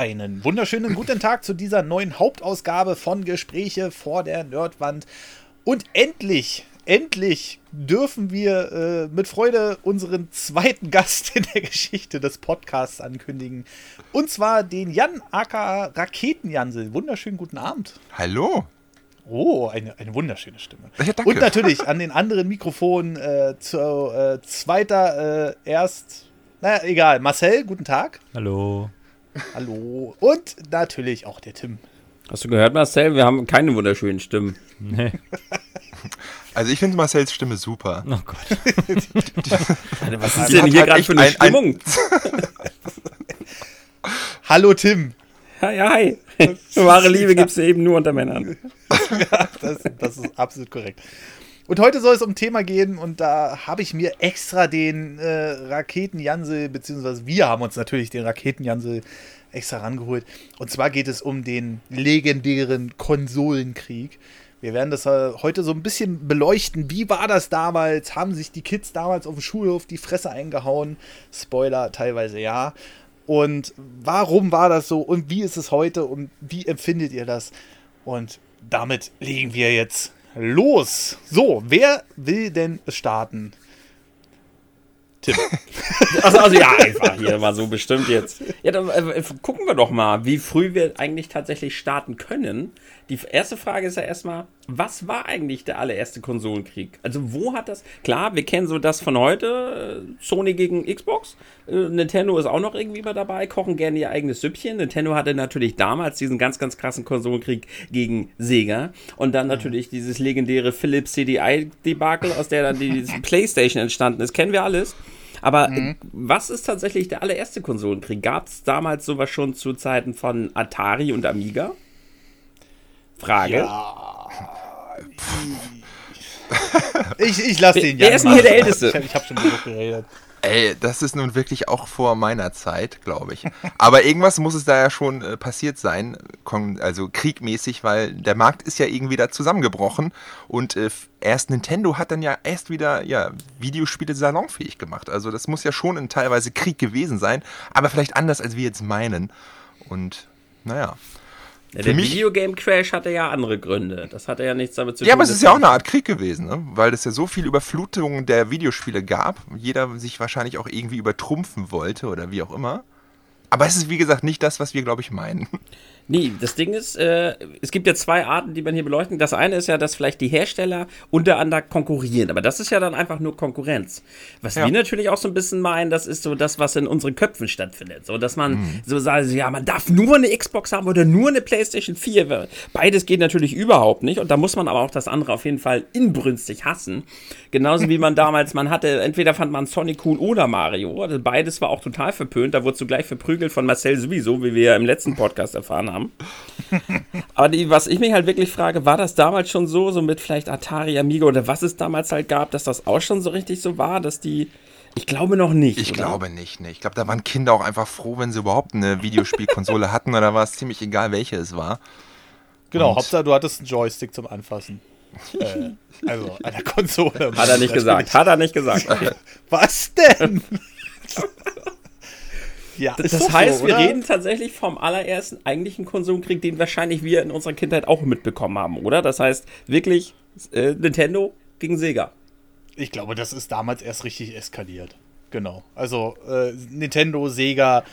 Einen wunderschönen guten Tag zu dieser neuen Hauptausgabe von Gespräche vor der Nerdwand. Und endlich, endlich dürfen wir äh, mit Freude unseren zweiten Gast in der Geschichte des Podcasts ankündigen. Und zwar den Jan aka Raketenjansel. Wunderschönen guten Abend. Hallo. Oh, eine, eine wunderschöne Stimme. Ja, danke. Und natürlich an den anderen Mikrofonen äh, zu äh, zweiter äh, erst. Naja, egal. Marcel, guten Tag. Hallo. Hallo. Und natürlich auch der Tim. Hast du gehört, Marcel? Wir haben keine wunderschönen Stimmen. Nee. Also ich finde Marcells Stimme super. Oh Gott. Was ist Die denn hier halt gerade für eine ein- ein- Stimmung? Hallo Tim. Ja, ja, hi. Wahre Liebe gibt es eben nur unter Männern. Das, das ist absolut korrekt. Und heute soll es um ein Thema gehen und da habe ich mir extra den äh, Raketenjansel, beziehungsweise wir haben uns natürlich den Raketenjansel extra rangeholt. Und zwar geht es um den legendären Konsolenkrieg. Wir werden das äh, heute so ein bisschen beleuchten. Wie war das damals? Haben sich die Kids damals auf dem Schulhof die Fresse eingehauen? Spoiler, teilweise ja. Und warum war das so? Und wie ist es heute? Und wie empfindet ihr das? Und damit legen wir jetzt los. So, wer will denn starten? Tim. Also, also ja, einfach hier mal so bestimmt jetzt. Ja, dann äh, gucken wir doch mal, wie früh wir eigentlich tatsächlich starten können. Die erste Frage ist ja erstmal, was war eigentlich der allererste Konsolenkrieg? Also wo hat das, klar, wir kennen so das von heute, äh, Sony gegen Xbox, äh, Nintendo ist auch noch irgendwie mal dabei, kochen gerne ihr eigenes Süppchen. Nintendo hatte natürlich damals diesen ganz, ganz krassen Konsolenkrieg gegen Sega und dann natürlich dieses legendäre Philips CDI-Debakel, aus der dann die Playstation entstanden ist, kennen wir alles. Aber äh, was ist tatsächlich der allererste Konsolenkrieg? Gab es damals sowas schon zu Zeiten von Atari und Amiga? Frage. Ja. Ich, ich lasse den Wer Jan ist denn hier der Älteste? Ich, ich habe schon genug geredet. Ey, das ist nun wirklich auch vor meiner Zeit, glaube ich. Aber irgendwas muss es da ja schon äh, passiert sein, also kriegmäßig, weil der Markt ist ja irgendwie da zusammengebrochen und äh, erst Nintendo hat dann ja erst wieder ja, Videospiele salonfähig gemacht. Also das muss ja schon ein teilweise Krieg gewesen sein, aber vielleicht anders, als wir jetzt meinen. Und naja. Ja, der Videogame Crash hatte ja andere Gründe. Das hatte ja nichts damit zu tun. Ja, aber es ist ja auch eine Art Krieg gewesen, ne? weil es ja so viel Überflutung der Videospiele gab. Jeder sich wahrscheinlich auch irgendwie übertrumpfen wollte oder wie auch immer. Aber es ist, wie gesagt, nicht das, was wir, glaube ich, meinen. Nee, das Ding ist, äh, es gibt ja zwei Arten, die man hier beleuchten. Das eine ist ja, dass vielleicht die Hersteller untereinander konkurrieren. Aber das ist ja dann einfach nur Konkurrenz. Was Ja. wir natürlich auch so ein bisschen meinen, das ist so das, was in unseren Köpfen stattfindet. So, dass man so sagt, ja, man darf nur eine Xbox haben oder nur eine PlayStation 4. Beides geht natürlich überhaupt nicht. Und da muss man aber auch das andere auf jeden Fall inbrünstig hassen. Genauso wie man damals, man hatte, entweder fand man Sonic cool oder Mario. Also Beides war auch total verpönt. Da wurdest du gleich verprügelt von Marcel sowieso, wie wir ja im letzten Podcast erfahren haben. Aber die, was ich mich halt wirklich frage, war das damals schon so, so mit vielleicht Atari, Amiga oder was es damals halt gab, dass das auch schon so richtig so war, dass die. Ich glaube noch nicht. Ich oder? glaube nicht, ne? Ich glaube, da waren Kinder auch einfach froh, wenn sie überhaupt eine Videospielkonsole hatten oder war es ziemlich egal, welche es war. Genau, Und- Hauptsache du hattest einen Joystick zum Anfassen. äh, also an der Konsole. Hat er nicht gesagt. Hat er nicht gesagt. Was denn? Ja, Das, das heißt, so, wir reden tatsächlich vom allerersten eigentlichen Konsumkrieg, den wahrscheinlich wir in unserer Kindheit auch mitbekommen haben, oder? Das heißt, wirklich äh, Nintendo gegen Sega. Ich glaube, das ist damals erst richtig eskaliert. Genau. Also äh, Nintendo, Sega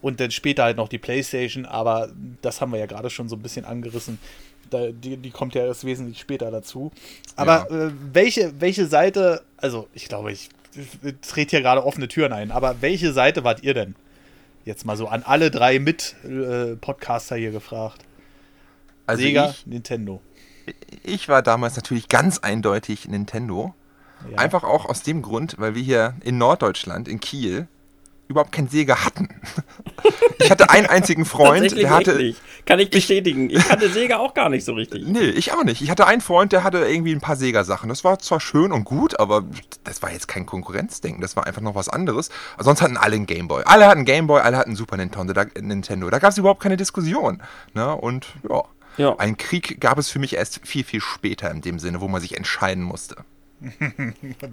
und dann später halt noch die PlayStation, aber das haben wir ja gerade schon so ein bisschen angerissen. Da, die, die kommt ja erst wesentlich später dazu. Aber äh, welche, welche Seite, also ich glaube, ich, ich trete hier gerade offene Türen ein, aber welche Seite wart ihr denn? Jetzt mal so an alle drei Mit-Podcaster hier gefragt. Also Sega, ich, Nintendo. ich war damals natürlich ganz eindeutig Nintendo. Ja. Einfach auch aus dem Grund, weil wir hier in Norddeutschland, in Kiel, überhaupt kein Sega hatten. Ich hatte einen einzigen Freund, der hatte. nicht. Kann ich bestätigen. Ich kannte Sega auch gar nicht so richtig. Nee, ich auch nicht. Ich hatte einen Freund, der hatte irgendwie ein paar Sega-Sachen. Das war zwar schön und gut, aber das war jetzt kein Konkurrenzdenken. Das war einfach noch was anderes. Sonst hatten alle einen Gameboy. Alle hatten Gameboy, alle hatten Super Nintendo. Da, Nintendo. da gab es überhaupt keine Diskussion. Ne? Und ja, Ja. einen Krieg gab es für mich erst viel, viel später in dem Sinne, wo man sich entscheiden musste.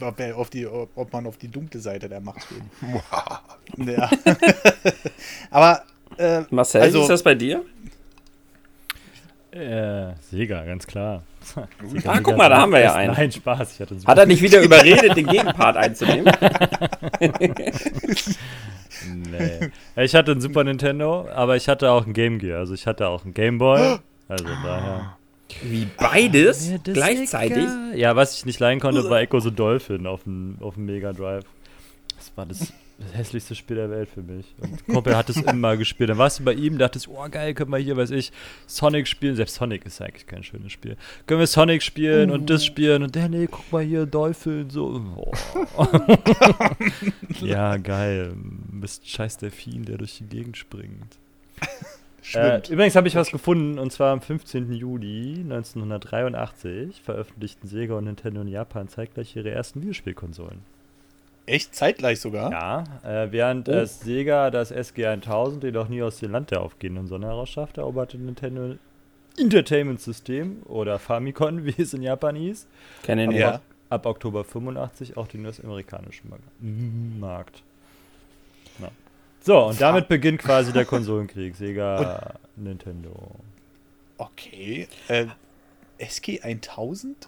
Ob, er auf die, ob man auf die dunkle Seite der Macht geht. Ja. Aber Äh, Marcel, also- wie ist das bei dir? Äh, Sega, ganz klar. Sega, Ah, guck mal, da haben wir ja einen. Nein, Spaß. Ich hatte einen Hat er nicht wieder überredet, den Gegenpart einzunehmen? Nee. Ich hatte einen Super Nintendo, aber ich hatte auch einen Game Gear. Also ich hatte auch einen Game Boy. Also daher. Wie beides das gleichzeitig? Lecker. Ja, was ich nicht leihen konnte, war Echo the Dolphin auf dem, auf dem Mega Drive. Das war das, hässlichste Spiel der Welt für mich. Und Kumpel hat es immer gespielt. Dann warst du bei ihm, dachtest, oh geil, können wir hier, weiß ich, Sonic spielen. Selbst Sonic ist eigentlich kein schönes Spiel. Können wir Sonic spielen und das spielen und der, nee, guck mal hier, Dolphin, so. Oh. ja, geil. Bist scheiß Delfin, der durch die Gegend springt. Äh, übrigens habe ich was gefunden und zwar am 15. Juli 1983 veröffentlichten Sega und Nintendo in Japan zeitgleich ihre ersten Videospielkonsolen. Echt zeitgleich sogar? Ja, äh, während Oh. es Sega das SG-1000 jedoch nie aus dem Land der aufgehenden Sonne herausschaffte, eroberte Nintendo Entertainment System oder Famicom, wie es in Japan hieß, Kenne ihn Ja. ab Oktober 85 auch den US-amerikanischen Mar- Markt. Ja. So, und damit beginnt quasi der Konsolenkrieg. Sega, Nintendo. Okay. Äh, SG 1000?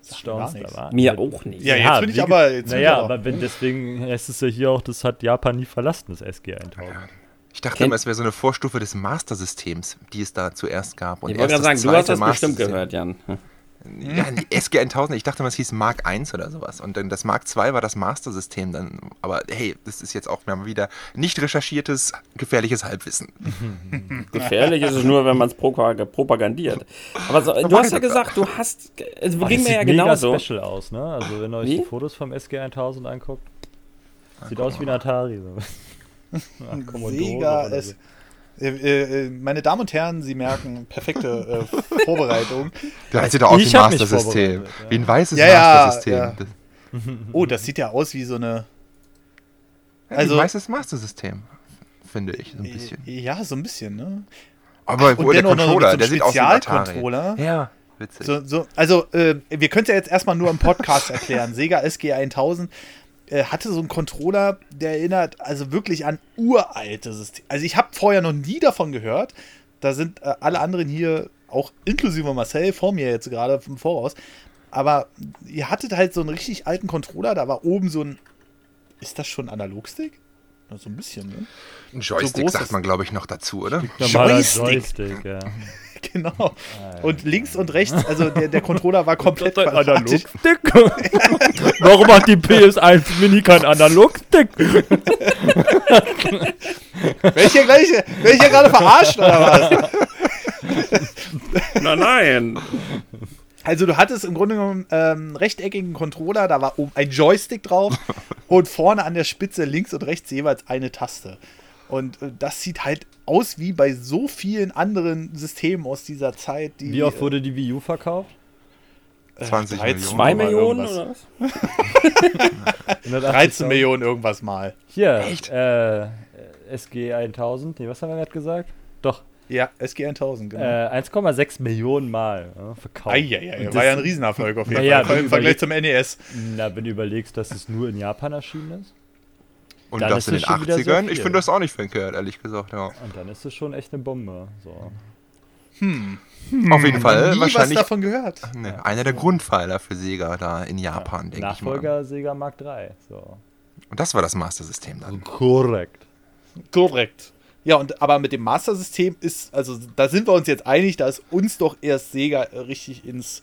Das Sagt mir gar staunst aber. Mir auch nicht. Ja, jetzt bin ich aber- jetzt bin ich naja, aber- wenn, deswegen heißt es ja hier auch, das hat Japan nie verlassen, das SG 1000. Ich dachte immer, es wäre so eine Vorstufe des Master-Systems, die es da zuerst gab. Und Ich wollte gerade sagen, du hast das bestimmt gehört, Jan. Ja, die SG 1000, ich dachte immer, es hieß Mark I oder sowas. Und dann das Mark II war das Master-System dann. Aber hey, das ist jetzt auch mal wieder nicht recherchiertes, gefährliches Halbwissen. Gefährlich ist es nur, wenn man es propagandiert. Aber so, du hast ja gesagt, du hast. Es Oh, ging das mir ja sieht mega genauso. special aus, ne? Also wenn ihr euch Wie? die Fotos vom SG 1000 anguckt, sieht aus wie ein Atari. So. Commodore Sega es. So. Äh, äh, meine Damen und Herren, Sie merken, perfekte äh, Vorbereitung. Da sieht er aus wie Ich ein Master-System. ja. Wie ein weißes Ja, Master-System. ja. Oh, das sieht ja aus wie so eine. Ja, Also- wie ein weißes Master-System, finde ich, so ein bisschen. Ja, so ein bisschen, ne? Aber und wo der dennoch noch so mit so Controller, einem der sieht aus wie ein. Spezialcontroller. Ja, witzig. So, so, also, äh, wir können es ja jetzt erstmal nur im Podcast erklären. Sega SG 1000 äh, hatte so einen Controller, der erinnert also wirklich an uralte Systeme. Also, ich habe vorher noch nie davon gehört. Da sind äh, alle anderen hier, auch inklusive Marcel, vor mir jetzt gerade im Voraus. Aber ihr hattet halt so einen richtig alten Controller, da war oben so ein. Ist das schon ein Analogstick? So ein bisschen, ne? Ein Joystick groß sagt man, glaube ich, noch dazu, oder? Joystick. Joystick, ja. Genau. Und links und rechts, also der, der Controller war komplett. Analogstick? Warum hat die PS1 Mini kein Analogstick? Welcher gleich, welcher gerade verarscht oder was? Nein, nein. Also du hattest im Grunde genommen ähm, rechteckigen Controller, da war oben ein Joystick drauf und vorne an der Spitze links und rechts jeweils eine Taste. Und äh, das sieht halt aus wie bei so vielen anderen Systemen aus dieser Zeit. Die, Wie oft wurde die Wii U verkauft? äh, 20 13 Millionen. Zwei Mal Millionen irgendwas. oder was? 13 Millionen irgendwas mal. Hier, Echt? Äh, SG 1000, nee, was haben wir gerade gesagt? Doch, Ja, SG 1000, genau. äh, 1,6 Millionen Mal ja, verkauft. Eieiei, Und war ja ein Riesenerfolg auf jeden Fall. Wenn Im Vergleich zum NES. Na, wenn du überlegst, dass es nur in Japan erschienen ist. Und Dann das ist in den schon wieder so 80ern? ich finde das auch nicht verkehrt, ehrlich gesagt, ja. Und dann ist es schon echt eine Bombe. So. Auf jeden Fall Nie wahrscheinlich was davon gehört. ne, einer der Grundpfeiler für Sega da in Japan, denke ich mal. Nachfolger Sega Mark III. So. Und das war das Master-System dann. Korrekt. Korrekt. Ja, und aber mit dem Master-System ist, also da sind wir uns jetzt einig, da ist uns doch erst Sega richtig ins,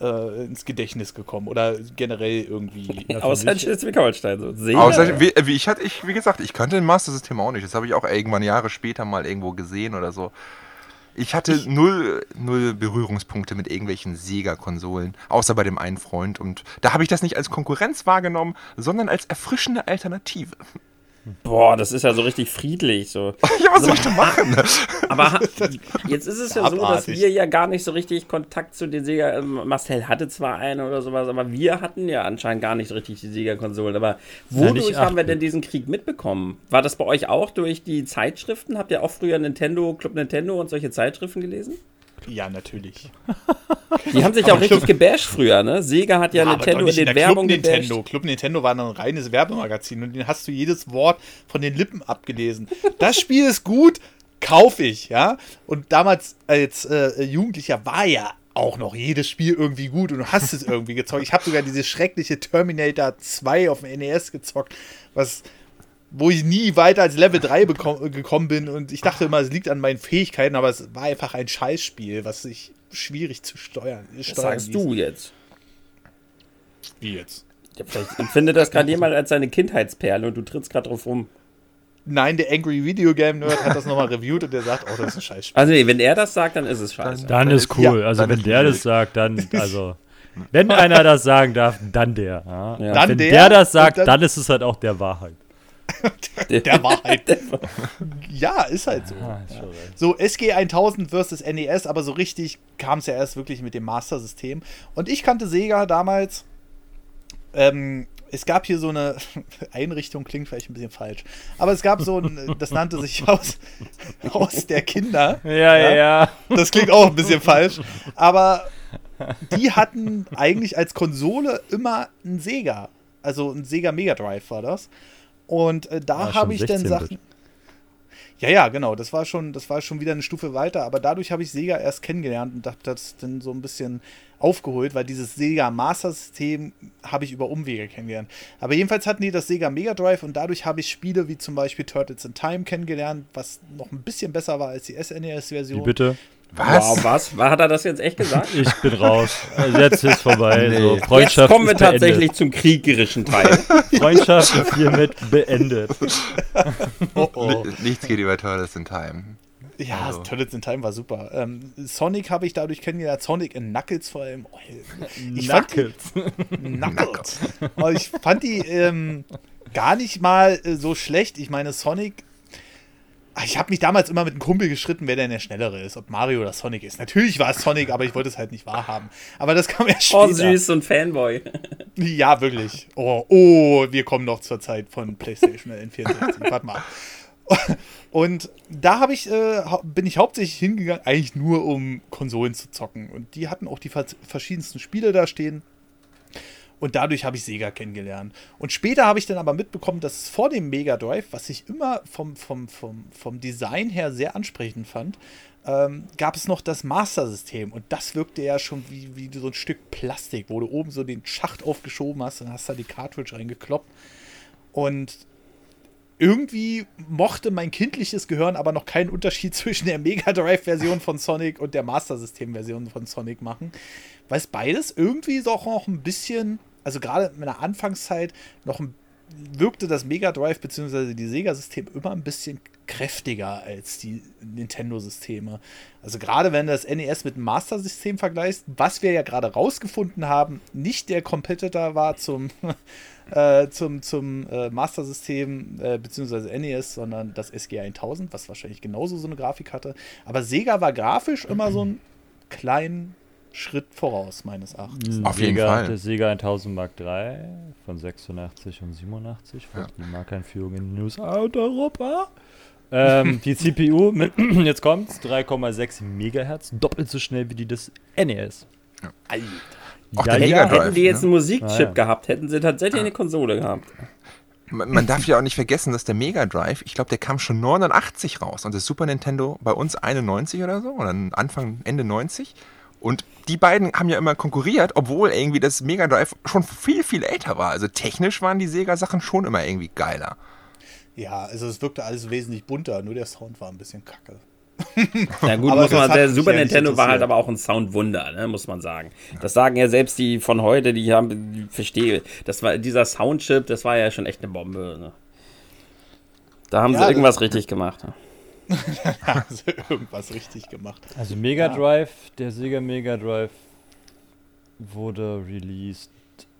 äh, ins Gedächtnis gekommen. Oder generell irgendwie. Ja, für Außer Schleswig-Holstein. So. Sega. Außer, wie, wie ich hatte, ich, wie gesagt, ich kannte ein Master-System auch nicht. Das habe ich auch irgendwann Jahre später mal irgendwo gesehen oder so. Ich hatte null, null Berührungspunkte mit irgendwelchen Sega-Konsolen, außer bei dem einen Freund. Und da habe ich das nicht als Konkurrenz wahrgenommen, sondern als erfrischende Alternative. Boah, das ist ja so richtig friedlich. So. Ja, was soll ich denn machen? Aber jetzt ist es ja so, dass wir ja gar nicht so richtig Kontakt zu den Sega. ähm, Marcel hatte zwar eine oder sowas, aber wir hatten ja anscheinend gar nicht so richtig die Sega-Konsolen. Aber wodurch haben wir denn diesen Krieg mitbekommen? War das bei euch auch durch die Zeitschriften? Habt ihr auch früher Nintendo, Club Nintendo und solche Zeitschriften gelesen? Ja, natürlich. Die haben sich Aber auch richtig Club- gebasht früher, ne? Sega hat ja, aber Nintendo in den der Werbung Club gebasht. Nintendo. Club Nintendo war ein reines Werbemagazin und den hast du jedes Wort von den Lippen abgelesen. Das Spiel ist gut, kauf ich, ja. Und damals als äh, Jugendlicher war ja auch noch jedes Spiel irgendwie gut und du hast es irgendwie gezockt. Ich habe sogar dieses schreckliche Terminator 2 auf dem NES gezockt, was wo ich nie weiter als Level 3 bekomm, gekommen bin und ich dachte immer, es liegt an meinen Fähigkeiten, aber es war einfach ein Scheißspiel, was sich schwierig zu steuern. Das steuern sagst ließ. du jetzt. Wie jetzt? Ja, vielleicht empfindet das gerade jemand als seine Kindheitsperle und du trittst gerade drauf rum. Nein, der Angry Video Game Nerd hat das nochmal reviewt und der sagt, oh, das ist ein Scheißspiel. Also nee, wenn er das sagt, dann ist es scheiße. Dann Dann ist ist- cool. ja, also wenn ist der das sagt, dann, also. Wenn einer das sagen darf, dann der. Ja. Dann wenn der der, das sagt, dann, dann- ist es halt auch der Wahrheit. Der Wahrheit. ja, ist halt so. Ah, ist recht. So, SG 1000 versus NES, aber so richtig kam es ja erst wirklich mit dem Master-System. Und ich kannte Sega damals. Ähm, es gab hier so eine Einrichtung, klingt vielleicht ein bisschen falsch, aber es gab so ein, das nannte sich Haus, Haus der Kinder. Ja, ja, ja. Das klingt auch ein bisschen falsch. Aber die hatten eigentlich als Konsole immer ein Sega. Also ein Sega Mega Drive war das. Und äh, da Ah, habe ich dann 16-Bit. Sachen. Ja, ja, genau. Das war schon, das war schon wieder eine Stufe weiter. Aber dadurch habe ich Sega erst kennengelernt und habe das dann so ein bisschen aufgeholt, weil dieses Sega Master System habe ich über Umwege kennengelernt. Aber jedenfalls hatten die das Sega Mega Drive und dadurch habe ich Spiele wie zum Beispiel Turtles in Time kennengelernt, was noch ein bisschen besser war als die Wie SNES-Version. bitte? Was? Wow, was? War- Hat er das jetzt echt gesagt? Ich bin raus. Also Jetzt ist vorbei. Nee. So, Jetzt Freundschaft Jetzt kommen wir tatsächlich zum kriegerischen Teil. Freundschaft ist hiermit beendet. Oh, oh. Nichts geht über Turtles in Time. Ja, Also. Turtles in Time war super. Ähm, Sonic habe ich dadurch kennengelernt. Sonic in Knuckles vor allem. Oh, ich fand die, Knuckles. Oh, ich fand die ähm, gar nicht mal äh, so schlecht. Ich meine, Sonic. Ah, Ich habe mich damals immer mit einem Kumpel gestritten, wer denn der Schnellere ist, ob Mario oder Sonic ist. Natürlich war es Sonic, aber ich wollte es halt nicht wahrhaben. Aber das kam ja später. Oh, süß und Fanboy. Ja, wirklich. Oh, oh, wir kommen noch zur Zeit von PlayStation N64. Warte mal. Und da ich, äh, bin ich hauptsächlich hingegangen, eigentlich nur um Konsolen zu zocken. Und die hatten auch die vers- verschiedensten Spiele da stehen. Und dadurch habe ich Sega kennengelernt. Und später habe ich dann aber mitbekommen, dass vor dem Mega Drive, was ich immer vom, vom, vom, vom Design her sehr ansprechend fand, ähm, gab es noch das Master-System. Und das wirkte ja schon wie, wie so ein Stück Plastik, wo du oben so den Schacht aufgeschoben hast und hast da die Cartridge reingekloppt. Und irgendwie mochte mein kindliches Gehirn aber noch keinen Unterschied zwischen der Mega Drive-Version von Sonic und der Master System-Version von Sonic machen. Weil es beides irgendwie doch noch ein bisschen, also gerade in meiner Anfangszeit, noch ein, wirkte das Mega Drive bzw. die Sega-System immer ein bisschen kräftiger als die Nintendo-Systeme. Also gerade wenn du das NES mit dem Master-System vergleichst, was wir ja gerade rausgefunden haben, nicht der Competitor war zum äh, zum, zum äh, Master-System äh, beziehungsweise NES, sondern das SG 1000, was wahrscheinlich genauso so eine Grafik hatte. Aber Sega war grafisch immer so einen kleinen Schritt voraus, meines Erachtens. Auf jeden Sega, Fall. Der Sega 1000 Mark III von 86 und 87 für Ja. die Markeinführung in den USA und Europa. Ähm, die CPU mit, jetzt kommt's, 3,6 Megahertz, doppelt so schnell wie die des NES. Alter. Auch der ja, Mega Drive, Hätten die jetzt ne? einen Musikchip Ah, ja. gehabt, hätten sie tatsächlich eine Konsole gehabt. Man, man darf ja auch nicht vergessen, dass der Mega Drive, ich glaube, der kam schon 89 raus und das Super Nintendo bei uns 91 oder so, oder Anfang, Ende 90. Und die beiden haben ja immer konkurriert, obwohl irgendwie das Mega Drive schon viel, viel älter war. Also technisch waren die Sega-Sachen schon immer irgendwie geiler. Ja, also es wirkte alles wesentlich bunter, nur der Sound war ein bisschen kacke. Na gut, Aber muss man, der Super Nintendo war halt aber auch ein Soundwunder, ne, muss man sagen. Das sagen ja selbst die von heute, die haben, die verstehe, das war dieser Soundchip, das war ja schon echt eine Bombe. Ne? Da haben Ja, sie irgendwas richtig gemacht. Ne? Also irgendwas richtig gemacht. Also Mega Ja. Drive, der Sega Mega Drive wurde released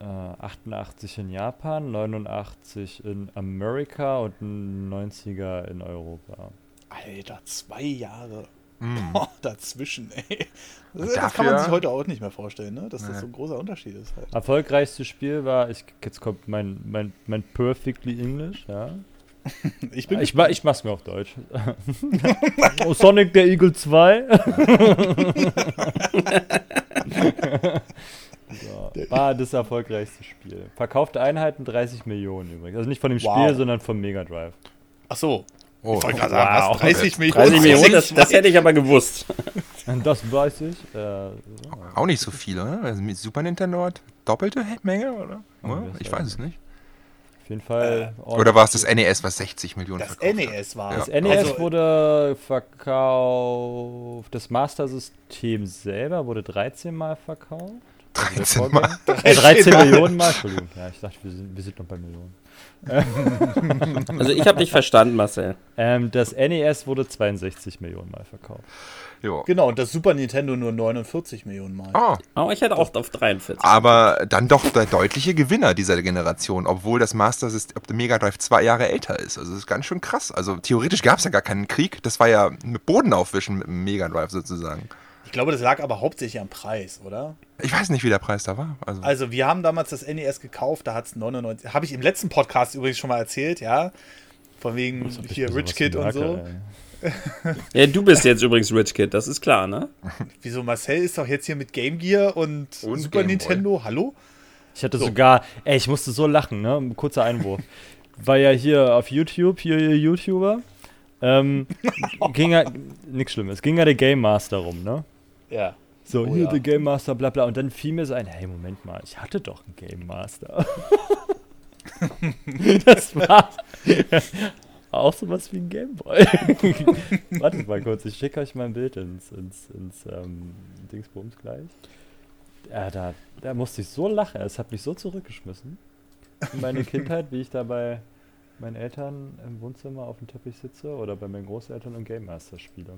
äh, 88 in Japan, 89 in Amerika und ein 90er in Europa. Alter, zwei Jahre Mm. oh, dazwischen, ey. Das, das kann man sich heute auch nicht mehr vorstellen, ne? dass das Nee. so ein großer Unterschied ist halt. Erfolgreichstes Spiel war, ich, jetzt kommt mein, mein, mein Perfectly English, ja. Ich bin Ich, ich mach's mir auf Deutsch. oh, Sonic der Eagle 2. so, war das erfolgreichste Spiel. Verkaufte Einheiten 30 Millionen übrigens. Also nicht von dem Wow. Spiel, sondern vom Mega Drive. Ach so. Oh, Ich wollte gerade sagen, wow. was, 30 Millionen. 30 Millionen, das, das hätte ich aber gewusst. Das weiß ich. Äh, auch nicht so viel, oder? Also Super Nintendo hat doppelte Menge, oder? Das Ich weiß weiß es nicht. Jeden Fall. Oder war es das NES, was 60 Millionen Das verkauft NES war Das Ja. NES Also, wurde verkauft. Das Master System selber wurde 13 Mal verkauft. Also der 13 Mal. Vorgänger- Äh, 13 Millionen Mal. Entschuldigung. Ja, ich dachte, wir sind, wir sind noch bei Millionen. Also ich habe dich verstanden, Marcel. Ähm, das NES wurde 62 Millionen Mal verkauft. Jo. Genau, und das Super Nintendo nur 49 Millionen Mal. Oh, Aber ich hätte auch auf 43. aber dann doch der deutliche Gewinner dieser Generation, obwohl das Master System, ob der Mega Drive zwei Jahre älter ist. Also das ist ganz schön krass. Also theoretisch gab es ja gar keinen Krieg. Das war ja mit Boden aufwischen mit dem Mega Drive sozusagen. Ich glaube, das lag aber hauptsächlich am Preis, oder? Ich weiß nicht, wie der Preis da war. Also, Also, wir haben damals das NES gekauft, da hat es 99. Habe ich im letzten Podcast übrigens schon mal erzählt, ja. Von wegen hier Rich Kid und so. ey. Ja, du bist jetzt übrigens Rich Kid, das ist klar, ne? Wieso, Marcel ist doch jetzt hier mit Game Gear und, Und Super Game Boy. Nintendo, hallo? Ich hatte So. sogar, ey, ich musste so lachen, ne? Ein Kurzer Einwurf. War ja hier auf YouTube, hier ihr YouTuber. Ähm, ging ja, nix Schlimmes, ging ja der Game Master rum, ne? Ja. So, Oh hier ja. der Game Master, bla bla. Und dann fiel mir so ein, hey, Moment mal, ich hatte doch einen Game Master. das war auch sowas wie ein Game Boy. Wartet mal kurz, ich schicke euch mal ein Bild ins, ins, ins ähm, Dingsbums gleich. Ja, da, da musste ich so lachen, es hat mich so zurückgeschmissen. In meine Kindheit, wie ich da bei meinen Eltern im Wohnzimmer auf dem Teppich sitze oder bei meinen Großeltern und Game Master spiele.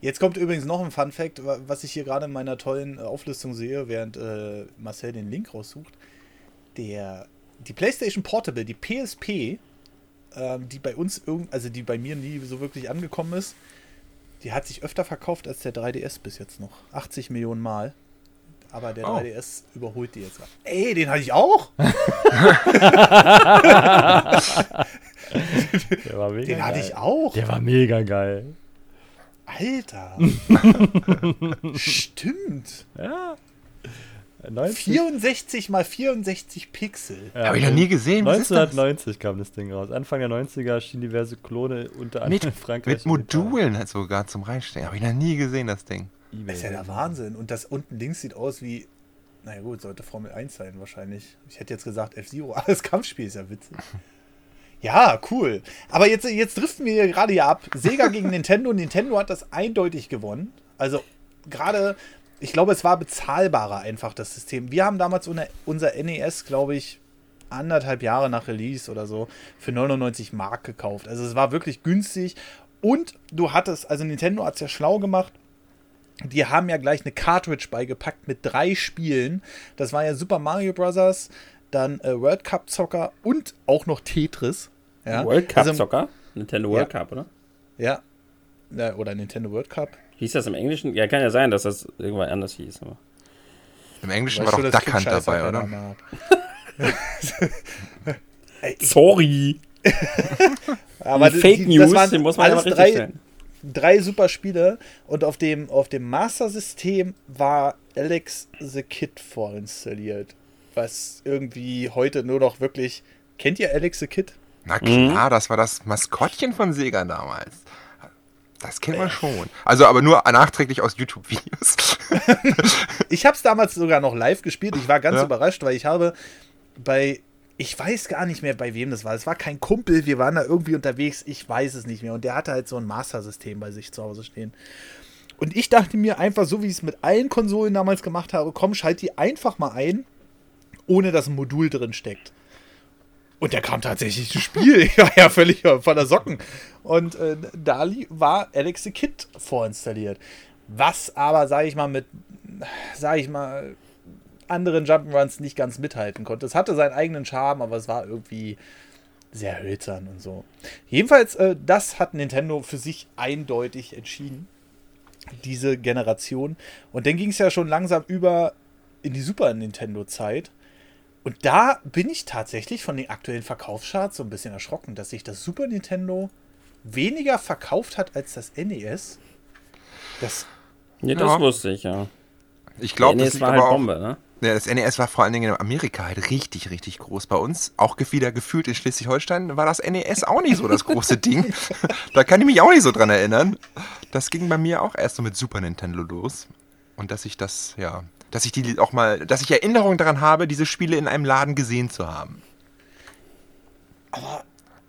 Jetzt kommt übrigens noch ein Fun Fact, wa- was ich hier gerade in meiner tollen äh, Auflistung sehe, während äh, Marcel den Link raussucht. Der, die PlayStation Portable, die PSP, ähm, die bei uns irgend, also die bei mir nie so wirklich angekommen ist, die hat sich öfter verkauft als der 3DS bis jetzt noch. 80 Millionen Mal. Aber der Oh. 3DS überholt die jetzt. Ey, den hatte ich auch! Der war mega Den hatte geil. ich auch! Der war mega geil. Alter! Stimmt! Ja. 90, 64 mal 64 Pixel. ja, Habe ich noch nie gesehen. Was ist das? 1990 kam das Ding raus. Anfang der 90er erschienen diverse Klone unter anderem Mit, in Frankreich. mit. Modulen halt sogar zum Reinstellen. Habe ich noch nie gesehen, das Ding. Das ist ja der Wahnsinn. Und das unten links sieht aus wie. Naja, gut, sollte Formel 1 sein wahrscheinlich. Ich hätte jetzt gesagt F-Zero, aber das Kampfspiel ist ja witzig. Ja, cool. Aber jetzt, jetzt driften wir hier gerade hier ab. Sega gegen Nintendo. Nintendo hat das eindeutig gewonnen. Also, gerade, ich glaube, es war bezahlbarer einfach, das System. Wir haben damals unser, NES, glaube ich, anderthalb Jahre nach Release oder so, für 99 Mark gekauft. Also, es war wirklich günstig. Und du hattest, also Nintendo hat es ja schlau gemacht. Die haben ja gleich eine Cartridge beigepackt mit drei Spielen. Das war ja Super Mario Bros., dann äh, World Cup Zocker und auch noch Tetris. Ja? World Cup Also, Soccer? Nintendo World Ja. Cup, oder? Ja. ja. Oder Nintendo World Cup. Hieß das im Englischen? Ja, kann ja sein, dass das irgendwann anders hieß. Aber. Im Englischen Weißt war doch Duck Hunt dabei, oder? Sorry. aber Die Fake die- News, das waren die muss man alles drei, stellen. drei super Spiele und auf dem, auf dem Master-System war Alex the Kid vorinstalliert. Was irgendwie heute nur noch wirklich. Kennt ihr Alex the Kid? Na klar, das war das Maskottchen von Sega damals. Das kennt man schon. Also aber nur nachträglich aus YouTube-Videos. Ich habe es damals sogar noch live gespielt. Ich war ganz Ja. überrascht, weil ich habe bei, ich weiß gar nicht mehr, bei wem das war. Es war kein Kumpel, wir waren da irgendwie unterwegs, ich weiß es nicht mehr. Und der hatte halt so ein Master-System bei sich zu Hause stehen. Und ich dachte mir einfach, so wie ich es mit allen Konsolen damals gemacht habe, komm, schalt die einfach mal ein, ohne dass ein Modul drin steckt. Und der kam tatsächlich ins Spiel. Ich war ja völlig von der Socken. Und äh, da war Alex the Kid vorinstalliert. Was aber, sage ich mal, mit, sage ich mal, anderen Jump'n'Runs nicht ganz mithalten konnte. Es hatte seinen eigenen Charme, aber es war irgendwie sehr hölzern und so. Jedenfalls, äh, das hat Nintendo für sich eindeutig entschieden. Diese Generation. Und dann ging es ja schon langsam über in die Super Nintendo-Zeit. Und da bin ich tatsächlich von den aktuellen Verkaufscharts so ein bisschen erschrocken, dass sich das Super Nintendo weniger verkauft hat als das NES. Das, Nee, das Ja. wusste ich, ja. Ich glaube, das liegt war halt aber auch, Bombe, ne? Ja, das NES war vor allen Dingen in Amerika halt richtig, richtig groß. Bei uns, auch wieder gefühlt in Schleswig-Holstein, war das NES auch nicht so das große Ding. da kann ich mich auch nicht so dran erinnern. Das ging bei mir auch erst so mit Super Nintendo los. Und dass ich das, ja, dass ich die auch mal, dass ich Erinnerungen daran habe, diese Spiele in einem Laden gesehen zu haben.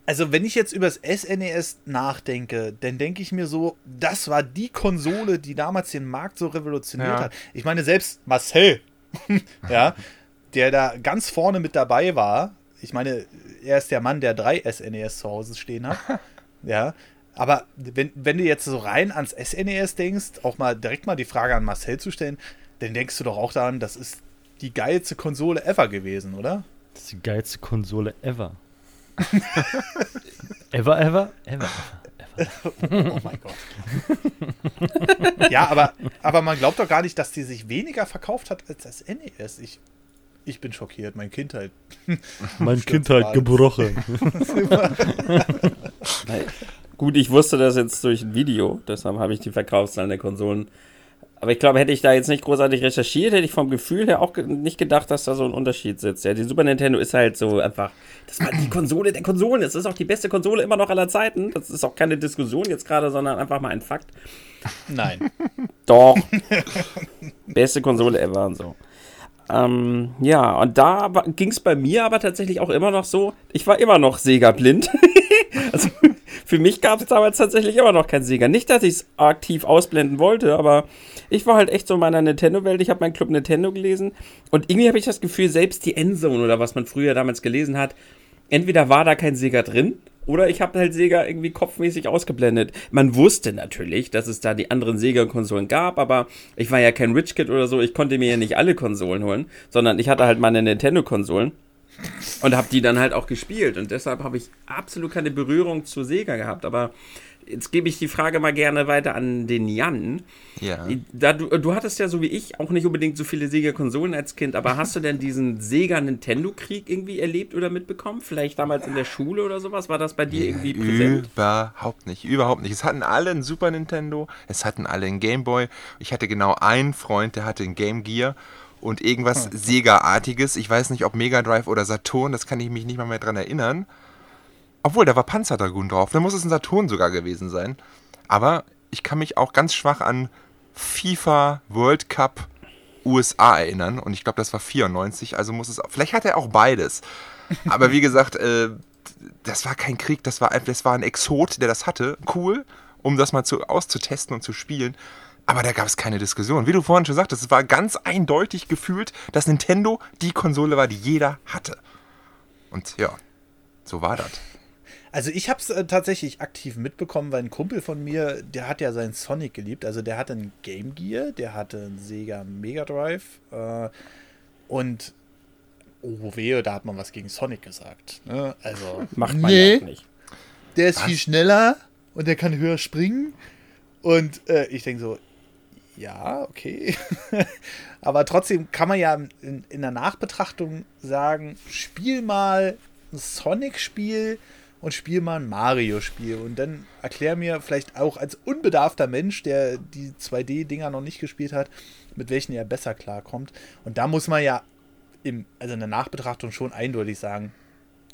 also wenn ich jetzt über das SNES nachdenke, dann denke ich mir so, das war die Konsole, die damals den Markt so revolutioniert Ja. hat. Ich meine, selbst Marcel, ja, der da ganz vorne mit dabei war, ich meine, er ist der Mann, der drei SNES zu Hause stehen hat. ja. Aber wenn, wenn du jetzt so rein ans SNES denkst, auch mal direkt mal die Frage an Marcel zu stellen, dann denkst du doch auch daran, das ist die geilste Konsole ever gewesen, oder? Das ist die geilste Konsole ever. ever, ever, ever. Oh mein Gott. ja, aber, aber man glaubt doch gar nicht, dass die sich weniger verkauft hat als das NES. Ich, ich bin schockiert, meine Kindheit. Mein Kindheit alles. gebrochen. Gut, ich wusste das jetzt durch ein Video, deshalb habe ich die Verkaufszahlen der Konsolen. Aber ich glaube, hätte ich da jetzt nicht großartig recherchiert, hätte ich vom Gefühl her auch nicht gedacht, dass da so ein Unterschied sitzt. Ja, die Super Nintendo ist halt so einfach, das war die Konsole der Konsolen. Das ist auch die beste Konsole immer noch aller Zeiten. Das ist auch keine Diskussion jetzt gerade, sondern einfach mal ein Fakt. Nein. Doch. Beste Konsole ever und so. Ähm, ja, und da ging es bei mir aber tatsächlich auch immer noch so, ich war immer noch Sega blind. also für mich gab es damals tatsächlich immer noch kein Sega. Nicht, dass ich es aktiv ausblenden wollte, aber ich war halt echt so in meiner Nintendo-Welt. Ich habe meinen Club Nintendo gelesen und irgendwie habe ich das Gefühl, selbst die Endzone oder was man früher damals gelesen hat, entweder war da kein Sega drin oder ich habe halt Sega irgendwie kopfmäßig ausgeblendet. Man wusste natürlich, dass es da die anderen Sega-Konsolen gab, aber ich war ja kein Rich Kid oder so. Ich konnte mir ja nicht alle Konsolen holen, sondern ich hatte halt meine Nintendo-Konsolen und habe die dann halt auch gespielt. Und deshalb habe ich absolut keine Berührung zu Sega gehabt. Aber jetzt gebe ich die Frage mal gerne weiter an den Jan. Ja. Da du, du hattest ja so wie ich auch nicht unbedingt so viele Sega-Konsolen als Kind, aber hast du denn diesen Sega-Nintendo-Krieg irgendwie erlebt oder mitbekommen? Vielleicht damals in der Schule oder sowas? War das bei dir irgendwie präsent? Überhaupt nicht, überhaupt nicht. Es hatten alle ein Super Nintendo, es hatten alle ein Game Boy. Ich hatte genau einen Freund, der hatte ein Game Gear und irgendwas Sega-artiges. Ich weiß nicht, ob Mega Drive oder Saturn, das kann ich mich nicht mal mehr dran erinnern. Obwohl, da war Panzerdragoon drauf. Da muss es ein Saturn sogar gewesen sein. Aber ich kann mich auch ganz schwach an FIFA World Cup USA erinnern. Und ich glaube, das war 94. Also muss es. Vielleicht hat er auch beides. Aber wie gesagt, äh, das war kein Krieg. Das war, einfach- das war ein Exot, der das hatte. Cool, um das mal zu, auszutesten und zu spielen. Aber da gab es keine Diskussion. Wie du vorhin schon sagtest, es war ganz eindeutig gefühlt, dass Nintendo die Konsole war, die jeder hatte. Und ja, so war das. Also ich habe es äh, tatsächlich aktiv mitbekommen, weil ein Kumpel von mir, der hat ja seinen Sonic geliebt. Also der hatte einen Game Gear, der hatte einen Sega Mega Drive äh, und oh wehe, da hat man was gegen Sonic gesagt. Ne? Also Macht man Nee. ja auch nicht. der ist Was? viel schneller und der kann höher springen. Und äh, ich denke so, ja, okay. Aber trotzdem kann man ja in, in der Nachbetrachtung sagen, spiel mal ein Sonic-Spiel und spiel mal ein Mario-Spiel. Und dann erklär mir vielleicht auch als unbedarfter Mensch, der die 2D-Dinger noch nicht gespielt hat, mit welchen er besser klarkommt. Und da muss man ja im, also in der Nachbetrachtung schon eindeutig sagen,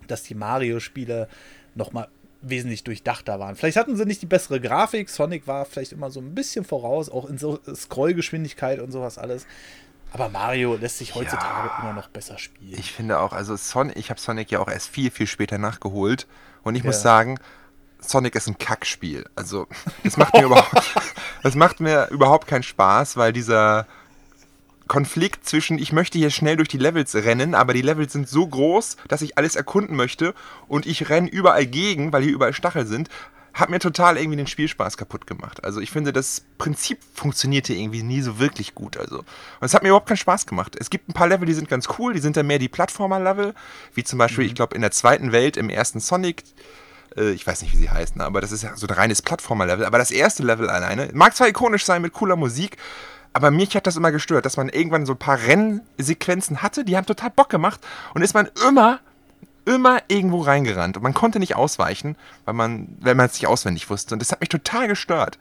dass die Mario-Spiele nochmal wesentlich durchdachter waren. Vielleicht hatten sie nicht die bessere Grafik. Sonic war vielleicht immer so ein bisschen voraus, auch in so Scrollgeschwindigkeit und sowas alles. Aber Mario lässt sich heutzutage Ja. immer noch besser spielen. Ich finde auch, also Son ich habe Sonic ja auch erst viel, viel später nachgeholt. Und ich muss Ja. sagen, Sonic ist ein Kackspiel. Also, das macht mir überhaupt, das macht mir überhaupt keinen Spaß, weil dieser Konflikt zwischen, ich möchte hier schnell durch die Levels rennen, aber die Levels sind so groß, dass ich alles erkunden möchte und ich renne überall gegen, weil hier überall Stachel sind, hat mir total irgendwie den Spielspaß kaputt gemacht. Also ich finde, das Prinzip funktionierte irgendwie nie so wirklich gut. Also. Und es hat mir überhaupt keinen Spaß gemacht. Es gibt ein paar Level, die sind ganz cool, die sind dann mehr die Plattformer-Level, wie zum Beispiel, ich glaube, in der zweiten Welt, im ersten Sonic, äh, ich weiß nicht, wie sie heißen, aber das ist ja so ein reines Plattformer-Level. Aber das erste Level alleine mag zwar ikonisch sein mit cooler Musik, aber mich hat das immer gestört, dass man irgendwann so ein paar Rennsequenzen hatte, die haben total Bock gemacht und ist man immer, immer irgendwo reingerannt und man konnte nicht ausweichen, weil man, wenn man es nicht auswendig wusste und das hat mich total gestört.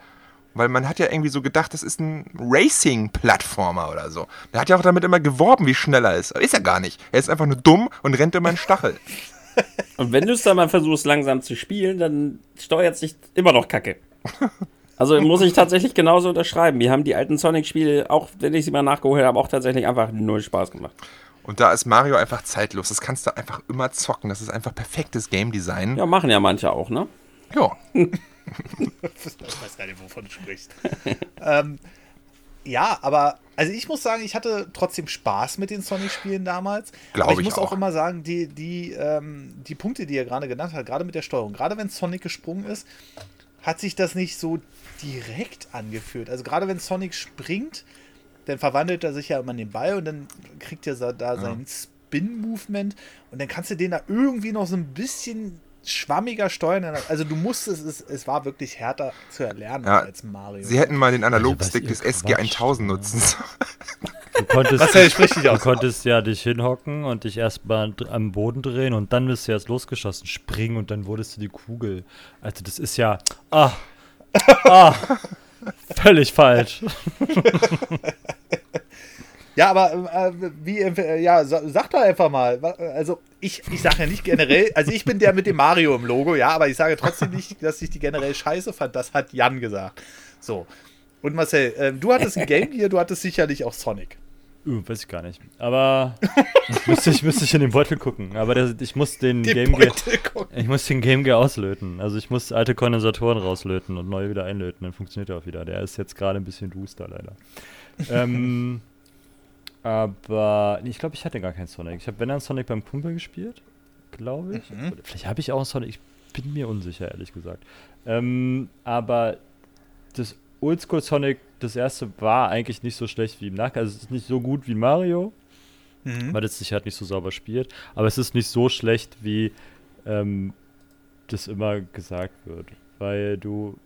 Weil man hat ja irgendwie so gedacht, das ist ein Racing-Plattformer oder so. Der hat ja auch damit immer geworben, wie schnell er ist. Aber ist er gar nicht. Er ist einfach nur dumm und rennt immer einen Stachel. Und wenn du es dann mal versuchst, langsam zu spielen, dann steuert es sich immer noch kacke. Also muss ich tatsächlich genauso unterschreiben. Wir haben die alten Sonic-Spiele, auch wenn ich sie mal nachgeholt habe, auch tatsächlich einfach null Spaß gemacht. Und da ist Mario einfach zeitlos. Das kannst du einfach immer zocken. Das ist einfach perfektes Game Design. Ja, machen ja manche auch, ne? Ja. Ich weiß gar nicht, wovon du sprichst. ähm, ja, aber also ich muss sagen, ich hatte trotzdem Spaß mit den Sonic-Spielen damals. Glaub aber ich, ich muss auch. auch. immer sagen, die, die, ähm, die Punkte, die er gerade genannt hat, gerade mit der Steuerung, gerade wenn Sonic gesprungen ist, hat sich das nicht so direkt angefühlt. Also gerade wenn Sonic springt, dann verwandelt er sich ja immer in den Ball und dann kriegt er da sein Spin-Movement und dann kannst du den da irgendwie noch so ein bisschen schwammiger steuern. Also du musstest es, es war wirklich härter zu erlernen Ja, als Mario. Sie hätten mal den Analogstick ihr des quatscht, SG-1000 nutzen. sollen. Du konntest, Was ja, sprich dich du aus. konntest ja dich hinhocken und dich erstmal am Boden drehen und dann bist du erst losgeschossen, springen und dann wurdest du die Kugel. Also das ist ja. Ah, ah, völlig falsch. Ja, aber äh, wie, äh, ja, sa- sag doch einfach mal. Also, ich, ich sage ja nicht generell, also ich bin der mit dem Mario im Logo, ja, aber ich sage trotzdem nicht, dass ich die generell scheiße fand. Das hat Jan gesagt. So. Und Marcel, äh, du hattest ein Game Gear, du hattest sicherlich auch Sonic. Uh, weiß ich gar nicht. Aber müsste ich, müsste ich in den Beutel gucken. Aber der, ich muss den Den Game Gear. Ich muss den Game Gear auslöten. Also ich muss alte Kondensatoren rauslöten und neue wieder einlöten. Dann funktioniert er auch wieder. Der ist jetzt gerade ein bisschen duster leider. ähm, aber nee, ich glaube, ich hatte gar keinen Sonic. Ich habe wenn dann Sonic beim Kumpel gespielt, glaube ich. Mhm. Oder Vielleicht habe ich auch einen Sonic. Ich bin mir unsicher, ehrlich gesagt. Ähm, aber das Oldschool Sonic, das erste war eigentlich nicht so schlecht wie im Nachgang. Also es ist nicht so gut wie Mario, Mhm. weil es sich halt nicht so sauber spielt. Aber es ist nicht so schlecht, wie ähm, das immer gesagt wird. Weil du.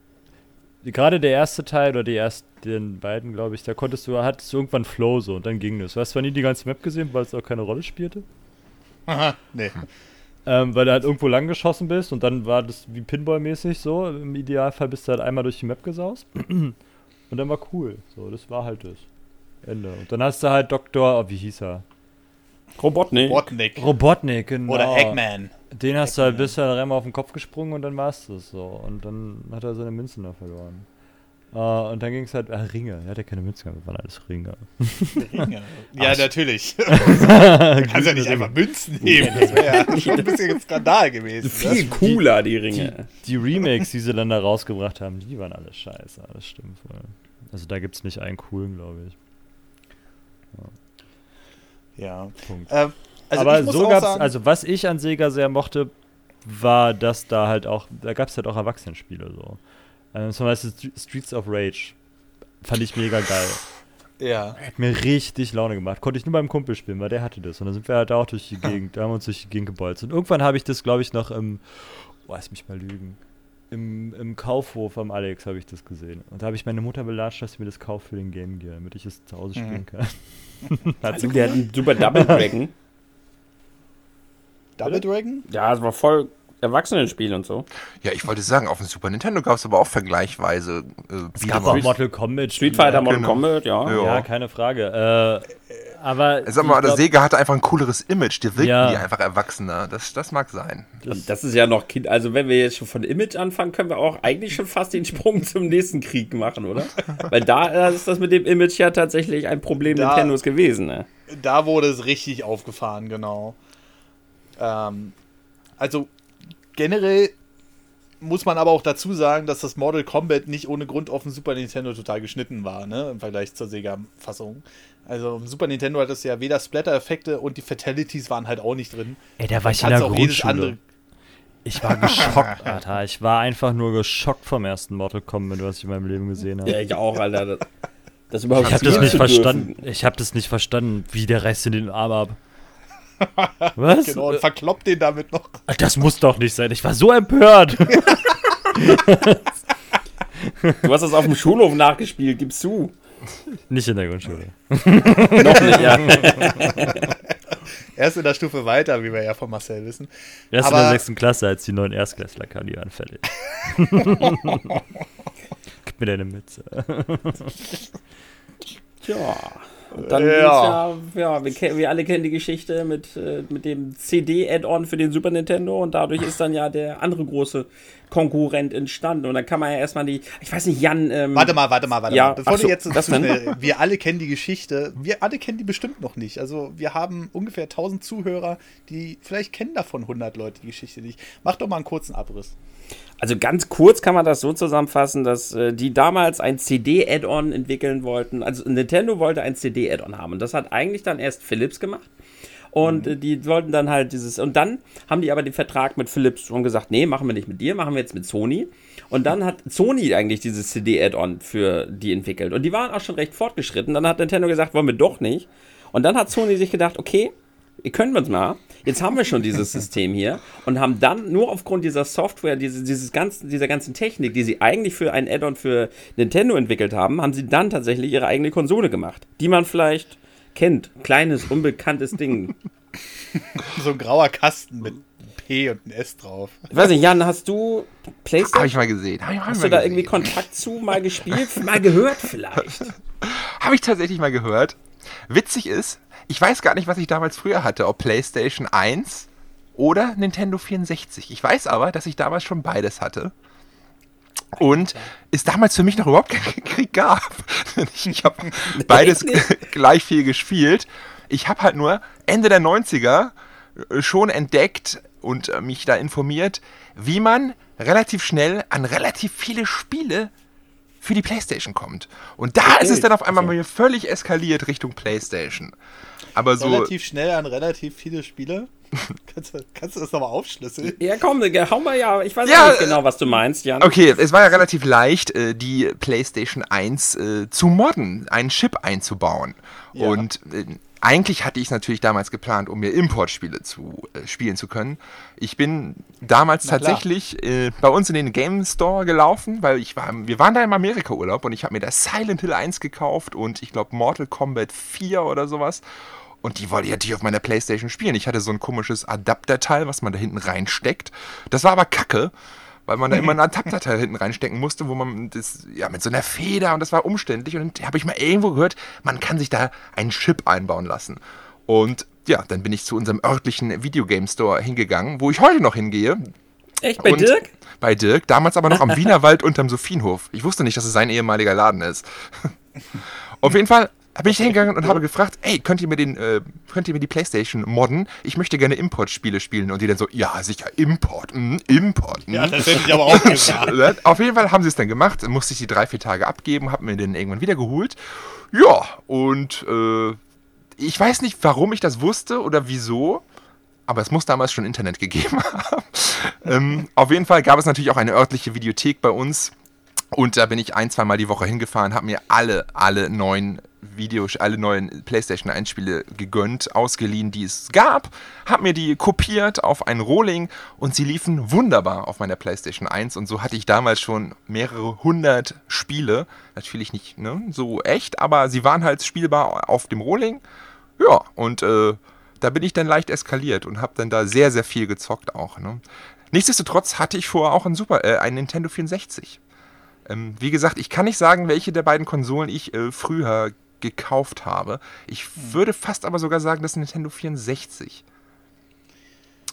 Gerade der erste Teil oder die ersten beiden, glaube ich, da konntest du, hattest du irgendwann Flow so und dann ging das. Du hast zwar nie die ganze Map gesehen, weil es auch keine Rolle spielte. Aha, nee. Ähm, weil du halt irgendwo lang geschossen bist und dann war das wie Pinball-mäßig so. Im Idealfall bist du halt einmal durch die Map gesaust. Und dann war cool. So, das war halt das. Ende. Und dann hast du halt Dr. Oh, wie hieß er? Robotnik. Robotnik. Robotnik, genau. Oder Eggman. Den hast du halt bis er einmal auf den Kopf gesprungen und dann war es das so. Und dann hat er seine Münzen da verloren. Äh, und dann ging es halt, ah, Ringe. Er hatte keine Münzen, gehabt, das waren alles Ringe. Ringe. Ja, natürlich. Du kannst ja nicht einfach Münzen nehmen. Das wäre ja schon ein bisschen ein Skandal gewesen. Viel cooler, die Ringe. Die Remakes, die sie dann da rausgebracht haben, die waren alle scheiße. Das stimmt voll. Also da gibt es nicht einen coolen, glaube ich. Ja. Punkt. Ähm, also Aber ich muss so gab's, sagen, also was ich an Sega sehr mochte, war, dass da halt auch, da gab es halt auch Erwachsenenspiele so. Ähm, zum Beispiel Stre- Streets of Rage. Fand ich mega geil. ja. Hat mir richtig Laune gemacht. Konnte ich nur beim Kumpel spielen, weil der hatte das. Und dann sind wir halt auch durch die Gegend, da haben wir uns durch die Gegend gebolzt. Und irgendwann habe ich das, glaube ich, noch im, oh, lass mich mal lügen, im, im Kaufhof am Alex habe ich das gesehen. Und da habe ich meine Mutter belatscht, dass sie mir das kauft für den Game Gear, damit ich es zu Hause spielen kann. Hat sie Also, der hat einen super Double Dragon. Double Dragon? Ja, das war voll Erwachsenenspiel und so. Ja, ich wollte sagen, auf dem Super Nintendo gab es aber auch vergleichsweise äh, Es gab auch. Mortal Kombat. Street Fighter Mortal Genau. Kombat, ja. Ja. Ja, keine Frage. Äh, aber. Sag mal, der Sega hatte einfach ein cooleres Image. Die wirkten Ja. die einfach erwachsener. Das, das mag sein. Und das ist ja noch Kind. Also, wenn wir jetzt schon von Image anfangen, können wir auch eigentlich schon fast den Sprung zum nächsten Krieg machen, oder? Weil da ist das mit dem Image ja tatsächlich ein Problem Da- Nintendos gewesen, ne? Da wurde es richtig aufgefahren, genau. Ähm, also generell muss man aber auch dazu sagen, dass das Mortal Kombat nicht ohne Grund auf dem Super Nintendo total geschnitten war, ne, im Vergleich zur Sega-Fassung. Also im Super Nintendo hat es ja weder Splatter-Effekte und die Fatalities waren halt auch nicht drin. Ey, da war ich in der Grundschule. andere. Ich war geschockt, Alter. Ich war einfach nur geschockt vom ersten Mortal Kombat, was ich in meinem Leben gesehen habe. Ja, ich auch, Alter. Das, das überhaupt Ich habe das nicht dürfen. verstanden. Ich habe das nicht verstanden, wie der reißt in den Arm ab. Was? Genau, und verkloppt den damit noch. Das muss doch nicht sein. Ich war so empört. Du hast das auf dem Schulhof nachgespielt, gibst du. Nicht in der Grundschule. Noch nicht, ja. Erst in der Stufe weiter, wie wir ja von Marcel wissen. Erst Aber- in der sechsten Klasse, als die neuen Erstklässler kamen, die waren fertig. Gib mir deine Mütze. Tja. Und dann Ja. ja, ja wir, wir alle kennen die Geschichte mit, äh, mit dem CD-Add-on für den Super Nintendo und dadurch ist dann ja der andere große Konkurrent entstanden. Und dann kann man ja erstmal die, ich weiß nicht, Jan. Ähm, Warte mal, warte mal, warte Ja, mal. Bevor so, du jetzt das schnell, wir alle kennen die Geschichte. Wir alle kennen die bestimmt noch nicht. Also wir haben ungefähr 1000 Zuhörer, die vielleicht kennen davon 100 Leute die Geschichte nicht. Mach doch mal einen kurzen Abriss. Also ganz kurz kann man das so zusammenfassen, dass äh, die damals ein CD-Add-on entwickeln wollten. Also Nintendo wollte ein CD-Add-on haben. Und das hat eigentlich dann erst Philips gemacht. Und äh, die wollten dann halt dieses. Und dann haben die aber den Vertrag mit Philips schon gesagt: Nee, machen wir nicht mit dir, machen wir jetzt mit Sony. Und dann hat Sony eigentlich dieses CD-Add-on für die entwickelt. Und die waren auch schon recht fortgeschritten. Dann hat Nintendo gesagt: Wollen wir doch nicht. Und dann hat Sony sich gedacht: Okay, ihr könnt uns mal. Jetzt haben wir schon dieses System hier und haben dann nur aufgrund dieser Software, diese, dieses ganzen, dieser ganzen Technik, die sie eigentlich für ein Add-on für Nintendo entwickelt haben, haben sie dann tatsächlich ihre eigene Konsole gemacht, die man vielleicht kennt. Kleines, unbekanntes Ding. So ein grauer Kasten mit P und ein S drauf. Ich weiß nicht, Jan, hast du Habe PlayStation? ich mal gesehen. Ich, Hast mal du da gesehen. irgendwie Kontakt zu, mal gespielt, mal gehört vielleicht? Habe ich tatsächlich mal gehört. Witzig ist, ich weiß gar nicht, was ich damals früher hatte, ob PlayStation 1 oder Nintendo 64. Ich weiß aber, dass ich damals schon beides hatte. Und es damals für mich noch überhaupt keinen Krieg gab. Ich, habe beides gleich viel gespielt. Ich habe halt nur Ende der 90er äh, schon entdeckt und äh, mich da informiert, wie man relativ schnell an relativ viele Spiele für die PlayStation kommt. Und da ist es dann auf einmal mal völlig eskaliert Richtung PlayStation. Aber so. Relativ schnell an relativ viele Spiele. kannst, du, kannst du das nochmal aufschlüsseln? Ja, komm, hau mal ja. Ich weiß Ja, auch nicht genau, was du meinst, Jan. Okay, es war ja relativ leicht, äh, die PlayStation 1 äh, zu modden, einen Chip einzubauen. Ja. Und äh, eigentlich hatte ich es natürlich damals geplant, um mir Importspiele zu äh, spielen zu können. Ich bin damals Na tatsächlich äh, bei uns in den Game Store gelaufen, weil ich war, wir waren da im Amerika-Urlaub und ich habe mir da Silent Hill 1 gekauft und ich glaube Mortal Kombat 4 oder sowas. Und die wollte ich natürlich auf meiner Playstation spielen. Ich hatte so ein komisches Adapterteil, was man da hinten reinsteckt. Das war aber kacke, weil man da immer ein Adapterteil hinten reinstecken musste, wo man das, ja, mit so einer Feder und das war umständlich. Und habe ich mal irgendwo gehört, man kann sich da einen Chip einbauen lassen. Und ja, dann bin ich zu unserem örtlichen Videogame Store hingegangen, wo ich heute noch hingehe. Echt, bei Und Dirk? Bei Dirk, damals aber noch am Wienerwald unterm Sophienhof. Ich wusste nicht, dass es sein ehemaliger Laden ist. Auf jeden Fall bin ich hingegangen und habe gefragt, ey, könnt ihr mir den, äh, könnt ihr mir die Playstation modden? Ich möchte gerne Importspiele spielen. Und die dann so, ja, sicher, Import, mm, Import. Mm. Ja, das hätte ich aber auch gesagt. Ne? Auf jeden Fall haben sie es dann gemacht, musste ich die drei, vier Tage abgeben, habe mir den irgendwann wieder geholt. Ja, und äh, ich weiß nicht, warum ich das wusste oder wieso, aber es muss damals schon Internet gegeben haben. ähm, auf jeden Fall gab es natürlich auch eine örtliche Videothek bei uns. Und da bin ich ein, zweimal die Woche hingefahren, habe mir alle, alle neuen Videos, alle neuen PlayStation 1 Spiele gegönnt, ausgeliehen, die es gab, habe mir die kopiert auf ein Rohling und sie liefen wunderbar auf meiner PlayStation 1 und so hatte ich damals schon mehrere hundert Spiele, natürlich nicht ne, so echt, aber sie waren halt spielbar auf dem Rohling. Ja, und äh, da bin ich dann leicht eskaliert und habe dann da sehr, sehr viel gezockt auch. Ne? Nichtsdestotrotz hatte ich vorher auch ein Super, äh, ein Nintendo 64. Ähm, wie gesagt, ich kann nicht sagen, welche der beiden Konsolen ich äh, früher gekauft habe. Ich würde fast aber sogar sagen, das Nintendo 64.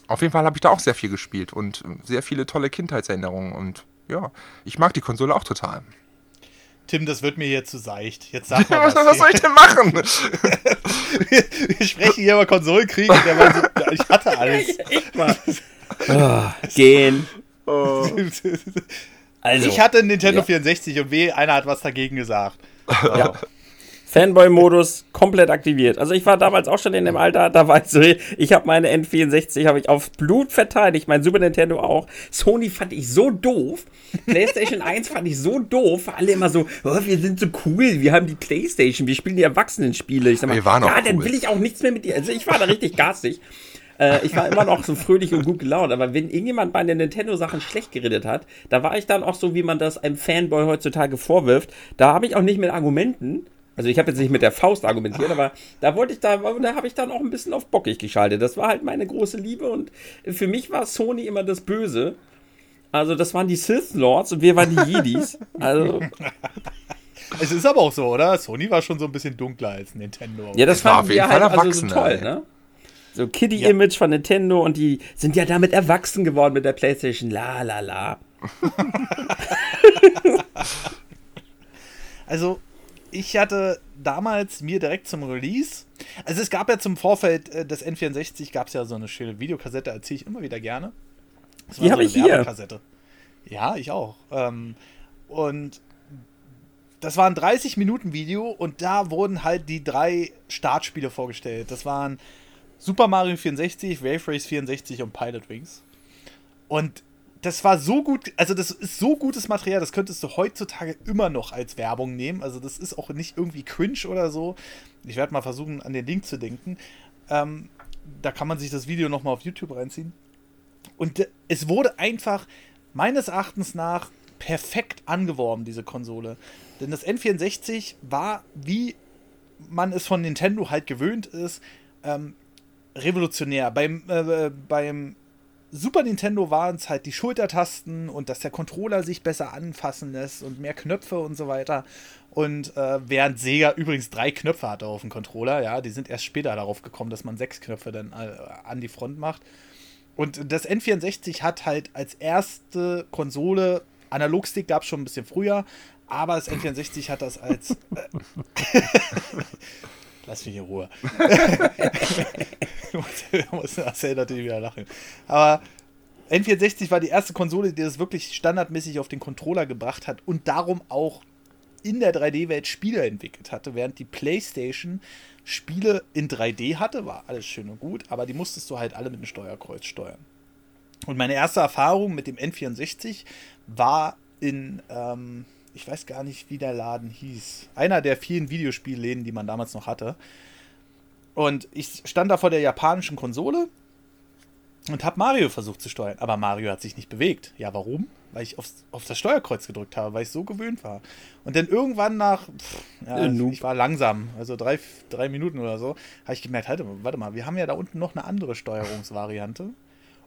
Auf jeden Fall habe ich da auch sehr viel gespielt und äh, sehr viele tolle Kindheitserinnerungen und ja, ich mag die Konsole auch total. Tim, das wird mir hier zu seicht. Jetzt sag mal was, was. was soll ich denn machen? Wir sprechen hier über Konsolenkrieg. und der war so, ich hatte alles. Ich mal. Ah, gehen. Also, Ich hatte einen Nintendo Ja. 64 und weh, einer hat was dagegen gesagt. Ja. Fanboy-Modus komplett aktiviert. Also ich war damals auch schon in dem Alter, da war ich so, ich habe meine N64 habe ich aufs Blut verteidigt, mein Super Nintendo auch. Sony fand ich so doof. PlayStation 1 fand ich so doof. Alle immer so, oh, wir sind so cool, wir haben die PlayStation, wir spielen die Erwachsenenspiele. Ich sag mal, Wir waren auch ja, dann cool. will ich auch nichts mehr mit dir. Also ich war da richtig garstig. Äh, ich war immer noch so fröhlich und gut gelaunt, aber wenn irgendjemand bei den Nintendo-Sachen schlecht geredet hat, da war ich dann auch so, wie man das einem Fanboy heutzutage vorwirft. Da habe ich auch nicht mit Argumenten, Also ich habe jetzt nicht mit der Faust argumentiert, aber da wollte ich da, da habe ich dann auch ein bisschen auf bockig geschaltet. Das war halt meine große Liebe und für mich war Sony immer das Böse. Also das waren die Sith Lords und wir waren die Jedis. Also Es ist aber auch so, oder? Sony war schon so ein bisschen dunkler als Nintendo. ja, das war fanden auf jeden halt Fall also so toll, ne? So Kiddie-Image von Nintendo und die sind ja damit erwachsen geworden mit der Playstation. La la la. Also, ich hatte damals mir direkt zum Release, also es gab ja zum Vorfeld äh, des N64 gab es ja so eine schöne Videokassette, erzähle ich immer wieder gerne. Das Die hab eine ich hier. Werbekassette. Ja, ich auch. Ähm, und das war ein 30 Minuten Video und da wurden halt die drei Startspiele vorgestellt. Das waren Super Mario 64, Wave Race 64 und Pilot Wings. Und das war so gut, also das ist so gutes Material, das könntest du heutzutage immer noch als Werbung nehmen. Also das ist auch nicht irgendwie cringe oder so. Ich werde mal versuchen, an den Link zu denken. Ähm, da kann man sich das Video nochmal auf YouTube reinziehen. Und es wurde einfach meines Erachtens nach perfekt angeworben, diese Konsole. Denn das N64 war, wie man es von Nintendo halt gewöhnt ist, ähm, revolutionär. Beim, äh, beim Super Nintendo waren es halt die Schultertasten und dass der Controller sich besser anfassen lässt und mehr Knöpfe und so weiter. Und äh, während Sega übrigens drei Knöpfe hatte auf dem Controller, ja, die sind erst später darauf gekommen, dass man sechs Knöpfe dann äh, an die Front macht. Und das N64 hat halt als erste Konsole, Analogstick gab es schon ein bisschen früher, aber das N64 hat das als. Äh, Lass mich in Ruhe. da muss Marcel natürlich wieder lachen. Aber N64 war die erste Konsole, die das wirklich standardmäßig auf den Controller gebracht hat und darum auch in der 3D-Welt Spiele entwickelt hatte, während die PlayStation Spiele in 3D hatte, war alles schön und gut, aber die musstest du halt alle mit dem Steuerkreuz steuern. Und meine erste Erfahrung mit dem N64 war in, ähm, ich weiß gar nicht, wie der Laden hieß. Einer der vielen Videospielläden, die man damals noch hatte. Und ich stand da vor der japanischen Konsole und habe Mario versucht zu steuern. Aber Mario hat sich nicht bewegt. Ja, warum? Weil ich aufs, auf das Steuerkreuz gedrückt habe, weil ich so gewöhnt war. Und dann irgendwann nach, pff, ja, Äh, Noob. ich war langsam, also drei, drei Minuten oder so, habe ich gemerkt, halt, warte mal, wir haben ja da unten noch eine andere Steuerungsvariante.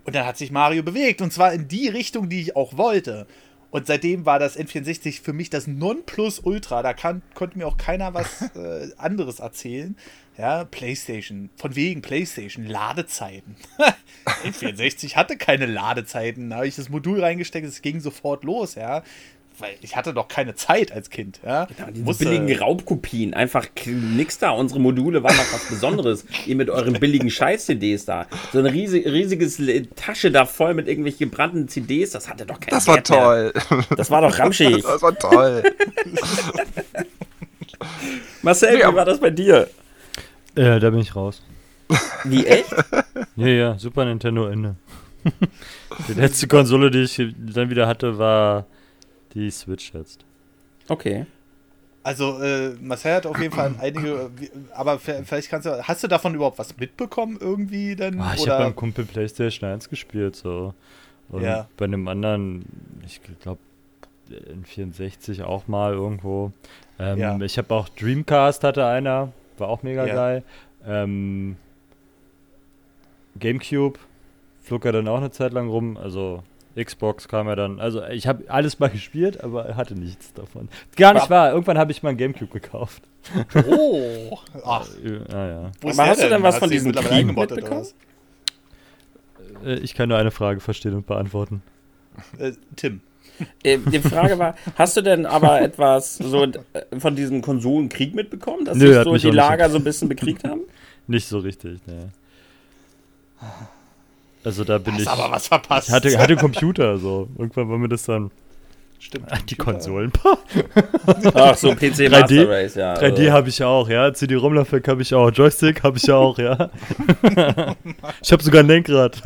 Und dann hat sich Mario bewegt und zwar in die Richtung, die ich auch wollte. Und seitdem war das N64 für mich das Nonplusultra. Da kann, konnte mir auch keiner was äh, anderes erzählen. Ja, PlayStation. Von wegen PlayStation. Ladezeiten. N64 hatte keine Ladezeiten. Da habe ich das Modul reingesteckt, es ging sofort los, ja. Weil ich hatte doch keine Zeit als Kind, ja. Ja, diese Musste- billigen Raubkopien, einfach nix da. Unsere Module waren noch was Besonderes. Ihr mit euren billigen Scheiß-CDs da. So eine riesig, riesiges Tasche da voll mit irgendwelchen gebrannten CDs, das hatte doch keinen Das war Wert mehr. toll. Das war doch ramschig. Das war toll. Marcel, Ja. wie war das bei dir? Äh, da bin ich raus. Wie echt? Ja, ja, Super Nintendo Ende. die letzte Konsole, die ich dann wieder hatte, war die Switch jetzt. Okay. Also, äh, Marcel hat auf jeden Fall einige, aber vielleicht kannst du, hast du davon überhaupt was mitbekommen irgendwie denn? Ah, ich habe beim Kumpel PlayStation 1 gespielt, so. Und Ja. bei einem anderen, ich glaube, in 64 auch mal irgendwo. Ähm, Ja. Ich habe auch Dreamcast hatte einer, war auch mega Ja. geil. Ähm, Gamecube flog er dann auch eine Zeit lang rum, also Xbox kam er dann. Also ich habe alles mal gespielt, aber hatte nichts davon. Gar nicht wahr, irgendwann habe ich mal einen Gamecube gekauft. Oh! Ach, Ah, ja. wo ist Aber hast du denn was Hast von diesem Krieg mitbekommen? Äh, Ich kann nur eine Frage verstehen und beantworten. Äh, Tim. Äh, Die Frage war, hast du denn aber etwas so äh, von diesem Konsolenkrieg mitbekommen, dass Nö, sich so die Lager so ein bisschen bekriegt haben? Nicht so richtig, ne. Also da bin Hast ich. aber was verpasst. Ich hatte, hatte Computer, so. Irgendwann war mir das dann. Stimmt. Ah, die Computer. Konsolen. Ach so, PC 3D Master Race, ja. 3D also. habe ich auch, ja. CD-ROM-Laufwerk habe ich auch. Joystick habe ich auch, ja. ich habe sogar ein Lenkrad.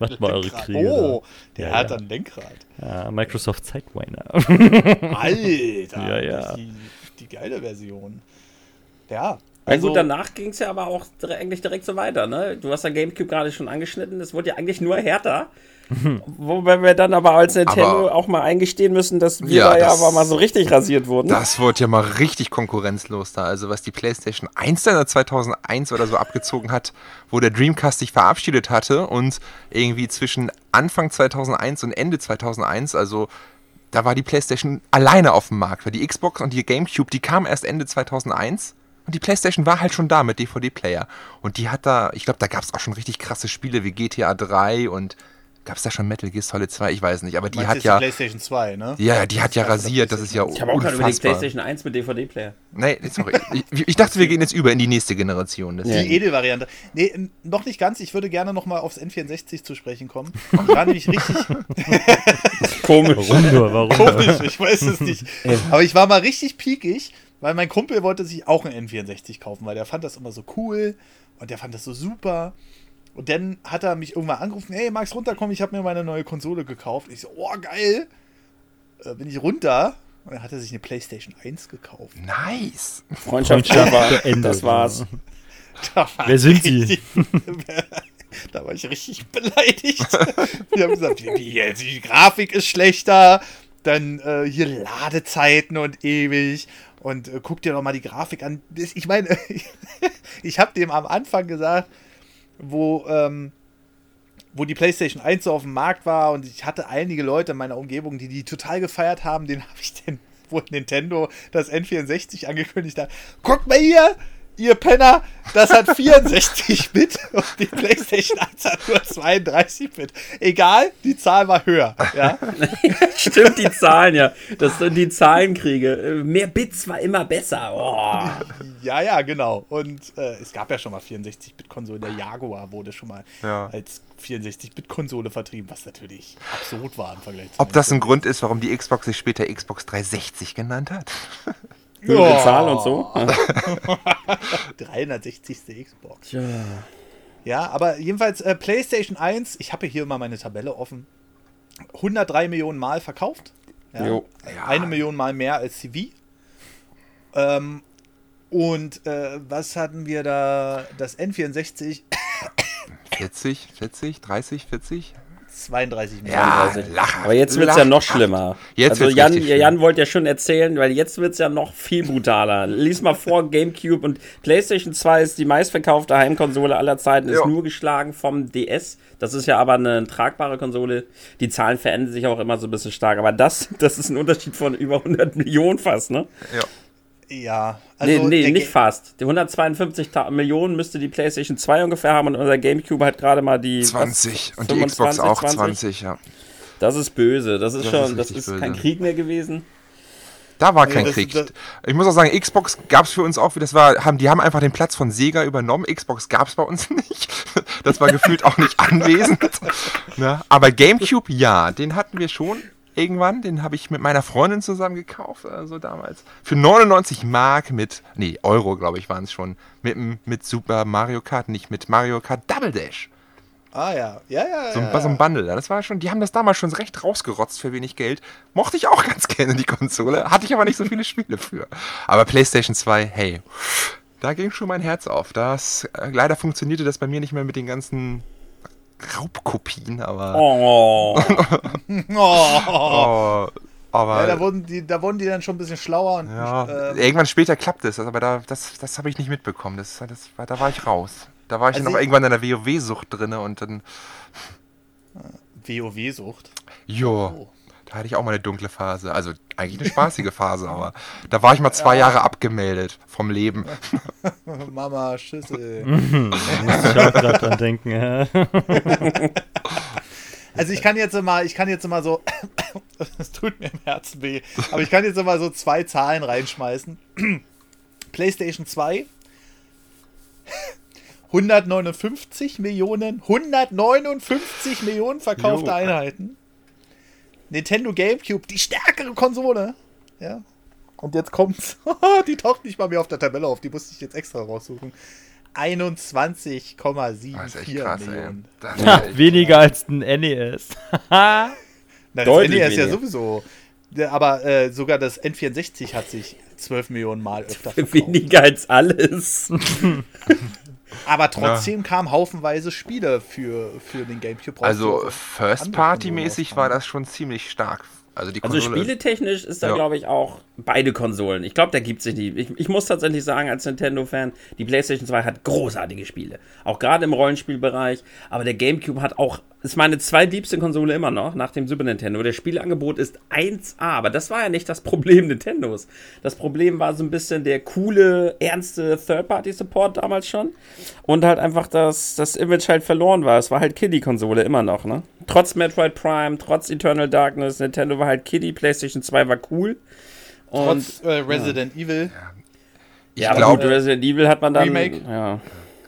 Macht mal eure Kriege. Oh, der Ja, hat ja. ein Lenkrad. Ja, Microsoft Sidewinder. Alter! Ja, ja. das ist Die, die geile Version. Ja. Ja, Also, gut, danach ging es ja aber auch eigentlich direkt so weiter, ne? Du hast ja GameCube gerade schon angeschnitten, es wurde ja eigentlich nur härter. Wobei wir dann aber als Nintendo Aber- auch mal eingestehen müssen, dass wir Ja, da ja das- aber mal so richtig rasiert wurden. Das wurde ja mal richtig konkurrenzlos da. Also was die PlayStation 1 dann 2001 oder so abgezogen hat, wo der Dreamcast sich verabschiedet hatte und irgendwie zwischen Anfang 2001 und Ende 2001, also da war die PlayStation alleine auf dem Markt, weil die Xbox und die GameCube, die kamen erst Ende 2001 und die PlayStation war halt schon da mit DVD-Player. Und die hat da, ich glaube, da gab es auch schon richtig krasse Spiele wie GTA 3 und gab es da schon Metal Gear Solid 2, ich weiß nicht, aber die Meinst hat jetzt ja... Die PlayStation 2, ne? Ja, die hat ja rasiert, das ist ja ich habe auch gerade unfassbar. überlegt, PlayStation 1 mit DVD-Player. Nee, sorry. Ich, ich dachte, wir gehen jetzt über in die nächste Generation. Ja. Die Edel-Variante. Nee, noch nicht ganz. Ich würde gerne noch mal aufs N64 zu sprechen kommen. Ich war nämlich richtig Komisch. Warum nur? Warum komisch, ich weiß es nicht. Aber ich war mal richtig piekig, weil mein Kumpel wollte sich auch einen N64 kaufen, weil der fand das immer so cool und der fand das so super. Und dann hat er mich irgendwann angerufen, hey, magst runterkommen, ich habe mir meine neue Konsole gekauft. Ich so, oh, geil. Äh, bin ich runter und dann hat er sich eine Playstation 1 gekauft. Nice. Freundschaft, Freundschaft war, das war's. Da war Wer sind ich Sie? richtig- da war ich richtig beleidigt. Wir haben gesagt, wie, wie, die Grafik ist schlechter, dann äh, hier Ladezeiten und ewig. Und äh, guck dir doch mal die Grafik an. Ich meine, ich habe dem am Anfang gesagt, wo, ähm, wo die PlayStation 1 so auf dem Markt war und ich hatte einige Leute in meiner Umgebung, die die total gefeiert haben, den habe ich dann, wo Nintendo das N64 angekündigt hat. Guckt mal hier, ihr Penner, das hat 64-Bit und die PlayStation 1 hat nur 32-Bit. Egal, die Zahl war höher. Ja? Stimmt, die Zahlen, ja. Das sind die Zahlenkriege. Mehr Bits war immer besser. Oh. ja, ja, genau. Und äh, es gab ja schon mal 64-Bit-Konsolen. Der Jaguar wurde schon mal Ja. als 64-Bit-Konsole vertrieben, was natürlich absurd war im Vergleich zu Ob das ein. Grund ist, warum die Xbox sich später Xbox 360 genannt hat? Höhere Ja. Zahl und so. 360. Xbox. Tja. Ja, aber jedenfalls äh, PlayStation 1, ich habe hier mal meine Tabelle offen, 103 Millionen Mal verkauft. Ja. Jo. Ja. Eine Million Mal mehr als CV. Ähm, und äh, was hatten wir da? Das N64, 40, 40, 30, 40? 32 Millionen. Ja, lachhaft. Aber jetzt wird's ja noch schlimmer. Jetzt also Jan. Jan wollte ja schon erzählen, weil jetzt wird's ja noch viel brutaler. Lies mal vor, GameCube und PlayStation 2 ist die meistverkaufte Heimkonsole aller Zeiten, ist Ja. nur geschlagen vom DS. Das ist ja aber eine tragbare Konsole. Die Zahlen verändern sich auch immer so ein bisschen stark. Aber das, das ist ein Unterschied von über 100 Millionen fast, ne? Ja. Ja, also nee, nee, nicht Ga- fast. Die 152 Ta Millionen müsste die PlayStation 2 ungefähr haben und unser GameCube hat gerade mal die was, 20 und die Xbox 25, auch 20? 20, ja. Das ist böse. Das ist Das schon, ist das ist böse. kein Krieg mehr gewesen. Da war kein das- Krieg. das- ich muss auch sagen, Xbox gab es für uns auch, das war, haben, die haben einfach den Platz von Sega übernommen. Xbox gab es bei uns nicht. Das war gefühlt auch nicht anwesend. Ne? Aber GameCube, ja, den hatten wir schon irgendwann. Den habe ich mit meiner Freundin zusammen gekauft, also damals. Für 99 Mark mit, nee, Euro, glaube ich, waren es schon. Mit, mit Super Mario Kart, nicht mit Mario Kart Double Dash. Ah ja, ja, ja. So, ja, ein- so ein ja. Bundle. Das war schon, die haben das damals schon recht rausgerotzt für wenig Geld. Mochte ich auch ganz gerne, die Konsole. Hatte ich aber nicht so viele Spiele für. Aber PlayStation 2, hey, da ging schon mein Herz auf. Das, äh, leider funktionierte das bei mir nicht mehr mit den ganzen Raubkopien, aber. Oh. Oh. Oh, aber. Ja, da wurden, die, da wurden die dann schon ein bisschen schlauer. Und, ja, ähm, irgendwann später klappt es, aber da, das, das habe ich nicht mitbekommen. Das, das, da war ich raus. Da war ich Also dann auch irgendwann in der WoW-Sucht drin und dann, WoW-Sucht. jo, Oh. Da hatte ich auch mal eine dunkle Phase. Also eigentlich eine spaßige Phase, aber da war ich mal zwei Jahre abgemeldet vom Leben. Mama, Schüssel. Muss ich auch gerade dran denken. hä? Also ich kann jetzt mal, ich kann jetzt mal so, das tut mir im Herzen weh, aber ich kann jetzt mal so zwei Zahlen reinschmeißen. PlayStation 2 159 Millionen, 159 Millionen verkaufte Jo. Einheiten. Nintendo GameCube, die stärkere Konsole. Ja. Und jetzt kommt's. die taucht nicht mal mehr auf der Tabelle auf, die musste ich jetzt extra raussuchen. 21,74 Das ist echt krass, ey. Millionen. Echt- Weniger als ein NES. Na, das Deutlich NES ja weniger. sowieso. Ja, Aber äh, sogar das N64 hat sich 12 Millionen Mal öfter verkauft. Weniger als alles. Aber trotzdem kamen haufenweise Spiele für, für den GameCube raus. Also die First-Party-mäßig war das schon ziemlich stark. Also die Also spieletechnisch ist da, Ja. glaube ich, auch beide Konsolen. Ich glaube, da gibt sich nicht. Ich, ich muss tatsächlich sagen, als Nintendo-Fan, die PlayStation 2 hat großartige Spiele. Auch gerade im Rollenspielbereich. Aber der GameCube hat auch, ist meine zweitliebste Konsole immer noch, nach dem Super Nintendo. Der Spieleangebot ist 1A. Aber das war ja nicht das Problem Nintendos. Das Problem war so ein bisschen der coole, ernste Third-Party-Support damals schon. Und halt einfach, dass das Image halt verloren war. Es war halt Kiddie-Konsole immer noch, ne? Trotz Metroid Prime, trotz Eternal Darkness, Nintendo war halt Kiddie, PlayStation 2 war cool. Und Trotz äh, Resident Evil. ja, aber glaub- gut, Resident Evil hat man dann. Remake? Ja,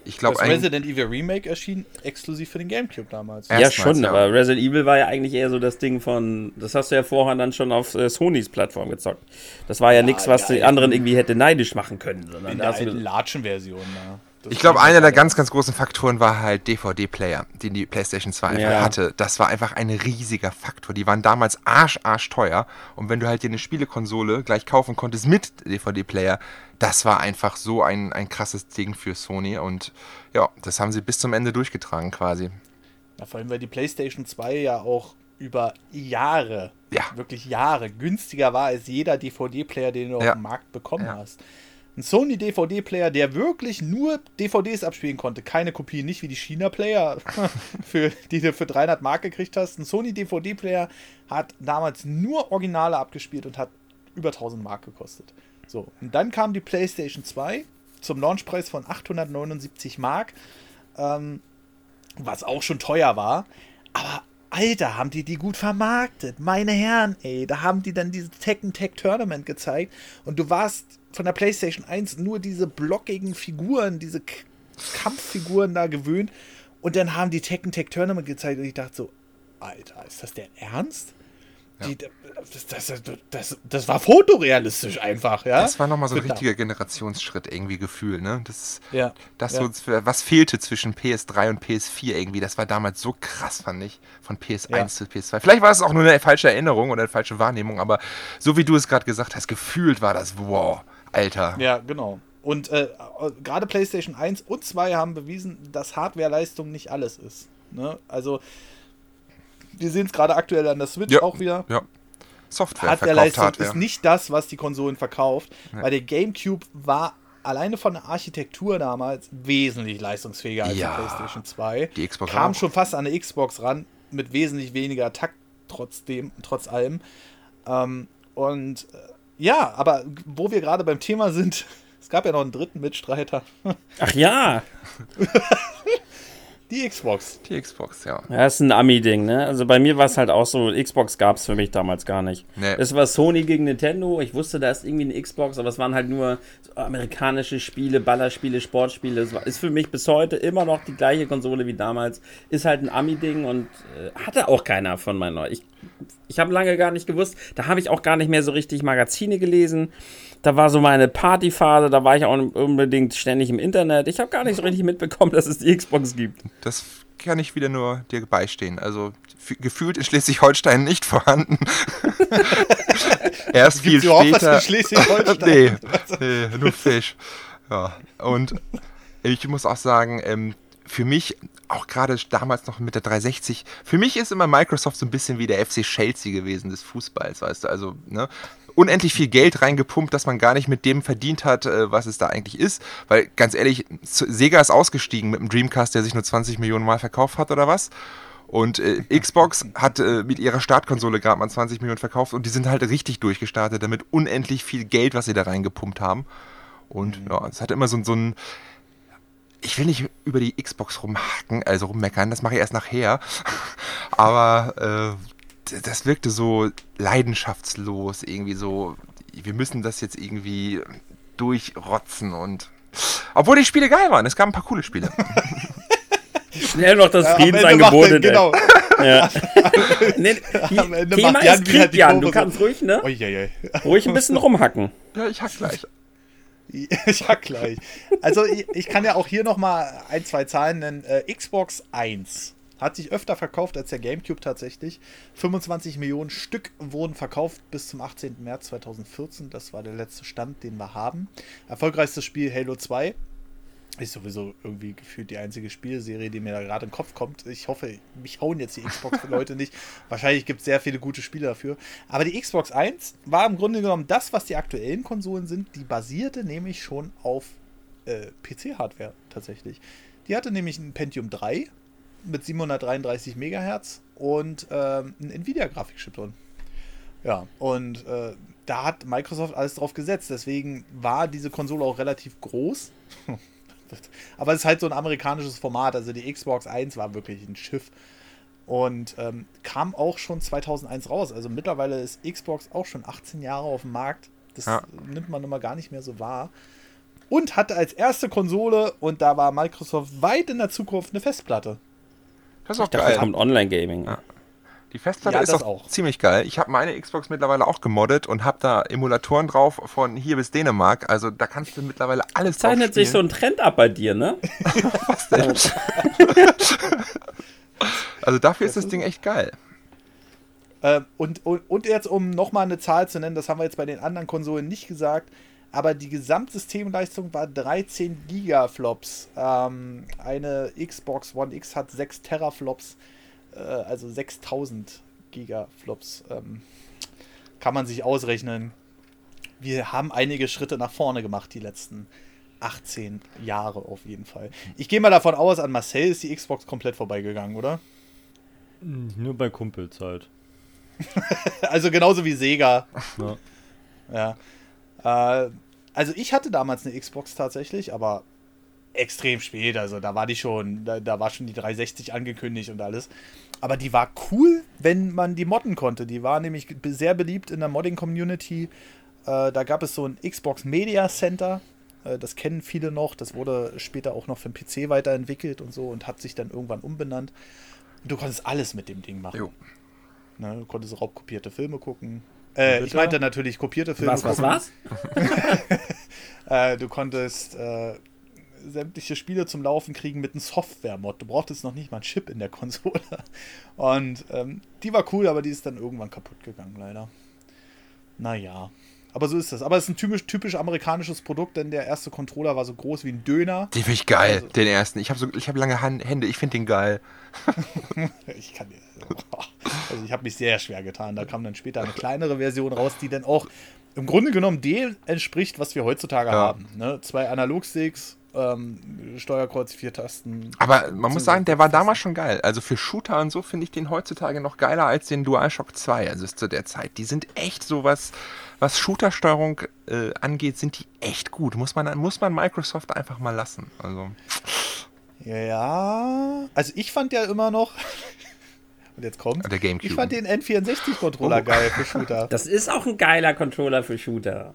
ich Das glaube eigentlich. Resident Evil Remake erschien exklusiv für den GameCube damals. Ja. ja Erstmals, schon, ja. aber Resident Evil war ja eigentlich eher so das Ding von. Das hast du ja vorher dann schon auf äh, Sonys Plattform gezockt. Das war ja, nichts, was ja, die ja. anderen irgendwie hätte neidisch machen können. Sondern In der alten Latschen-Version. Ja. Ich glaube, einer der ganz, ganz großen Faktoren war halt DVD-Player, den die PlayStation 2 einfach Ja. hatte. Das war einfach ein riesiger Faktor. Die waren damals arsch, arsch teuer. Und wenn du halt dir eine Spielekonsole gleich kaufen konntest mit DVD-Player, das war einfach so ein, ein krasses Ding für Sony. Und ja, das haben sie bis zum Ende durchgetragen quasi. Ja, vor allem, weil die PlayStation 2 ja auch über Jahre, Ja. wirklich Jahre, günstiger war als jeder DVD-Player, den du Ja. auf dem Markt bekommen hast. Ein Sony DVD-Player, der wirklich nur DVDs abspielen konnte, keine Kopien, nicht wie die China-Player, für, die du für 300 Mark gekriegt hast. Ein Sony DVD-Player hat damals nur Originale abgespielt und hat über 1000 Mark gekostet. So, und dann kam die PlayStation 2 zum Launchpreis von 879 Mark, ähm, was auch schon teuer war. Aber Alter, haben die die gut vermarktet. Meine Herren, ey, da haben die dann dieses Tekken Tech Tournament gezeigt und du warst von der PlayStation 1 nur diese blockigen Figuren, diese K Kampffiguren da gewöhnt und dann haben die Tekken Tech Tournament gezeigt und ich dachte so, Alter, ist das der Ernst? Die, das, das, das, das war fotorealistisch einfach, ja? Das war nochmal so ein da- richtiger Generationsschritt irgendwie Gefühl, ne? Das, Ja. das ja. so, was fehlte zwischen PS3 und PS4 irgendwie, das war damals so krass, fand ich, von PS1 Ja. zu PS2. Vielleicht war es auch nur eine falsche Erinnerung oder eine falsche Wahrnehmung, aber so wie du es gerade gesagt hast, gefühlt war das, wow, Alter. Ja, genau. Und äh, gerade PlayStation 1 und 2 haben bewiesen, dass Hardwareleistung nicht alles ist. Ne? Also, wir sehen es gerade aktuell an der Switch Ja. auch wieder. Ja. Software verkauft Hardwareleistung Hardware. ist nicht das, was die Konsolen verkauft, weil der GameCube war alleine von der Architektur damals wesentlich leistungsfähiger als Ja. die PlayStation 2. Die Xbox Kam auch. schon fast an eine Xbox ran, mit wesentlich weniger Takt trotzdem, trotz allem. Ähm, und äh, ja, aber wo wir gerade beim Thema sind, es gab ja noch einen dritten Mitstreiter, Ach ja, die Xbox. Die Xbox, ja. Ja, ist ein Ami-Ding, ne? Also bei mir war es halt auch so, Xbox gab es für mich damals gar nicht. Nee. Es war Sony gegen Nintendo. Ich wusste, da ist irgendwie eine Xbox, aber es waren halt nur so amerikanische Spiele, Ballerspiele, Sportspiele. Es war, ist für mich bis heute immer noch die gleiche Konsole wie damals. Ist halt ein Ami-Ding und äh, hatte auch keiner von meinen Leuten. Ich, ich habe lange gar nicht gewusst. Da habe ich auch gar nicht mehr so richtig Magazine gelesen. Da war so meine Partyphase, da war ich auch unbedingt ständig im Internet. Ich habe gar nicht so richtig mitbekommen, dass es die Xbox gibt. Das kann ich wieder nur dir beistehen. Also gefühlt in Schleswig-Holstein nicht vorhanden. Erst viel Gibt's überhaupt was später. in Schleswig-Holstein? nee, nee, nur Fisch. Ja, und ich muss auch sagen, ähm, für mich, auch gerade damals noch mit der 360, für mich ist immer Microsoft so ein bisschen wie der FC Chelsea gewesen des Fußballs, weißt du, also, ne? Unendlich viel Geld reingepumpt, dass man gar nicht mit dem verdient hat, äh, was es da eigentlich ist. Weil, ganz ehrlich, Sega ist ausgestiegen mit dem Dreamcast, der sich nur 20 Millionen Mal verkauft hat oder was. Und äh, Xbox hat äh, mit ihrer Startkonsole gerade mal 20 Millionen verkauft und die sind halt richtig durchgestartet, damit unendlich viel Geld, was sie da reingepumpt haben. Und ja, es hat immer so, so ein. Ich will nicht über die Xbox rumhacken, also rummeckern, das mache ich erst nachher. Aber äh, das wirkte so leidenschaftslos, irgendwie so. Wir müssen das jetzt irgendwie durchrotzen und. Obwohl die Spiele geil waren, es gab ein paar coole Spiele. Schnell noch das Ja, Friedensangebot. er- Genau. Ja. nee, Am Ende Thema macht Jan ist Krieg, die Jan. Du so. kannst ruhig, ne? Uiuiui. Ruhig ein bisschen rumhacken. ja, ich hack gleich. ja, gleich. Also ich, ich kann ja auch hier nochmal ein, zwei Zahlen nennen. Äh, Xbox 1 hat sich öfter verkauft als der GameCube tatsächlich. 25 Millionen Stück wurden verkauft bis zum 18. März 2014. Das war der letzte Stand, den wir haben. Erfolgreichstes Spiel Halo 2. Ist sowieso irgendwie gefühlt die einzige Spielserie, die mir da gerade in den Kopf kommt. Ich hoffe, mich hauen jetzt die Xbox-Leute nicht. Wahrscheinlich gibt es sehr viele gute Spiele dafür. Aber die Xbox 1 war im Grunde genommen das, was die aktuellen Konsolen sind. Die basierte nämlich schon auf äh, PC-Hardware tatsächlich. Die hatte nämlich ein Pentium 3 mit 733 Megahertz und ähm, ein Nvidia-Grafikchip drin. Ja, und äh, da hat Microsoft alles drauf gesetzt. Deswegen war diese Konsole auch relativ groß. Aber es ist halt so ein amerikanisches Format. Also die Xbox 1 war wirklich ein Schiff. Und ähm, kam auch schon 2001 raus. Also mittlerweile ist Xbox auch schon 18 Jahre auf dem Markt. Das Ja. nimmt man immer gar nicht mehr so wahr. Und hatte als erste Konsole, und da war Microsoft weit in der Zukunft, eine Festplatte. Das ist auch Ich dachte, geil. da kommt Online-Gaming. Ja. Die Festplatte Ja, ist das auch, auch. ziemlich geil. Ich habe meine Xbox mittlerweile auch gemoddet und habe da Emulatoren drauf von hier bis Dänemark. Also da kannst du mittlerweile alles drauf Zeichnet sich so ein Trend ab bei dir, ne? Also dafür ist das Ding echt geil. Ähm, und, und, und jetzt, um nochmal eine Zahl zu nennen, das haben wir jetzt bei den anderen Konsolen nicht gesagt, aber die Gesamtsystemleistung war 13 Gigaflops. Ähm, eine Xbox One X hat 6 Teraflops, äh, also 6000 Gigaflops. Ähm, kann man sich ausrechnen. Wir haben einige Schritte nach vorne gemacht, die letzten 18 Jahre auf jeden Fall. Ich gehe mal davon aus, an Marcel ist die Xbox komplett vorbeigegangen, oder? Nur bei Kumpels halt. Also genauso wie Sega. Ja. Ja. Äh, also ich hatte damals eine Xbox tatsächlich, aber extrem spät. Also da war die schon, da, da war schon die 360 angekündigt und alles. Aber die war cool, wenn man die modden konnte. Die war nämlich sehr beliebt in der Modding-Community. Äh, da gab es so ein Xbox Media Center. Äh, das kennen viele noch. Das wurde später auch noch für den PC weiterentwickelt und so und hat sich dann irgendwann umbenannt. Du konntest alles mit dem Ding machen. Ne, du konntest raubkopierte Filme gucken. Äh, ich meinte natürlich kopierte Filme Was, was, was? Äh, du konntest äh, sämtliche Spiele zum Laufen kriegen mit einem Software-Mod. Du brauchtest noch nicht mal einen Chip in der Konsole. Und ähm, die war cool, aber die ist dann irgendwann kaputt gegangen, leider. Naja. Aber so ist das. Aber es ist ein typisch, typisch amerikanisches Produkt, denn der erste Controller war so groß wie ein Döner. Den finde ich geil, Also- den ersten. Ich habe so, ich hab lange Han Hände, ich finde den geil. Ich kann also ich habe mich sehr schwer getan. Da kam dann später eine kleinere Version raus, die dann auch im Grunde genommen dem entspricht, was wir heutzutage Ja. haben. Ne? Zwei Analogsticks, ähm, Steuerkreuz, vier Tasten. Aber man muss sagen, der war damals schon geil. Also für Shooter und so finde ich den heutzutage noch geiler als den DualShock 2, also zu der Zeit. Die sind echt so was, was Shooter-Steuerung äh, angeht, sind die echt gut. Muss man, muss man Microsoft einfach mal lassen. Also, Ja, also ich fand ja immer noch. Und jetzt kommt. der Gamecube. Ich fand den N64-Controller Oh. geil für Shooter. Das ist auch ein geiler Controller für Shooter.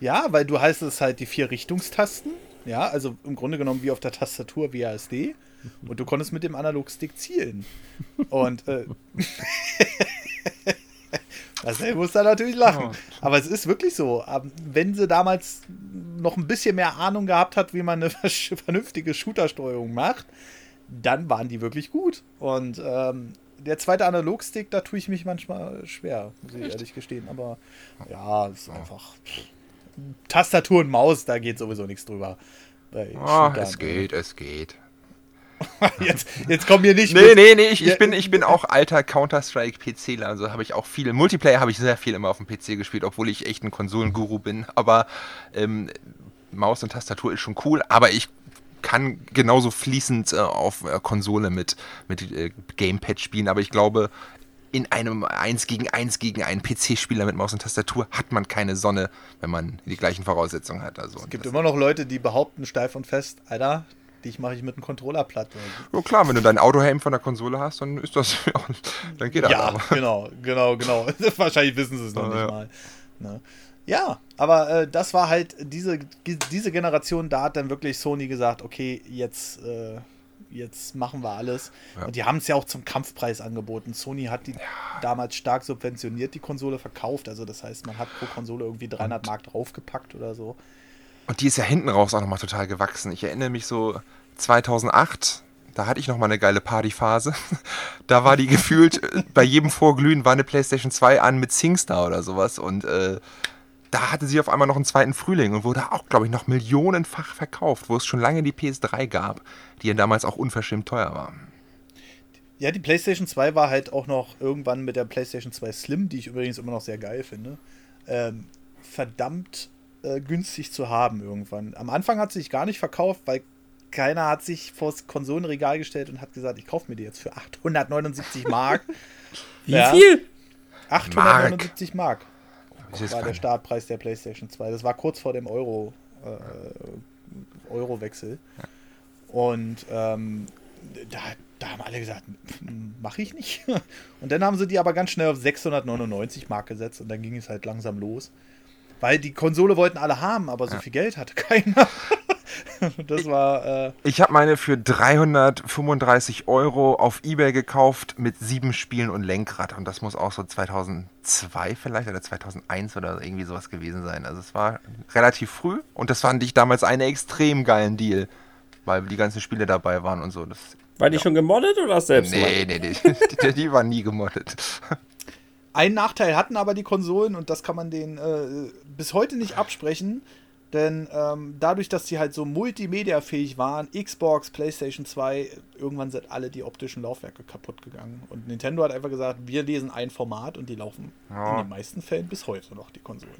Ja, weil du heißt es halt die vier Richtungstasten. Ja, also im Grunde genommen wie auf der Tastatur WASD. Und du konntest mit dem Analogstick zielen. Und äh, Marcel muss da natürlich lachen. Aber es ist wirklich so. Ähm, Wenn sie damals noch ein bisschen mehr Ahnung gehabt hat, wie man eine vernünftige Shootersteuerung macht, dann waren die wirklich gut. Und ähm, der zweite Analogstick, da tue ich mich manchmal schwer, muss ich ehrlich gestehen. Aber ja, es ist einfach. Tastatur und Maus, da geht sowieso nichts drüber. Shootern. es geht, es geht. Jetzt, jetzt kommen wir nicht Nee, mit- nee, nee, ich, ich, bin, ich bin auch alter Counter-Strike-PCler, also habe ich auch viele. Multiplayer habe ich sehr viel immer auf dem PC gespielt, obwohl ich echt ein Konsolenguru bin. Aber ähm, Maus und Tastatur ist schon cool, aber ich kann genauso fließend äh, auf äh, Konsole mit, mit äh, Gamepad spielen, aber ich glaube, in einem 1 gegen 1 gegen einen PC-Spieler mit Maus und Tastatur hat man keine Sonne, wenn man die gleichen Voraussetzungen hat. Also, Es gibt immer noch Leute, die behaupten steif und fest, Alter, dich mache ich mit einem Controller platt. ja, klar, wenn du deinen Autohelm von der Konsole hast, dann ist das, dann geht das. Ja, aber. genau, genau, genau. Wahrscheinlich wissen sie es noch Ja, nicht ja. mal. Ne? Ja, aber äh, das war halt diese, diese Generation, da hat dann wirklich Sony gesagt, okay, jetzt, äh, jetzt machen wir alles. Ja. Und die haben es ja auch zum Kampfpreis angeboten. Sony hat die damals stark subventioniert, die Konsole verkauft. Also das heißt, man hat pro Konsole irgendwie 300 Mark draufgepackt oder so. Und die ist ja hinten raus auch nochmal total gewachsen. Ich erinnere mich so 2008, da hatte ich nochmal eine geile Partyphase. Da war die gefühlt, äh, bei jedem Vorglühen war eine Playstation 2 an mit SingStar oder sowas. Und äh, da hatte sie auf einmal noch einen zweiten Frühling und wurde auch, glaube ich, noch millionenfach verkauft, wo es schon lange die PS3 gab, die ja damals auch unverschämt teuer war. Ja, die PlayStation 2 war halt auch noch irgendwann mit der PlayStation 2 Slim, die ich übrigens immer noch sehr geil finde, ähm, verdammt äh, günstig zu haben irgendwann. Am Anfang hat sie sich gar nicht verkauft, weil keiner hat sich vors Konsolenregal gestellt und hat gesagt, ich kaufe mir die jetzt für 879 Mark. Wie ja. viel? 879 Mark. Das war der Startpreis der PlayStation 2. Das war kurz vor dem Euro, äh, Euro-Wechsel. Ja. Und ähm, da, da haben alle gesagt, mache ich nicht. Und dann haben sie die aber ganz schnell auf 699 Mark gesetzt und dann ging es halt langsam los. Weil die Konsole wollten alle haben, aber so ja. viel Geld hatte keiner. das war. Äh ich habe meine für 335 Euro auf Ebay gekauft mit sieben Spielen und Lenkrad. Und das muss auch so 2002 vielleicht oder 2001 oder irgendwie sowas gewesen sein. Also es war relativ früh und das fand ich damals einen extrem geilen Deal, weil die ganzen Spiele dabei waren und so. Das, war die ja. schon gemoddet oder selbst? Nee, nee, nee. die, die waren nie gemoddet. Einen Nachteil hatten aber die Konsolen und das kann man denen äh, bis heute nicht absprechen. Denn ähm, dadurch, dass sie halt so multimedia-fähig waren, Xbox, PlayStation 2, irgendwann sind alle die optischen Laufwerke kaputt gegangen. Und Nintendo hat einfach gesagt, wir lesen ein Format und die laufen ja. in den meisten Fällen bis heute noch, die Konsolen.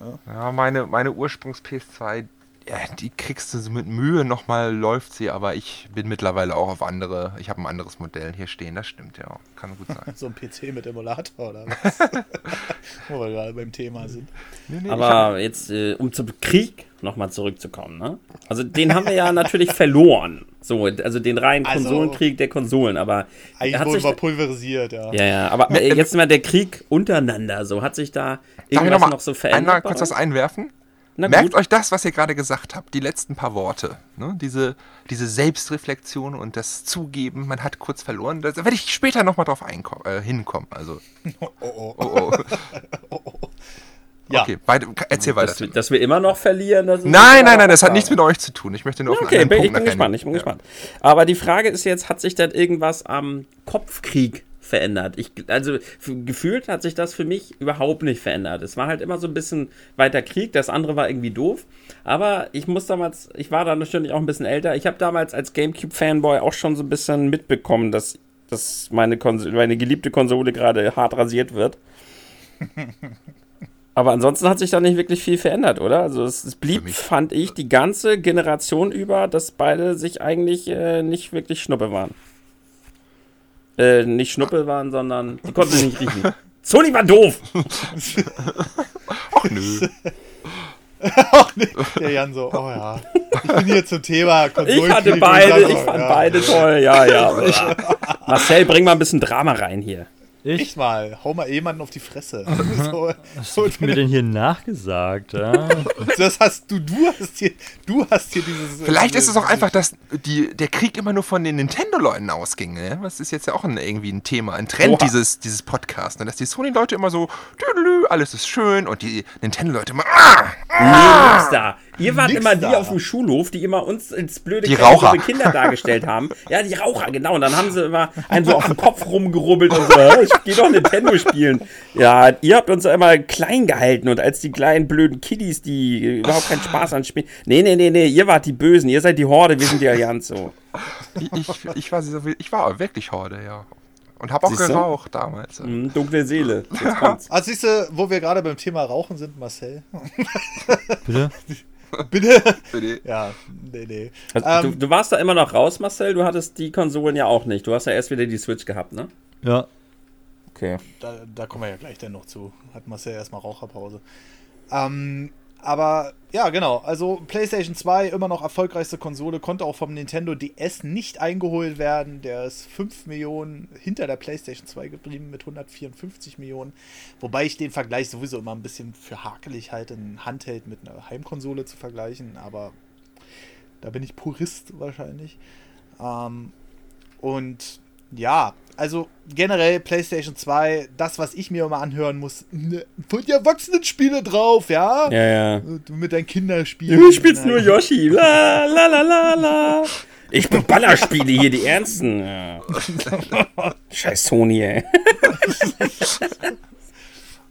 Ja, ja meine, meine Ursprungs-PS2, ja, die kriegst du mit Mühe nochmal, läuft sie, aber ich bin mittlerweile auch auf andere, ich habe ein anderes Modell hier stehen, das stimmt ja, kann gut sein. so ein PC mit Emulator oder was? Wo wir gerade beim Thema sind. Nee, nee, aber jetzt, äh, um zum Krieg nochmal zurückzukommen, ne? Also den haben wir ja natürlich verloren. So, also den reinen also, Konsolenkrieg der Konsolen, aber. Eigentlich wurden wir pulverisiert, ja. Ja, ja, aber äh, jetzt mal der Krieg untereinander, so hat sich da irgendwas noch, noch so verändert? Einmal kurz was einwerfen? Merkt euch das, was ihr gerade gesagt habt, die letzten paar Worte. Ne? Diese, diese Selbstreflexion und das Zugeben, man hat kurz verloren. Da werde ich später nochmal drauf äh, hinkommen. Also. Oh, oh. oh, oh. oh, oh. Ja. Okay, beide, erzähl weiter. Dass, dass, wir immer noch verlieren. nein, nein, nein, das hat nichts mit euch zu tun. Ich möchte nur auf okay, einen bin, Punkt ich bin gespannt, ich bin ja. gespannt. Aber die Frage ist jetzt, hat sich dann irgendwas am Kopfkrieg verändert. Ich, also gefühlt hat sich das für mich überhaupt nicht verändert. Es war halt immer so ein bisschen weiter Krieg, das andere war irgendwie doof. Aber ich muss damals, ich war da natürlich auch ein bisschen älter. Ich habe damals als GameCube-Fanboy auch schon so ein bisschen mitbekommen, dass, dass meine, Konsole, meine geliebte Konsole gerade hart rasiert wird. Aber ansonsten hat sich da nicht wirklich viel verändert, oder? Also es, es blieb, fand ich, die ganze Generation über, dass beide sich eigentlich äh, nicht wirklich Schnuppe waren äh, nicht Schnuppel waren, sondern die konnten sich nicht riechen. Sony war doof! Ach nö. Ach nee. Der Jan so, oh ja. Ich bin hier zum Thema Konsolen Ich hatte beide, ich fand ja. beide toll, ja, ja. Marcel, bring mal ein bisschen Drama rein hier. Ich? Echt mal, hau mal jemanden auf die Fresse. so, Was so hast du mir denn hier nachgesagt? Ja? das hast du, du hast hier, du hast hier dieses. Vielleicht ist es auch einfach, dass die, der Krieg immer nur von den Nintendo-Leuten ausging. Ne? Das ist jetzt ja auch ein, irgendwie ein Thema, ein Trend dieses, dieses Podcasts. Ne? Dass die Sony-Leute immer so, alles ist schön und die Nintendo-Leute immer. Ah, ah, nee, da. Ihr wart immer die da. auf dem Schulhof, die immer uns ins blöde die Raucher. Kinder dargestellt haben. Ja, die Raucher, genau. Und dann haben sie immer einen so auf den Kopf rumgerubbelt und so, ich geh doch Nintendo spielen. Ja, ihr habt uns immer klein gehalten und als die kleinen blöden Kiddies, die überhaupt keinen Spaß an Spielen. Nee, nee, nee, nee, ihr wart die Bösen, ihr seid die Horde, wir sind die Allianz so. Ich, ich, ich, war, ich war wirklich Horde, ja. Und hab auch siehst geraucht damals. Mm, dunkle Seele. Also siehst du, wo wir gerade beim Thema Rauchen sind, Marcel. Bitte? Bitte? Bitte? Ja, nee, nee. Also, ähm, du, du, warst da immer noch raus, Marcel. Du hattest die Konsolen ja auch nicht. Du hast ja erst wieder die Switch gehabt, ne? Ja. Okay. Da, da kommen wir ja gleich dann noch zu. Hat Marcel erstmal Raucherpause. Ähm, aber ja, genau. Also PlayStation 2 immer noch erfolgreichste Konsole, konnte auch vom Nintendo DS nicht eingeholt werden. Der ist 5 Millionen hinter der PlayStation 2 geblieben mit 154 Millionen. Wobei ich den Vergleich sowieso immer ein bisschen für hakelig halte, ein Handheld mit einer Heimkonsole zu vergleichen. Aber da bin ich Purist wahrscheinlich. Ähm, und ja, also generell PlayStation 2, das, was ich mir immer anhören muss, ne, von die Erwachsenen-Spiele drauf, ja? Ja, ja. Du mit deinen Kinderspielen. Du spielst nur Yoshi. La, la, la, la, la. Ich bin Ballerspiele hier, die ernsten. Ja. Scheiß Sony, ey.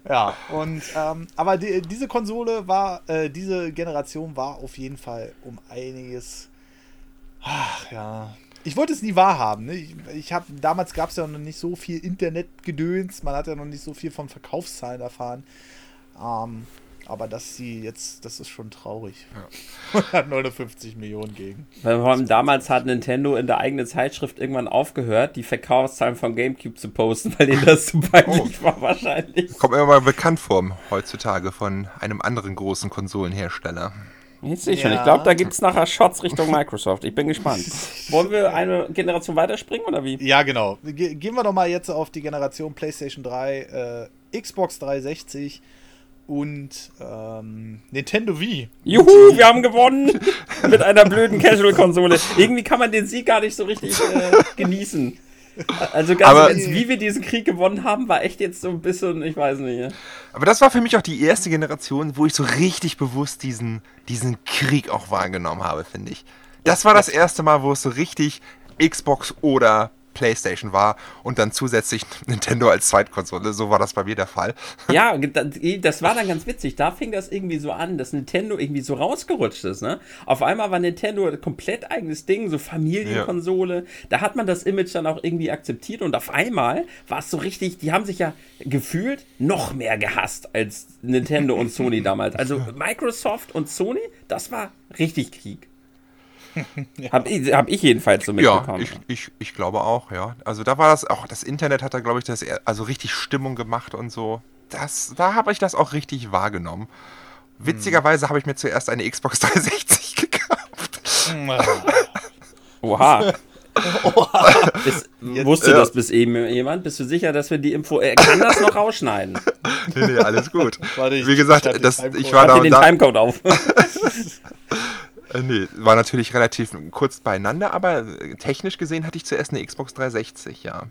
Ja, und ähm, aber die, diese Konsole war, äh, diese Generation war auf jeden Fall um einiges. Ach ja. Ich wollte es nie wahrhaben. Ne? Ich, ich hab, damals gab es ja noch nicht so viel Internetgedöns, man hat ja noch nicht so viel von Verkaufszahlen erfahren. Ähm, aber dass sie jetzt, das ist schon traurig. Ja. 159 Millionen gegen. Weil vor allem damals hat Nintendo in der eigenen Zeitschrift irgendwann aufgehört, die Verkaufszahlen von GameCube zu posten, weil denen das zu peinlich oh. war wahrscheinlich. Kommt mir mal bekannt vor heutzutage von einem anderen großen Konsolenhersteller. Jetzt sehe ich ja. schon. Ich glaube, da gibt es nachher Shots Richtung Microsoft. Ich bin gespannt. Wollen wir eine Generation weiterspringen oder wie? Ja, genau. Ge gehen wir doch mal jetzt auf die Generation PlayStation 3, äh, Xbox 360 und ähm, Nintendo Wii. Juhu, wir haben gewonnen mit einer blöden Casual-Konsole. Irgendwie kann man den Sieg gar nicht so richtig äh, genießen. Also ganz aber, ehrlich, wie wir diesen Krieg gewonnen haben, war echt jetzt so ein bisschen, ich weiß nicht. Aber das war für mich auch die erste Generation, wo ich so richtig bewusst diesen, diesen Krieg auch wahrgenommen habe, finde ich. Das war das erste Mal, wo es so richtig Xbox oder PlayStation war und dann zusätzlich Nintendo als Zweitkonsole. So war das bei mir der Fall. Ja, das war dann ganz witzig. Da fing das irgendwie so an, dass Nintendo irgendwie so rausgerutscht ist. Ne? Auf einmal war Nintendo ein komplett eigenes Ding, so Familienkonsole. Ja. Da hat man das Image dann auch irgendwie akzeptiert und auf einmal war es so richtig, die haben sich ja gefühlt noch mehr gehasst als Nintendo und Sony damals. Also Microsoft und Sony, das war richtig Krieg ja. Habe ich, hab ich jedenfalls so mitbekommen. Ja, ich, ich, ich glaube auch, ja. Also da war das auch, das Internet hat da, glaube ich, das also richtig Stimmung gemacht und so. Das, da habe ich das auch richtig wahrgenommen. Witzigerweise habe ich mir zuerst eine Xbox 360 gekauft. Oha. Oha. Ist, wusste ja. das bis eben jemand? Bist du sicher, dass wir die Info. Er kann das noch rausschneiden. nee, nee, alles gut. Warte, Wie gesagt, das, ich war da. den Timecode auf. Äh, nee, war natürlich relativ kurz beieinander, aber äh, technisch gesehen hatte ich zuerst eine Xbox 360, ja.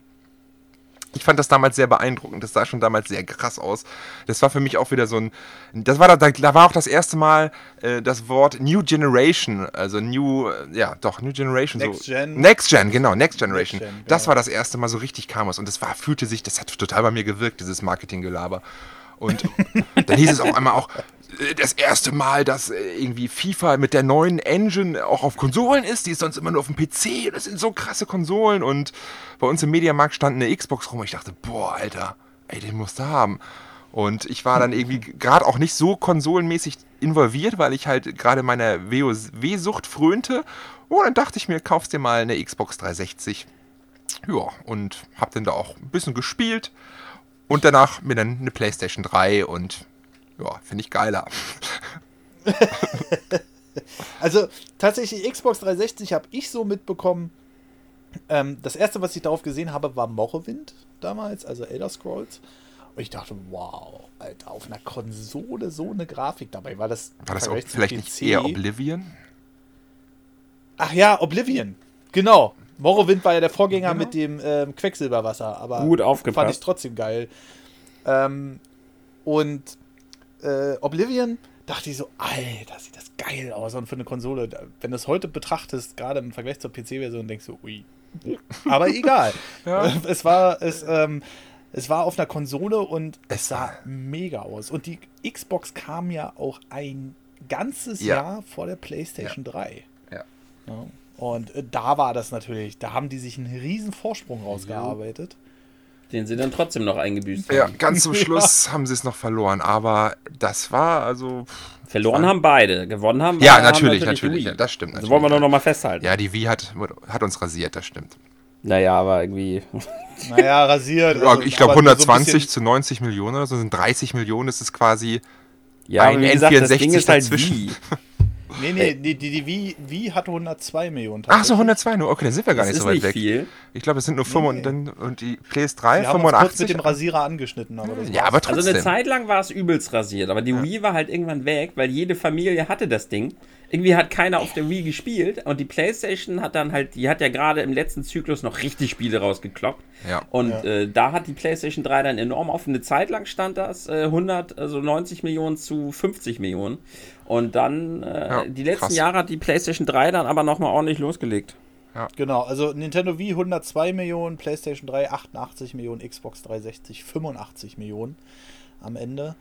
Ich fand das damals sehr beeindruckend. Das sah schon damals sehr krass aus. Das war für mich auch wieder so ein. Das war da, da war auch das erste Mal äh, das Wort New Generation, also New, äh, ja, doch New Generation. Next so. Gen. Next Gen, genau, Next Generation. Next Gen, das genau. war das erste Mal so richtig kam es und das war fühlte sich, das hat total bei mir gewirkt, dieses Marketinggelaber. Und dann hieß es auch einmal auch, das erste Mal, dass äh, irgendwie FIFA mit der neuen Engine auch auf Konsolen ist. Die ist sonst immer nur auf dem PC. Das sind so krasse Konsolen. Und bei uns im Mediamarkt stand eine Xbox rum. Ich dachte, boah, Alter, ey, den musst du haben. Und ich war dann irgendwie gerade auch nicht so konsolenmäßig involviert, weil ich halt gerade meiner WoW-Sucht frönte. Und dann dachte ich mir, kaufst dir mal eine Xbox 360. Ja, und hab dann da auch ein bisschen gespielt. Und danach mir dann eine PlayStation 3 und ja, finde ich geiler. also tatsächlich Xbox 360 habe ich so mitbekommen. Ähm, das erste, was ich darauf gesehen habe, war Morrowind damals, also Elder Scrolls. Und ich dachte, wow, Alter, auf einer Konsole so eine Grafik dabei. War das, war das auch vielleicht nicht eher Oblivion? Ach ja, Oblivion. Genau. Morrowind war ja der Vorgänger genau. mit dem ähm, Quecksilberwasser, aber Gut aufgepasst. fand ich trotzdem geil. Ähm, und äh, Oblivion dachte ich so, Alter, sieht das geil aus. Und für eine Konsole, wenn du es heute betrachtest, gerade im Vergleich zur PC-Version, denkst du, ui. Aber egal. ja. Es war, es, ähm, es war auf einer Konsole und es sah mega aus. Und die Xbox kam ja auch ein ganzes ja. Jahr vor der PlayStation ja. 3. Ja. Und äh, da war das natürlich, da haben die sich einen riesen Vorsprung rausgearbeitet. Den sie dann trotzdem noch eingebüßt haben. Ja, ganz zum Schluss ja. haben sie es noch verloren. Aber das war also. Verloren war, haben beide. Gewonnen haben Ja, natürlich, haben natürlich. natürlich ja, das stimmt. Also wollen wir nur noch mal festhalten. Ja, die Wii hat, hat uns rasiert, das stimmt. Naja, aber irgendwie. Naja, rasiert. Also, ich glaube, 120 so zu 90 Millionen oder so sind 30 Millionen. Das ist quasi ja, ein wie gesagt, N64 das Ding ist halt dazwischen. Wie. Nee, nee, die, die, die Wii, Wii hatte 102 Millionen. Ach so, 102 nur. Okay, dann sind wir gar das nicht so weit nicht weg. Viel. Ich glaube, es sind nur 5 nee, nee. und, die PS3 wir 85. Haben kurz mit dem Rasierer angeschnitten, aber das Ja, aber trotzdem. Also eine Zeit lang war es übelst rasiert, aber die ja. Wii war halt irgendwann weg, weil jede Familie hatte das Ding. Irgendwie hat keiner auf der Wii gespielt und die PlayStation hat dann halt, die hat ja gerade im letzten Zyklus noch richtig Spiele rausgekloppt. Ja. Und ja. Äh, da hat die PlayStation 3 dann enorm auf. Eine Zeit lang stand das äh, 100, also 90 Millionen zu 50 Millionen. Und dann, äh, ja, die letzten krass. Jahre hat die PlayStation 3 dann aber nochmal ordentlich losgelegt. Ja. Genau, also Nintendo Wii 102 Millionen, PlayStation 3 88 Millionen, Xbox 360 85 Millionen. am Ende.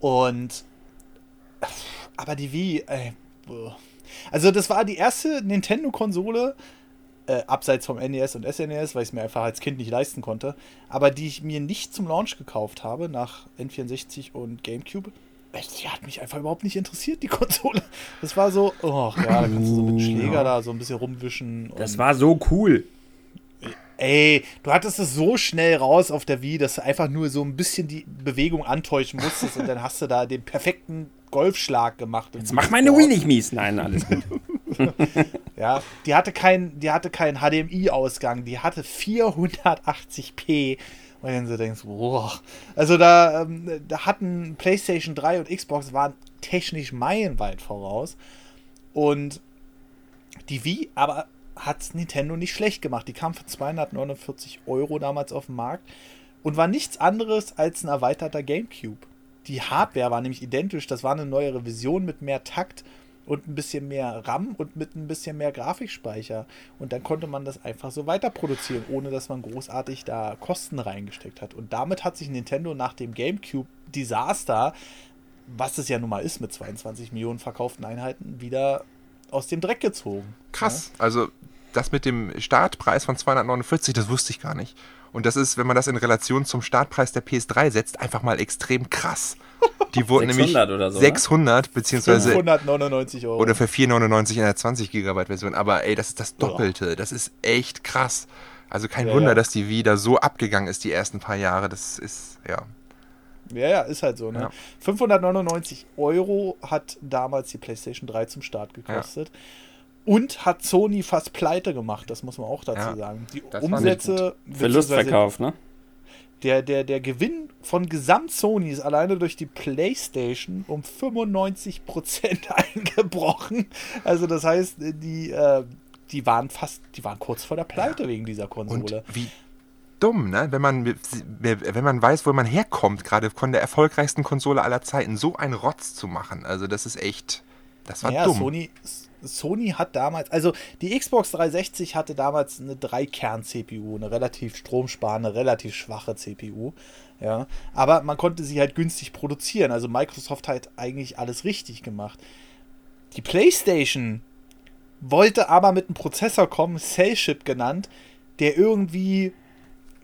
Und aber die Wii, ey, also das war die erste Nintendo-Konsole, äh, abseits vom NES und SNES, weil ich es mir einfach als Kind nicht leisten konnte, aber die ich mir nicht zum Launch gekauft habe, nach N64 und GameCube. Die hat mich einfach überhaupt nicht interessiert, die Konsole. Das war so, oh ja, da kannst du so mit dem Schläger da so ein bisschen rumwischen. Das war so cool. Ey, du hattest es so schnell raus auf der Wii, dass du einfach nur so ein bisschen die Bewegung antäuschen musstest und dann hast du da den perfekten Golfschlag gemacht. Jetzt mach meine Wii nicht mies. Nein, alles gut. ja, die hatte keinen kein HDMI-Ausgang, die hatte 480p. Und dann so denkst, boah. Also da, ähm, da hatten PlayStation 3 und Xbox waren technisch meilenweit voraus. Und die Wii aber hat Nintendo nicht schlecht gemacht. Die kam für 249 Euro damals auf den Markt und war nichts anderes als ein erweiterter GameCube. Die Hardware war nämlich identisch. Das war eine neuere Vision mit mehr Takt und ein bisschen mehr RAM und mit ein bisschen mehr Grafikspeicher. Und dann konnte man das einfach so weiter produzieren, ohne dass man großartig da Kosten reingesteckt hat. Und damit hat sich Nintendo nach dem GameCube-Desaster, was es ja nun mal ist mit 22 Millionen verkauften Einheiten, wieder aus dem Dreck gezogen. Krass. Ja? Also das mit dem Startpreis von 249, das wusste ich gar nicht. Und das ist, wenn man das in Relation zum Startpreis der PS3 setzt, einfach mal extrem krass. Die wurden nämlich oder so, 600 ne? beziehungsweise 599 Euro. Oder für 499 in der 20 GB Version. Aber ey, das ist das Doppelte. Das ist echt krass. Also kein ja, Wunder, ja. dass die wieder so abgegangen ist die ersten paar Jahre. Das ist ja. Ja, ja, ist halt so. Ne? Ja. 599 Euro hat damals die PlayStation 3 zum Start gekostet. Ja. Und hat Sony fast pleite gemacht, das muss man auch dazu ja, sagen. Die Umsätze. Verlustverkauf, ne? Der, der, der Gewinn von Gesamt Sony ist alleine durch die PlayStation um 95% eingebrochen. Also, das heißt, die, äh, die waren fast, die waren kurz vor der Pleite ja. wegen dieser Konsole. Und wie dumm, ne? Wenn man, wenn man weiß, wo man herkommt, gerade von der erfolgreichsten Konsole aller Zeiten, so einen Rotz zu machen. Also, das ist echt. Das war ja, dumm. Sony, Sony hat damals, also die Xbox 360 hatte damals eine Drei-Kern-CPU, eine relativ stromsparende, relativ schwache CPU. Ja, aber man konnte sie halt günstig produzieren. Also Microsoft hat eigentlich alles richtig gemacht. Die PlayStation wollte aber mit einem Prozessor kommen, Cell-Chip genannt, der irgendwie,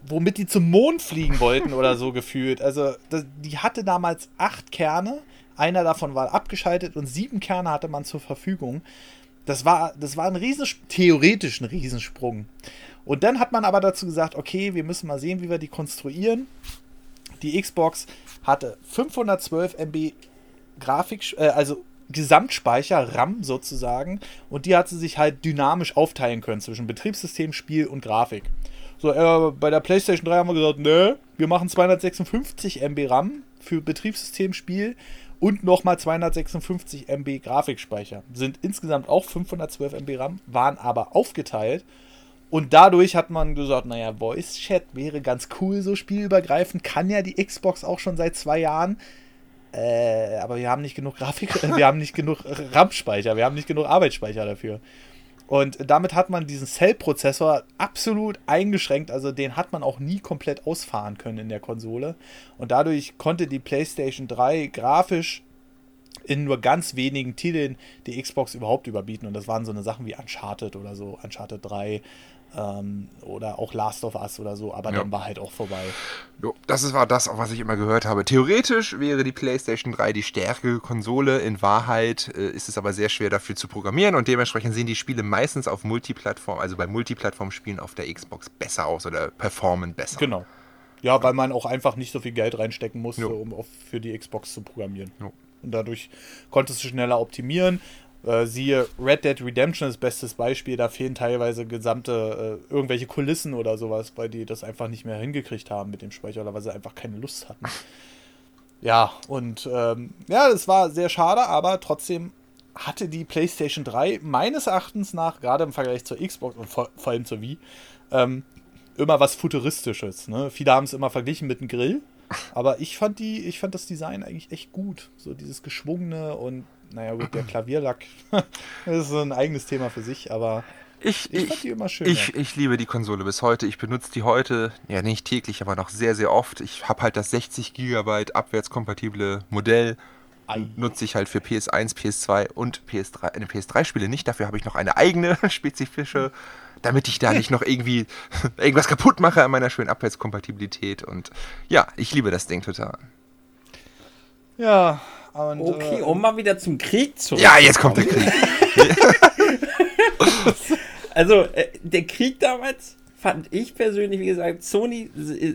womit die zum Mond fliegen wollten oder so gefühlt. Also das, die hatte damals acht Kerne einer davon war abgeschaltet und sieben Kerne hatte man zur Verfügung. Das war, das war ein riesen, theoretisch ein Riesensprung. Und dann hat man aber dazu gesagt, okay, wir müssen mal sehen, wie wir die konstruieren. Die Xbox hatte 512 MB Grafik, äh, also Gesamtspeicher, RAM sozusagen, und die hat sie sich halt dynamisch aufteilen können zwischen Betriebssystem, Spiel und Grafik. So, äh, bei der PlayStation 3 haben wir gesagt, ne, wir machen 256 MB RAM für Betriebssystem, Spiel und nochmal 256 MB Grafikspeicher. Sind insgesamt auch 512 MB RAM, waren aber aufgeteilt. Und dadurch hat man gesagt, naja, Voice Chat wäre ganz cool, so spielübergreifend. Kann ja die Xbox auch schon seit zwei Jahren. Äh, aber wir haben nicht genug Grafik, wir haben nicht genug RAM-Speicher, wir haben nicht genug Arbeitsspeicher dafür. Und damit hat man diesen Cell-Prozessor absolut eingeschränkt. Also den hat man auch nie komplett ausfahren können in der Konsole. Und dadurch konnte die PlayStation 3 grafisch in nur ganz wenigen Titeln die Xbox überhaupt überbieten. Und das waren so eine Sachen wie Uncharted oder so, Uncharted 3, ähm, oder auch Last of Us oder so, aber ja. dann war halt auch vorbei. Jo, das war das, was ich immer gehört habe. Theoretisch wäre die PlayStation 3 die stärkere Konsole. In Wahrheit äh, ist es aber sehr schwer dafür zu programmieren und dementsprechend sehen die Spiele meistens auf Multiplattform, also bei Multiplattform-Spielen auf der Xbox besser aus oder performen besser. Genau. Ja, weil man auch einfach nicht so viel Geld reinstecken musste, jo. um auf, für die Xbox zu programmieren. Jo. Und dadurch konntest du schneller optimieren. Äh, siehe Red Dead Redemption ist bestes Beispiel, da fehlen teilweise gesamte äh, irgendwelche Kulissen oder sowas, weil die das einfach nicht mehr hingekriegt haben mit dem Speicher oder weil sie einfach keine Lust hatten. Ja, und ähm, ja, das war sehr schade, aber trotzdem hatte die PlayStation 3 meines Erachtens nach, gerade im Vergleich zur Xbox und vor, vor allem zur Wii, ähm, immer was Futuristisches. Ne? Viele haben es immer verglichen mit einem Grill. Aber ich fand die, ich fand das Design eigentlich echt gut. So dieses geschwungene und naja gut, der Klavierlack das ist so ein eigenes Thema für sich, aber Ich, Ich ich, fand die immer schön, ich, ich liebe die Konsole bis heute. Ich benutze die heute, ja nicht täglich, aber noch sehr, sehr oft. Ich habe halt das 60 GB abwärtskompatible Modell. Ei. Nutze ich halt für PS1, PS2 und PS3, eine PS3-Spiele nicht. Dafür habe ich noch eine eigene spezifische, damit ich da nicht noch irgendwie irgendwas kaputt mache an meiner schönen Abwärtskompatibilität. Und ja, ich liebe das Ding total. Ja, und, Okay, äh, um mal wieder zum Krieg zu. Ja, jetzt kommt der Krieg. Also, äh, der Krieg damals fand ich persönlich, wie gesagt, Sony,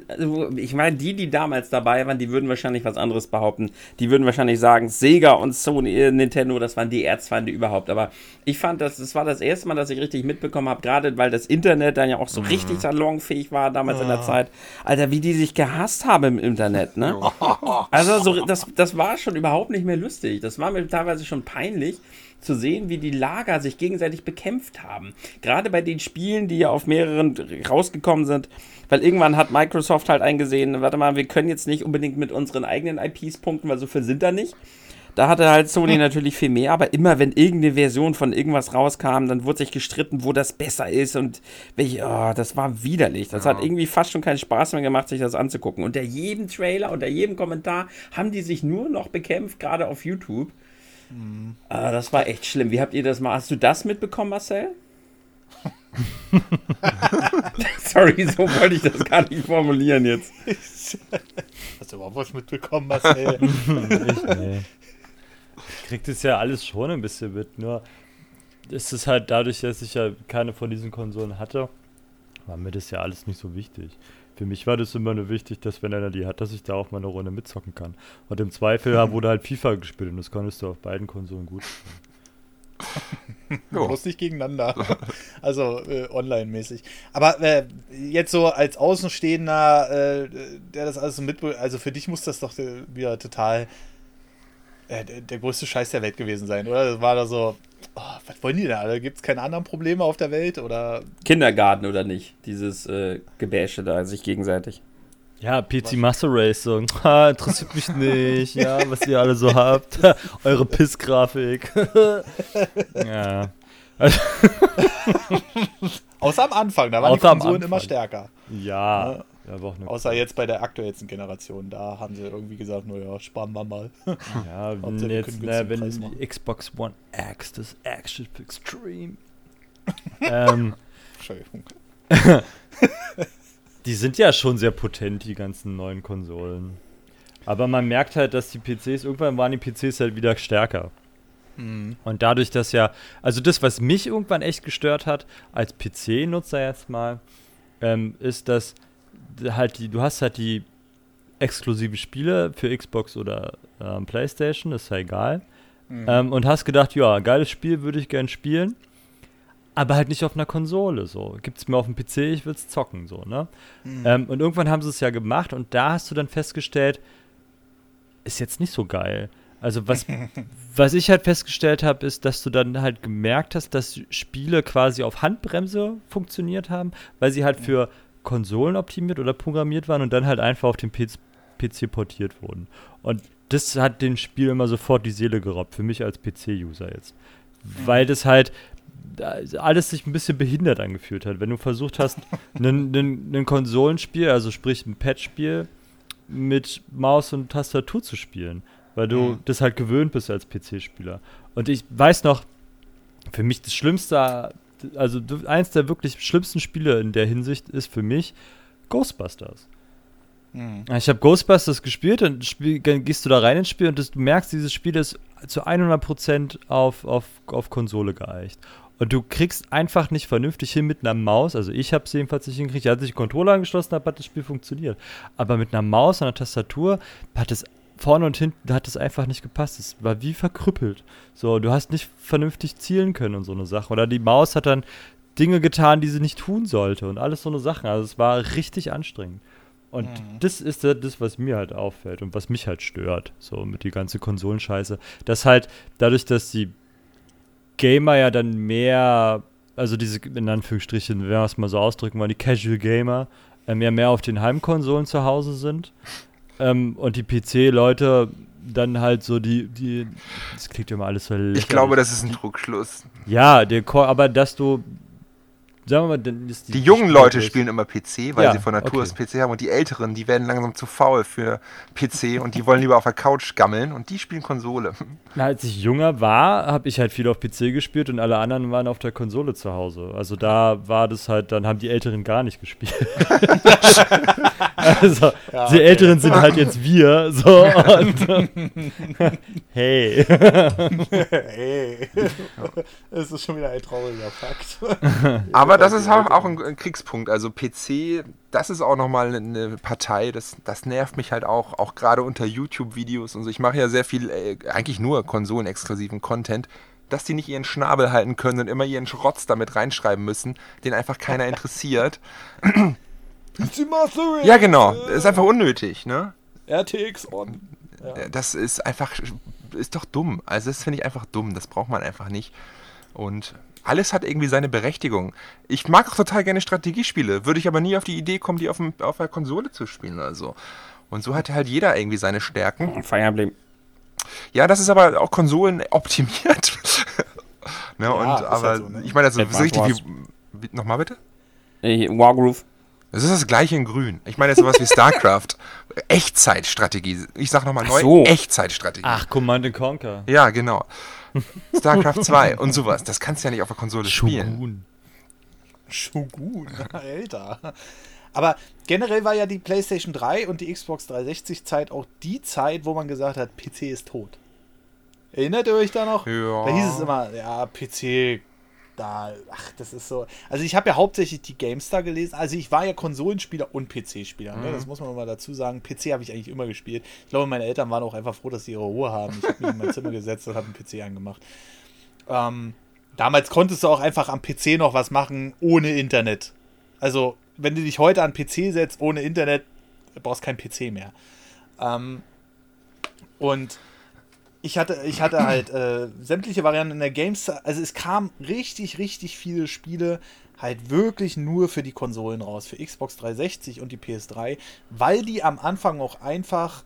also ich meine, die, die damals dabei waren, die würden wahrscheinlich was anderes behaupten. Die würden wahrscheinlich sagen, Sega und Sony, äh, Nintendo, das waren die Erzfeinde überhaupt. Aber ich fand, das, das war das erste Mal, dass ich richtig mitbekommen habe, gerade weil das Internet dann ja auch so richtig salonfähig war damals in der Zeit. Alter, wie die sich gehasst haben im Internet, ne? Also so, das, das war schon überhaupt nicht mehr lustig. Das war mir teilweise schon peinlich zu sehen, wie die Lager sich gegenseitig bekämpft haben. Gerade bei den Spielen, die ja auf mehreren rausgekommen sind. Weil irgendwann hat Microsoft halt eingesehen, warte mal, wir können jetzt nicht unbedingt mit unseren eigenen IPs punkten, weil so viel sind da nicht. Da hatte halt Sony natürlich viel mehr, aber immer wenn irgendeine Version von irgendwas rauskam, dann wurde sich gestritten, wo das besser ist und welche, oh, das war widerlich. Das hat irgendwie fast schon keinen Spaß mehr gemacht, sich das anzugucken. Unter jedem Trailer, unter jedem Kommentar haben die sich nur noch bekämpft, gerade auf YouTube. Ah, das war echt schlimm. Wie habt ihr das mal? Hast du das mitbekommen, Marcel? Sorry, so wollte ich das gar nicht formulieren jetzt. Hast du überhaupt was mitbekommen, Marcel? Ich, nee. Ich krieg das ja alles schon ein bisschen mit, nur ist es halt dadurch, dass ich ja keine von diesen Konsolen hatte, war mir das ja alles nicht so wichtig. Für mich war das immer nur wichtig, dass wenn einer die hat, dass ich da auch mal eine Runde mitzocken kann. Und im Zweifel wurde halt FIFA gespielt und das konntest du auf beiden Konsolen gut spielen. Jo. Bloß nicht gegeneinander. Also äh, online-mäßig. Aber äh, jetzt so als Außenstehender, äh, der das alles so mitbekommt, also für dich muss das doch äh, wieder total äh, der, der größte Scheiß der Welt gewesen sein, oder? Das war da so, oh, was wollen die denn alle? Gibt es keine anderen Probleme auf der Welt? Oder Kindergarten oder nicht? Dieses äh, Gebäsche da, sich gegenseitig. Ja, PC Master Race, so, ha, interessiert mich nicht, ja, was ihr alle so habt. Eure Pissgrafik. ja. Außer am Anfang, da waren die Außer am Konsolen immer stärker. ja. Ja. Außer jetzt bei der aktuellsten Generation. Da haben sie irgendwie gesagt, naja, sparen wir mal. Ja, wenn jetzt, na, wenn die Xbox One X, das Action Extreme. ähm, Entschuldigung. die sind ja schon sehr potent, die ganzen neuen Konsolen. Aber man merkt halt, dass die PCs, irgendwann waren die PCs halt wieder stärker. Und dadurch, dass ja, also das, was mich irgendwann echt gestört hat, als PC-Nutzer jetzt mal, ähm, ist, dass halt die, du hast halt die exklusiven Spiele für Xbox oder ähm, Playstation, ist ja egal. Ähm, und hast gedacht, ja, geiles Spiel würde ich gern spielen, aber halt nicht auf einer Konsole, so. Gibt's mir auf dem PC, ich will's zocken, so, ne? Ähm, und irgendwann haben sie es ja gemacht und da hast du dann festgestellt, ist jetzt nicht so geil. Also was, was ich halt festgestellt habe, ist, dass du dann halt gemerkt hast, dass Spiele quasi auf Handbremse funktioniert haben, weil sie halt für Konsolen optimiert oder programmiert waren und dann halt einfach auf den PC, PC portiert wurden. Und das hat dem Spiel immer sofort die Seele geraubt, für mich als PC-User jetzt. Weil das halt alles sich ein bisschen behindert angefühlt hat. Wenn du versucht hast, ein Konsolenspiel, also sprich ein Pad-Spiel, mit Maus und Tastatur zu spielen, weil du Mhm. das halt gewöhnt bist als PC-Spieler. Und ich weiß noch, für mich das Schlimmste, also eins der wirklich schlimmsten Spiele in der Hinsicht ist für mich Ghostbusters. Mhm. Ich habe Ghostbusters gespielt, dann, spiel, dann gehst du da rein ins Spiel und das, du merkst, dieses Spiel ist zu 100% auf, auf, auf Konsole geeicht. Und du kriegst einfach nicht vernünftig hin mit einer Maus, also ich habe es jedenfalls nicht hingekriegt, als ich den Controller angeschlossen habe, hat das Spiel funktioniert. Aber mit einer Maus und einer Tastatur hat es vorne und hinten hat es einfach nicht gepasst. Es war wie verkrüppelt. So, du hast nicht vernünftig zielen können und so eine Sache. Oder die Maus hat dann Dinge getan, die sie nicht tun sollte und alles so eine Sachen. Also es war richtig anstrengend. Und das ist das, was mir halt auffällt und was mich halt stört, so mit die ganze Konsolenscheiße. Dass halt dadurch, dass die Gamer ja dann mehr, also diese, in Anführungsstrichen, wenn wir es mal so ausdrücken wollen, die Casual Gamer, ähm, ja mehr auf den Heimkonsolen zu Hause sind. Ähm, und die PC-Leute dann halt so die, die, das klingt ja immer alles so Ich lächerlich. glaube, das ist ein Trugschluss. Ja, der Core, aber dass du sagen wir mal, ist Die jungen Leute Spielwelt- spielen immer PC, weil Ja, sie von Natur okay. aus PC haben und die Älteren, die werden langsam zu faul für PC und die wollen lieber auf der Couch gammeln und die spielen Konsole. Na, als ich jünger war, habe ich halt viel auf PC gespielt und alle anderen waren auf der Konsole zu Hause. Also da war das halt, dann haben die Älteren gar nicht gespielt. also die Älteren sind halt jetzt wir. So und, hey. Hey. Es ist schon wieder ein trauriger Fakt. Aber das ist auch, auch ein, ein Kriegspunkt. Also PC, das ist auch nochmal eine Partei, das, das nervt mich halt auch, auch gerade unter YouTube-Videos und so. Ich mache ja sehr viel, äh, eigentlich nur konsolenexklusiven Content, dass die nicht ihren Schnabel halten können und immer ihren Schrotz damit reinschreiben müssen, den einfach keiner interessiert. Ja, genau. Ist einfach unnötig, ne? RTX on. Das ist einfach, ist doch dumm. Also das finde ich einfach dumm. Das braucht man einfach nicht. Und alles hat irgendwie seine Berechtigung. Ich mag auch total gerne Strategiespiele, würde ich aber nie auf die Idee kommen, die auf, dem, auf der Konsole zu spielen oder so. Und so hat halt jeder irgendwie seine Stärken. Fire Emblem. Ja, das ist aber auch Konsolen optimiert. ne, und, ist halt aber so, ne? ich meine, das ist Advance richtig wie Nochmal bitte? Äh, Wargroove. Das ist das gleiche in grün. Ich meine jetzt sowas wie StarCraft. Echtzeitstrategie. Ich sag nochmal neu. so. Echtzeitstrategie. Ach, Command and Conquer. Ja, genau. StarCraft 2 und sowas. Das kannst du ja nicht auf der Konsole spielen. Shogun. Shogun, Alter. Aber generell war ja die PlayStation 3 und die Xbox 360 Zeit auch die Zeit, wo man gesagt hat, PC ist tot. Erinnert ihr euch da noch? Ja. Da hieß es immer, ja, PC, da, ach, das ist so. Also ich habe ja hauptsächlich die GameStar gelesen. Also ich war ja Konsolenspieler und PC-Spieler. Ne? Das muss man mal dazu sagen. PC habe ich eigentlich immer gespielt. Ich glaube, meine Eltern waren auch einfach froh, dass sie ihre Ruhe haben. Ich habe mich in mein Zimmer gesetzt und habe einen PC angemacht. Ähm, damals konntest du auch einfach am PC noch was machen ohne Internet. Also, wenn du dich heute an PC setzt ohne Internet, brauchst kein PC mehr. Ähm, und ich hatte, ich hatte halt äh, sämtliche Varianten in der Games. Also es kamen richtig, richtig viele Spiele halt wirklich nur für die Konsolen raus, für Xbox 360 und die PS3, weil die am Anfang auch einfach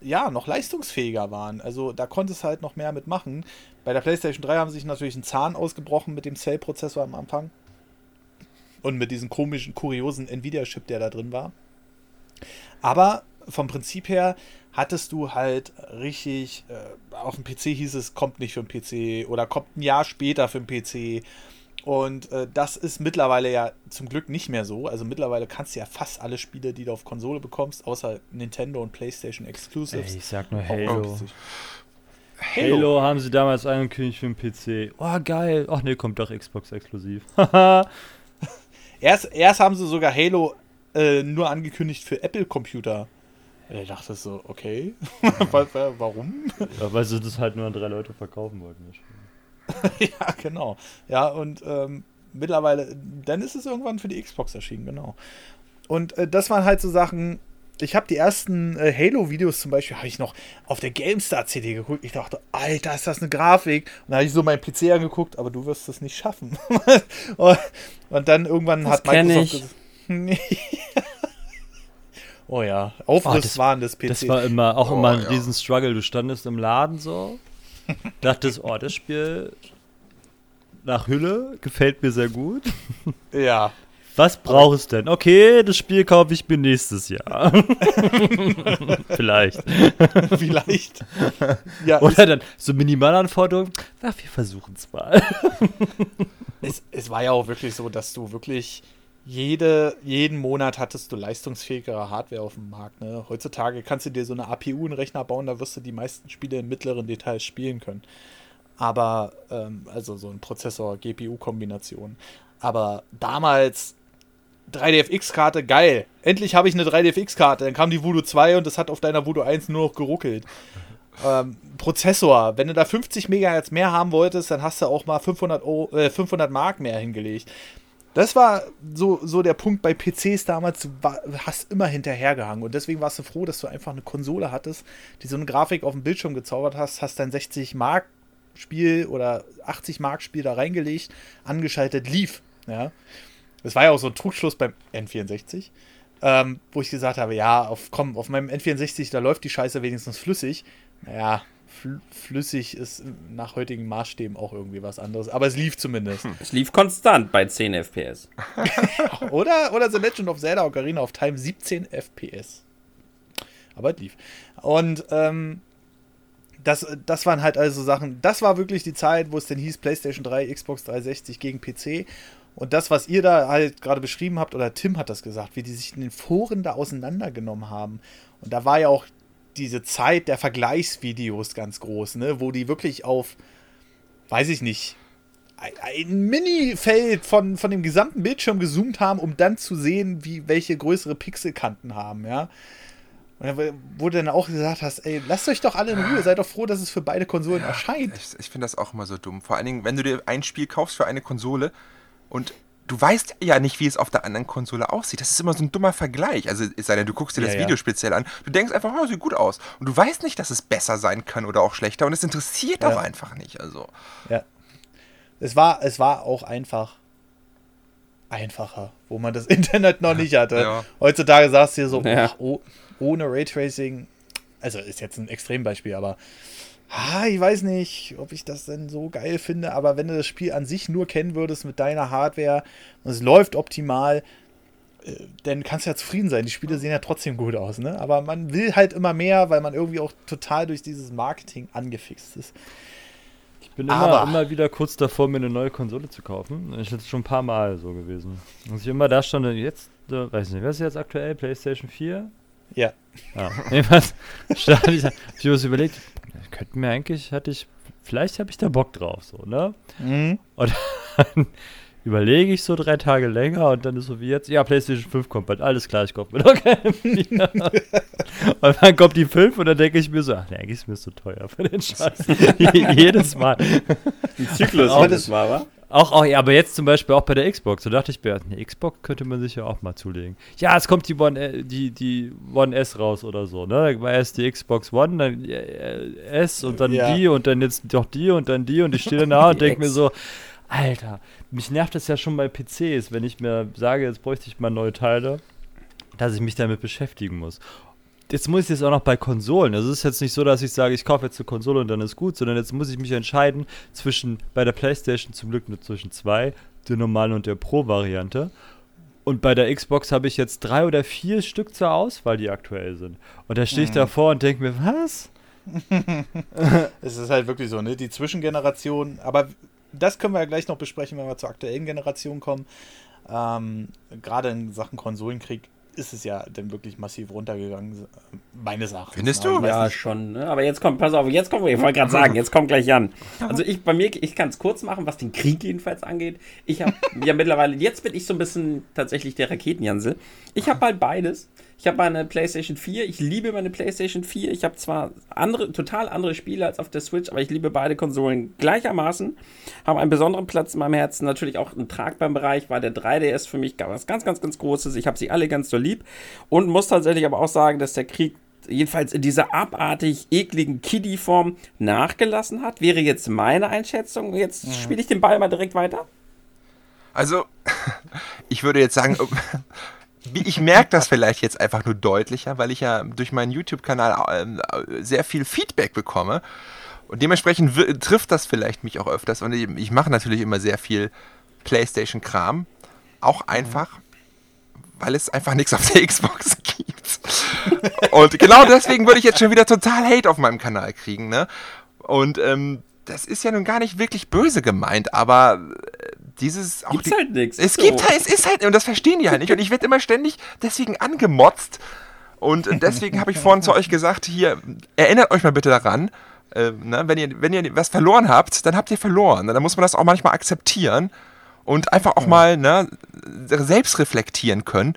ja, noch leistungsfähiger waren. Also da konntest du halt noch mehr mitmachen. Bei der PlayStation 3 haben sie sich natürlich einen Zahn ausgebrochen mit dem Cell-Prozessor am Anfang. Und mit diesem komischen, kuriosen Nvidia-Chip, der da drin war. Aber vom Prinzip her hattest du halt richtig, äh, auf dem PC hieß es, kommt nicht für den PC oder kommt ein Jahr später für den PC. Und äh, das ist mittlerweile ja zum Glück nicht mehr so. Also mittlerweile kannst du ja fast alle Spiele, die du auf Konsole bekommst, außer Nintendo und PlayStation Ey, Exclusives. ich sag nur Halo. günstig. Halo haben sie damals angekündigt für den PC. Oh, geil. Ach nee, kommt doch Xbox exklusiv. Haha. Erst, erst haben sie sogar Halo äh, nur angekündigt für Apple-Computer. Ich dachte so, okay. Wa- Warum? ja, weil sie das halt nur an drei Leute verkaufen wollten. ja, genau. Ja, und ähm, mittlerweile, dann ist es irgendwann für die Xbox erschienen, genau. Und äh, das waren halt so Sachen. Ich habe die ersten äh, Halo-Videos zum Beispiel, habe ich noch auf der GameStar-CD geguckt. Ich dachte, Alter, ist das eine Grafik? Und dann habe ich so meinen PC angeguckt, aber du wirst es nicht schaffen. und, und dann irgendwann Das hat Microsoft gesagt, Oh ja, Aufrisswahn des PCs. Das war immer auch Oh, immer ein ja. riesen Struggle. Du standest im Laden so, dachtest, oh, das Spiel nach Hülle gefällt mir sehr gut. ja. Was brauchst du denn? Okay, das Spiel kaufe ich mir nächstes Jahr. Vielleicht. Vielleicht. ja, Oder dann so Minimalanforderungen. Ach, wir versuchen es mal. es, es war ja auch wirklich so, dass du wirklich jede, jeden Monat hattest du leistungsfähigere Hardware auf dem Markt. Ne? Heutzutage kannst du dir so eine APU in den Rechner bauen, da wirst du die meisten Spiele in mittleren Details spielen können. Aber, ähm, also so ein Prozessor-GPU-Kombination. Aber damals 3DFX-Karte, geil. Endlich habe ich eine 3DFX-Karte. Dann kam die Voodoo 2 und das hat auf deiner Voodoo 1 nur noch geruckelt. Ähm, Prozessor, wenn du da 50 MHz mehr haben wolltest, dann hast du auch mal 500, Euro, äh, 500 Mark mehr hingelegt. Das war so, so der Punkt bei PCs damals, du hast immer hinterhergehangen und deswegen warst du froh, dass du einfach eine Konsole hattest, die so eine Grafik auf dem Bildschirm gezaubert hast, hast dein 60 Mark Spiel oder 80 Mark Spiel da reingelegt, angeschaltet, lief. Ja. Das war ja auch so ein Trugschluss beim N64, ähm, wo ich gesagt habe, ja, auf, komm, auf meinem N64, da läuft die Scheiße wenigstens flüssig. Naja, flüssig ist nach heutigen Maßstäben auch irgendwie was anderes. Aber es lief zumindest. Es lief konstant bei 10 FPS. oder, oder The Legend of Zelda Ocarina of Time 17 FPS. Aber es lief. Und ähm, das, das waren halt also Sachen, das war wirklich die Zeit, wo es denn hieß PlayStation 3, Xbox 360 gegen PC. Und das, was ihr da halt gerade beschrieben habt, oder Tim hat das gesagt, wie die sich in den Foren da auseinandergenommen haben. Und da war ja auch diese Zeit der Vergleichsvideos ganz groß, ne? wo die wirklich auf, weiß ich nicht, ein, Mini-Feld von, von dem gesamten Bildschirm gezoomt haben, um dann zu sehen, wie welche größere Pixelkanten haben, ja. wo du dann auch gesagt hast, ey, lasst euch doch alle in Ruhe, seid doch froh, dass es für beide Konsolen Ja, erscheint. Ich, ich finde das auch immer so dumm. Vor allen Dingen, wenn du dir ein Spiel kaufst für eine Konsole und du weißt ja nicht, wie es auf der anderen Konsole aussieht. Das ist immer so ein dummer Vergleich. Also es sei denn, du guckst dir das Ja, ja. Video speziell an. Du denkst einfach, oh, sieht gut aus. Und du weißt nicht, dass es besser sein kann oder auch schlechter. Und es interessiert Ja. auch einfach nicht. Also Ja. Es war, es war auch einfach einfacher, wo man das Internet noch nicht hatte. Ja. Heutzutage sagst du dir so, Ja. ach, oh, ohne Raytracing, also ist jetzt ein Extrembeispiel, aber ah, ich weiß nicht, ob ich das denn so geil finde, aber wenn du das Spiel an sich nur kennen würdest mit deiner Hardware und es läuft optimal, äh, dann kannst du ja zufrieden sein. Die Spiele sehen ja trotzdem gut aus, ne? Aber man will halt immer mehr, weil man irgendwie auch total durch dieses Marketing angefixt ist. Ich bin immer, immer wieder kurz davor, mir eine neue Konsole zu kaufen. Ich ist schon ein paar Mal so gewesen. Und ich immer da stand, jetzt, äh, weiß nicht, was ist jetzt aktuell? PlayStation 4? Ja. Ja, jedenfalls stand ich, ich was überlegt, könnte mir eigentlich, hatte ich, vielleicht habe ich da Bock drauf, so, ne? Mhm. Und dann überlege ich so drei Tage länger und dann ist so wie jetzt, ja, PlayStation 5 kommt bald, alles klar, ich kaufe mir doch keine. Und dann kommt die 5 und dann denke ich mir so, ach, nee, eigentlich ist mir so teuer für den Scheiß. Jedes Mal. Zyklus Aber jedes das- Mal, wa? Auch, auch, ja, aber jetzt zum Beispiel auch bei der Xbox. So dachte ich mir, eine Xbox könnte man sich ja auch mal zulegen. Ja, es kommt die One, äh, die, die One S raus oder so, ne? Da war erst die Xbox One, dann äh, S und dann Ja. die und dann jetzt doch die und dann die und ich stehe dann da und denke mir so, Alter, mich nervt das ja schon bei PCs, wenn ich mir sage, jetzt bräuchte ich mal neue Teile, dass ich mich damit beschäftigen muss. Jetzt muss ich es auch noch bei Konsolen. Also es ist jetzt nicht so, dass ich sage, ich kaufe jetzt eine Konsole und dann ist gut, sondern jetzt muss ich mich entscheiden zwischen, bei der Playstation zum Glück nur zwischen zwei, der normalen und der Pro-Variante. Und bei der Xbox habe ich jetzt drei oder vier Stück zur Auswahl, die aktuell sind. Und da stehe ich davor und denke mir, was? Es ist halt wirklich so, ne? Die Zwischengeneration, aber das können wir ja gleich noch besprechen, wenn wir zur aktuellen Generation kommen. Ähm, Gerade in Sachen Konsolenkrieg ist es ja dann wirklich massiv runtergegangen, meines Erachtens. Findest du? Ja, nicht. schon. Ne? Aber jetzt kommt, pass auf, jetzt kommt, ich wollte gerade sagen, jetzt kommt gleich Jan. Also ich bei mir, ich kann es kurz machen, was den Krieg jedenfalls angeht. Ich habe ja mittlerweile, jetzt bin ich so ein bisschen tatsächlich der Raketenjansel. Ich habe halt beides. Ich habe meine PlayStation 4. Ich liebe meine PlayStation 4. Ich habe zwar andere, total andere Spiele als auf der Switch, aber ich liebe beide Konsolen gleichermaßen. Haben einen besonderen Platz in meinem Herzen. Natürlich auch einen tragbaren Bereich, weil der 3DS für mich was ganz, ganz, ganz Großes. Ich habe sie alle ganz so lieb. Und muss tatsächlich aber auch sagen, dass der Krieg jedenfalls in dieser abartig ekligen Kiddie-Form nachgelassen hat, wäre jetzt meine Einschätzung. Jetzt spiele ich den Ball mal direkt weiter. Also, ich würde jetzt sagen, ich merke das vielleicht jetzt einfach nur deutlicher, weil ich ja durch meinen YouTube-Kanal ähm, sehr viel Feedback bekomme. Und dementsprechend trifft das vielleicht mich auch öfters. Und ich, ich mache natürlich immer sehr viel PlayStation-Kram. Auch einfach, weil es einfach nichts auf der Xbox gibt. Und genau deswegen würde ich jetzt schon wieder total Hate auf meinem Kanal kriegen, ne? Und ähm, das ist ja nun gar nicht wirklich böse gemeint, aber dieses auch Gibt's die, halt nix. Es So. gibt halt, es ist halt, und das verstehen die halt nicht. Und ich werde immer ständig deswegen angemotzt. Und deswegen habe ich vorhin zu euch gesagt, hier, erinnert euch mal bitte daran, äh, ne, wenn, ihr, wenn ihr was verloren habt, dann habt ihr verloren. Dann muss man das auch manchmal akzeptieren und einfach auch mal ne, selbst reflektieren können.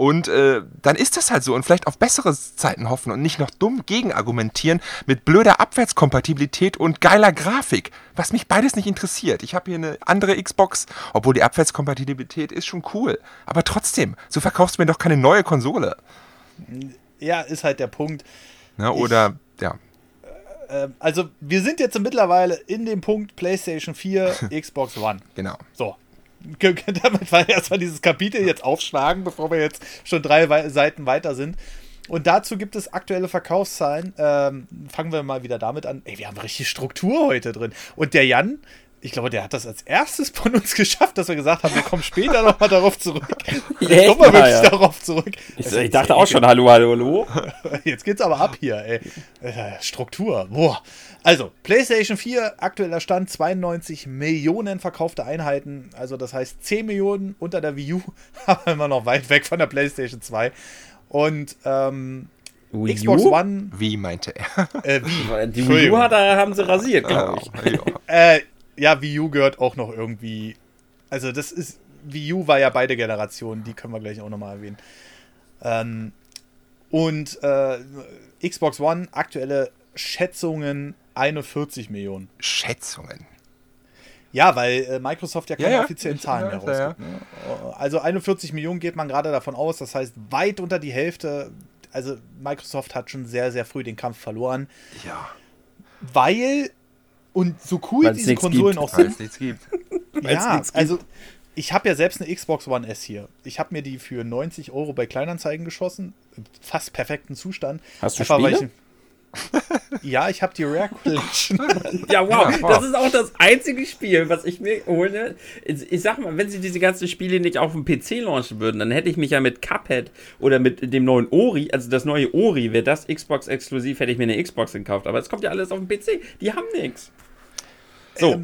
Und äh, dann ist das halt so und vielleicht auf bessere Zeiten hoffen und nicht noch dumm gegenargumentieren mit blöder Abwärtskompatibilität und geiler Grafik, was mich beides nicht interessiert. Ich habe hier eine andere Xbox, obwohl die Abwärtskompatibilität ist schon cool. Aber trotzdem, so verkaufst du mir doch keine neue Konsole. Ja, ist halt der Punkt. Ne? Oder, ja. Ähm, also, wir sind jetzt mittlerweile in dem Punkt PlayStation 4, Xbox One. Genau. So. Damit wir erstmal dieses Kapitel jetzt aufschlagen, bevor wir jetzt schon drei Seiten weiter sind. Und dazu gibt es aktuelle Verkaufszahlen. Ähm, fangen wir mal wieder damit an. Ey, wir haben richtig Struktur heute drin. Und der Jan, ich glaube, der hat das als erstes von uns geschafft, dass wir gesagt haben, wir kommen später nochmal darauf zurück. Wir kommen wir wirklich Ja, darauf zurück. Ich, ich dachte auch schon, hallo, hallo, hallo. Jetzt geht's aber ab hier, ey. Äh, Struktur. Boah. Also, PlayStation 4, aktueller Stand 92 Millionen verkaufte Einheiten. Also, das heißt 10 Millionen unter der Wii U, aber immer noch weit weg von der PlayStation 2. Und ähm, Wii Xbox? One, Wie meinte er? äh, Wii. Die Wii U hat, er- haben sie rasiert, glaube ich. ja. Äh, ja, Wii U gehört auch noch irgendwie. Also, das ist. Wii U war ja beide Generationen, die können wir gleich auch nochmal erwähnen. Ähm, und äh, Xbox One, aktuelle Schätzungen 41 Millionen. Schätzungen. Ja, weil äh, Microsoft ja keine Ja, ja. offiziellen Zahlen ja, mehr ja, rausgibt. Ne? Also 41 Millionen geht man gerade davon aus, das heißt weit unter die Hälfte. Also Microsoft hat schon sehr, sehr früh den Kampf verloren, Ja, weil und so cool Weil's diese Konsolen gibt. auch weil sind, es nichts gibt. Weil's ja, nichts gibt. also ich habe ja selbst eine Xbox One S hier. Ich habe mir die für 90 Euro bei Kleinanzeigen geschossen. Im fast perfekten Zustand. Hast du weil Spiele? Ja, ich habe die Rare Collection. Ja, wow. Ja, wow. Das ist auch das einzige Spiel, was ich mir hole. Ich, sag mal, wenn sie diese ganzen Spiele nicht auf dem PC launchen würden, dann hätte ich mich ja mit Cuphead oder mit dem neuen Ori, also das neue Ori, wäre das Xbox-exklusiv, hätte ich mir eine Xbox gekauft. Aber es kommt ja alles auf dem PC. Die haben nichts. So. Ähm,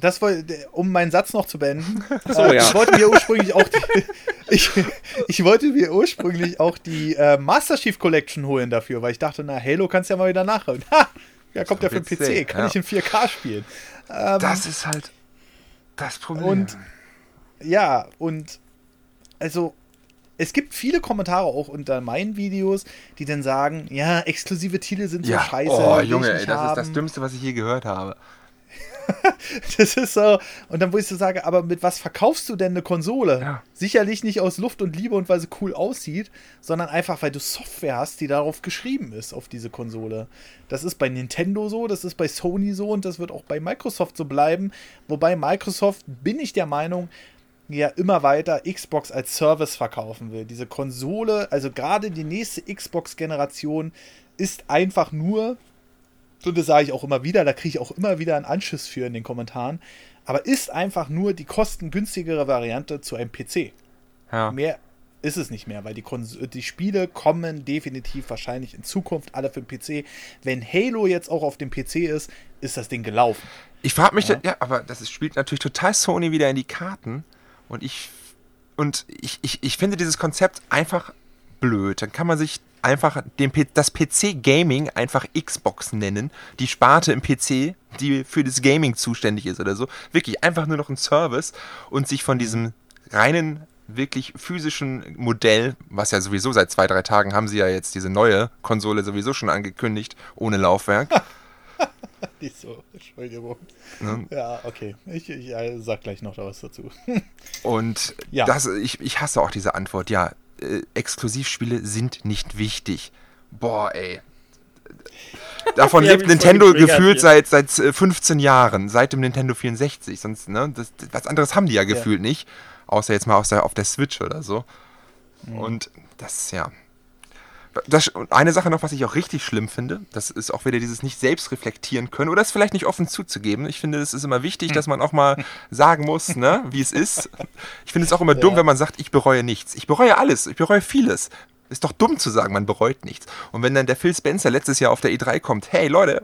das wollte, um meinen Satz noch zu beenden. so, äh, ja. Ich wollte mir ursprünglich auch die, ich, ich wollte mir ursprünglich auch die äh, Master Chief Collection holen dafür, weil ich dachte, na, Halo kannst du ja mal wieder nachholen. Ha! Ja, kommt ja für den PC, kann ja. ich in 4K spielen. Ähm, Das ist halt das Problem. Und ja, und also es gibt viele Kommentare auch unter meinen Videos, die dann sagen, ja, exklusive Titel sind so ja, scheiße. oh Junge, ey, das ist das haben. Dümmste, was ich je gehört habe. Das ist so. Und dann, wo ich so sage, aber mit was verkaufst du denn eine Konsole? Ja. Sicherlich nicht aus Luft und Liebe und weil sie cool aussieht, sondern einfach, weil du Software hast, die darauf geschrieben ist, auf diese Konsole. Das ist bei Nintendo so, das ist bei Sony so und das wird auch bei Microsoft so bleiben. Wobei Microsoft, bin ich der Meinung, ja immer weiter Xbox als Service verkaufen will. Diese Konsole, also gerade die nächste Xbox-Generation, ist einfach nur und das sage ich auch immer wieder, da kriege ich auch immer wieder einen Anschiss für in den Kommentaren, aber ist einfach nur die kostengünstigere Variante zu einem PC. Ja. Mehr ist es nicht mehr, weil die, Kons die Spiele kommen definitiv wahrscheinlich in Zukunft alle für den PC. Wenn Halo jetzt auch auf dem PC ist, ist das Ding gelaufen. Ich frage mich, Ja. ja. aber das ist, spielt natürlich total Sony wieder in die Karten. Und ich und ich, ich, ich finde dieses Konzept einfach blöd. Dann kann man sich einfach den, das PC-Gaming einfach Xbox nennen. Die Sparte im PC, die für das Gaming zuständig ist oder so. Wirklich einfach nur noch ein Service und sich von diesem reinen, wirklich physischen Modell, was ja sowieso seit zwei, drei Tagen haben sie ja jetzt diese neue Konsole sowieso schon angekündigt, ohne Laufwerk. Nicht so, Entschuldigung. Ne? Ja, okay. Ich, ich äh, sag gleich noch da was dazu. Und Ja. das, ich, ich hasse auch diese Antwort. Ja, äh, Exklusivspiele sind nicht wichtig. Boah, ey. Davon Ja, lebt Nintendo gefühlt seit, seit äh, 15 Jahren, seit dem Nintendo 64. Sonst, ne, das, was anderes haben die ja gefühlt nicht. Außer jetzt mal auf der, auf der Switch oder so. Und das, ja. Das, eine Sache noch, was ich auch richtig schlimm finde, das ist auch wieder dieses nicht selbst reflektieren können oder es vielleicht nicht offen zuzugeben. Ich finde, es ist immer wichtig, dass man auch mal sagen muss, ne, wie es ist. Ich finde es auch immer dumm, Ja. wenn man sagt, ich bereue nichts. Ich bereue alles, ich bereue vieles. Ist doch dumm zu sagen, man bereut nichts. Und wenn dann der Phil Spencer letztes Jahr auf der E3 kommt, hey Leute,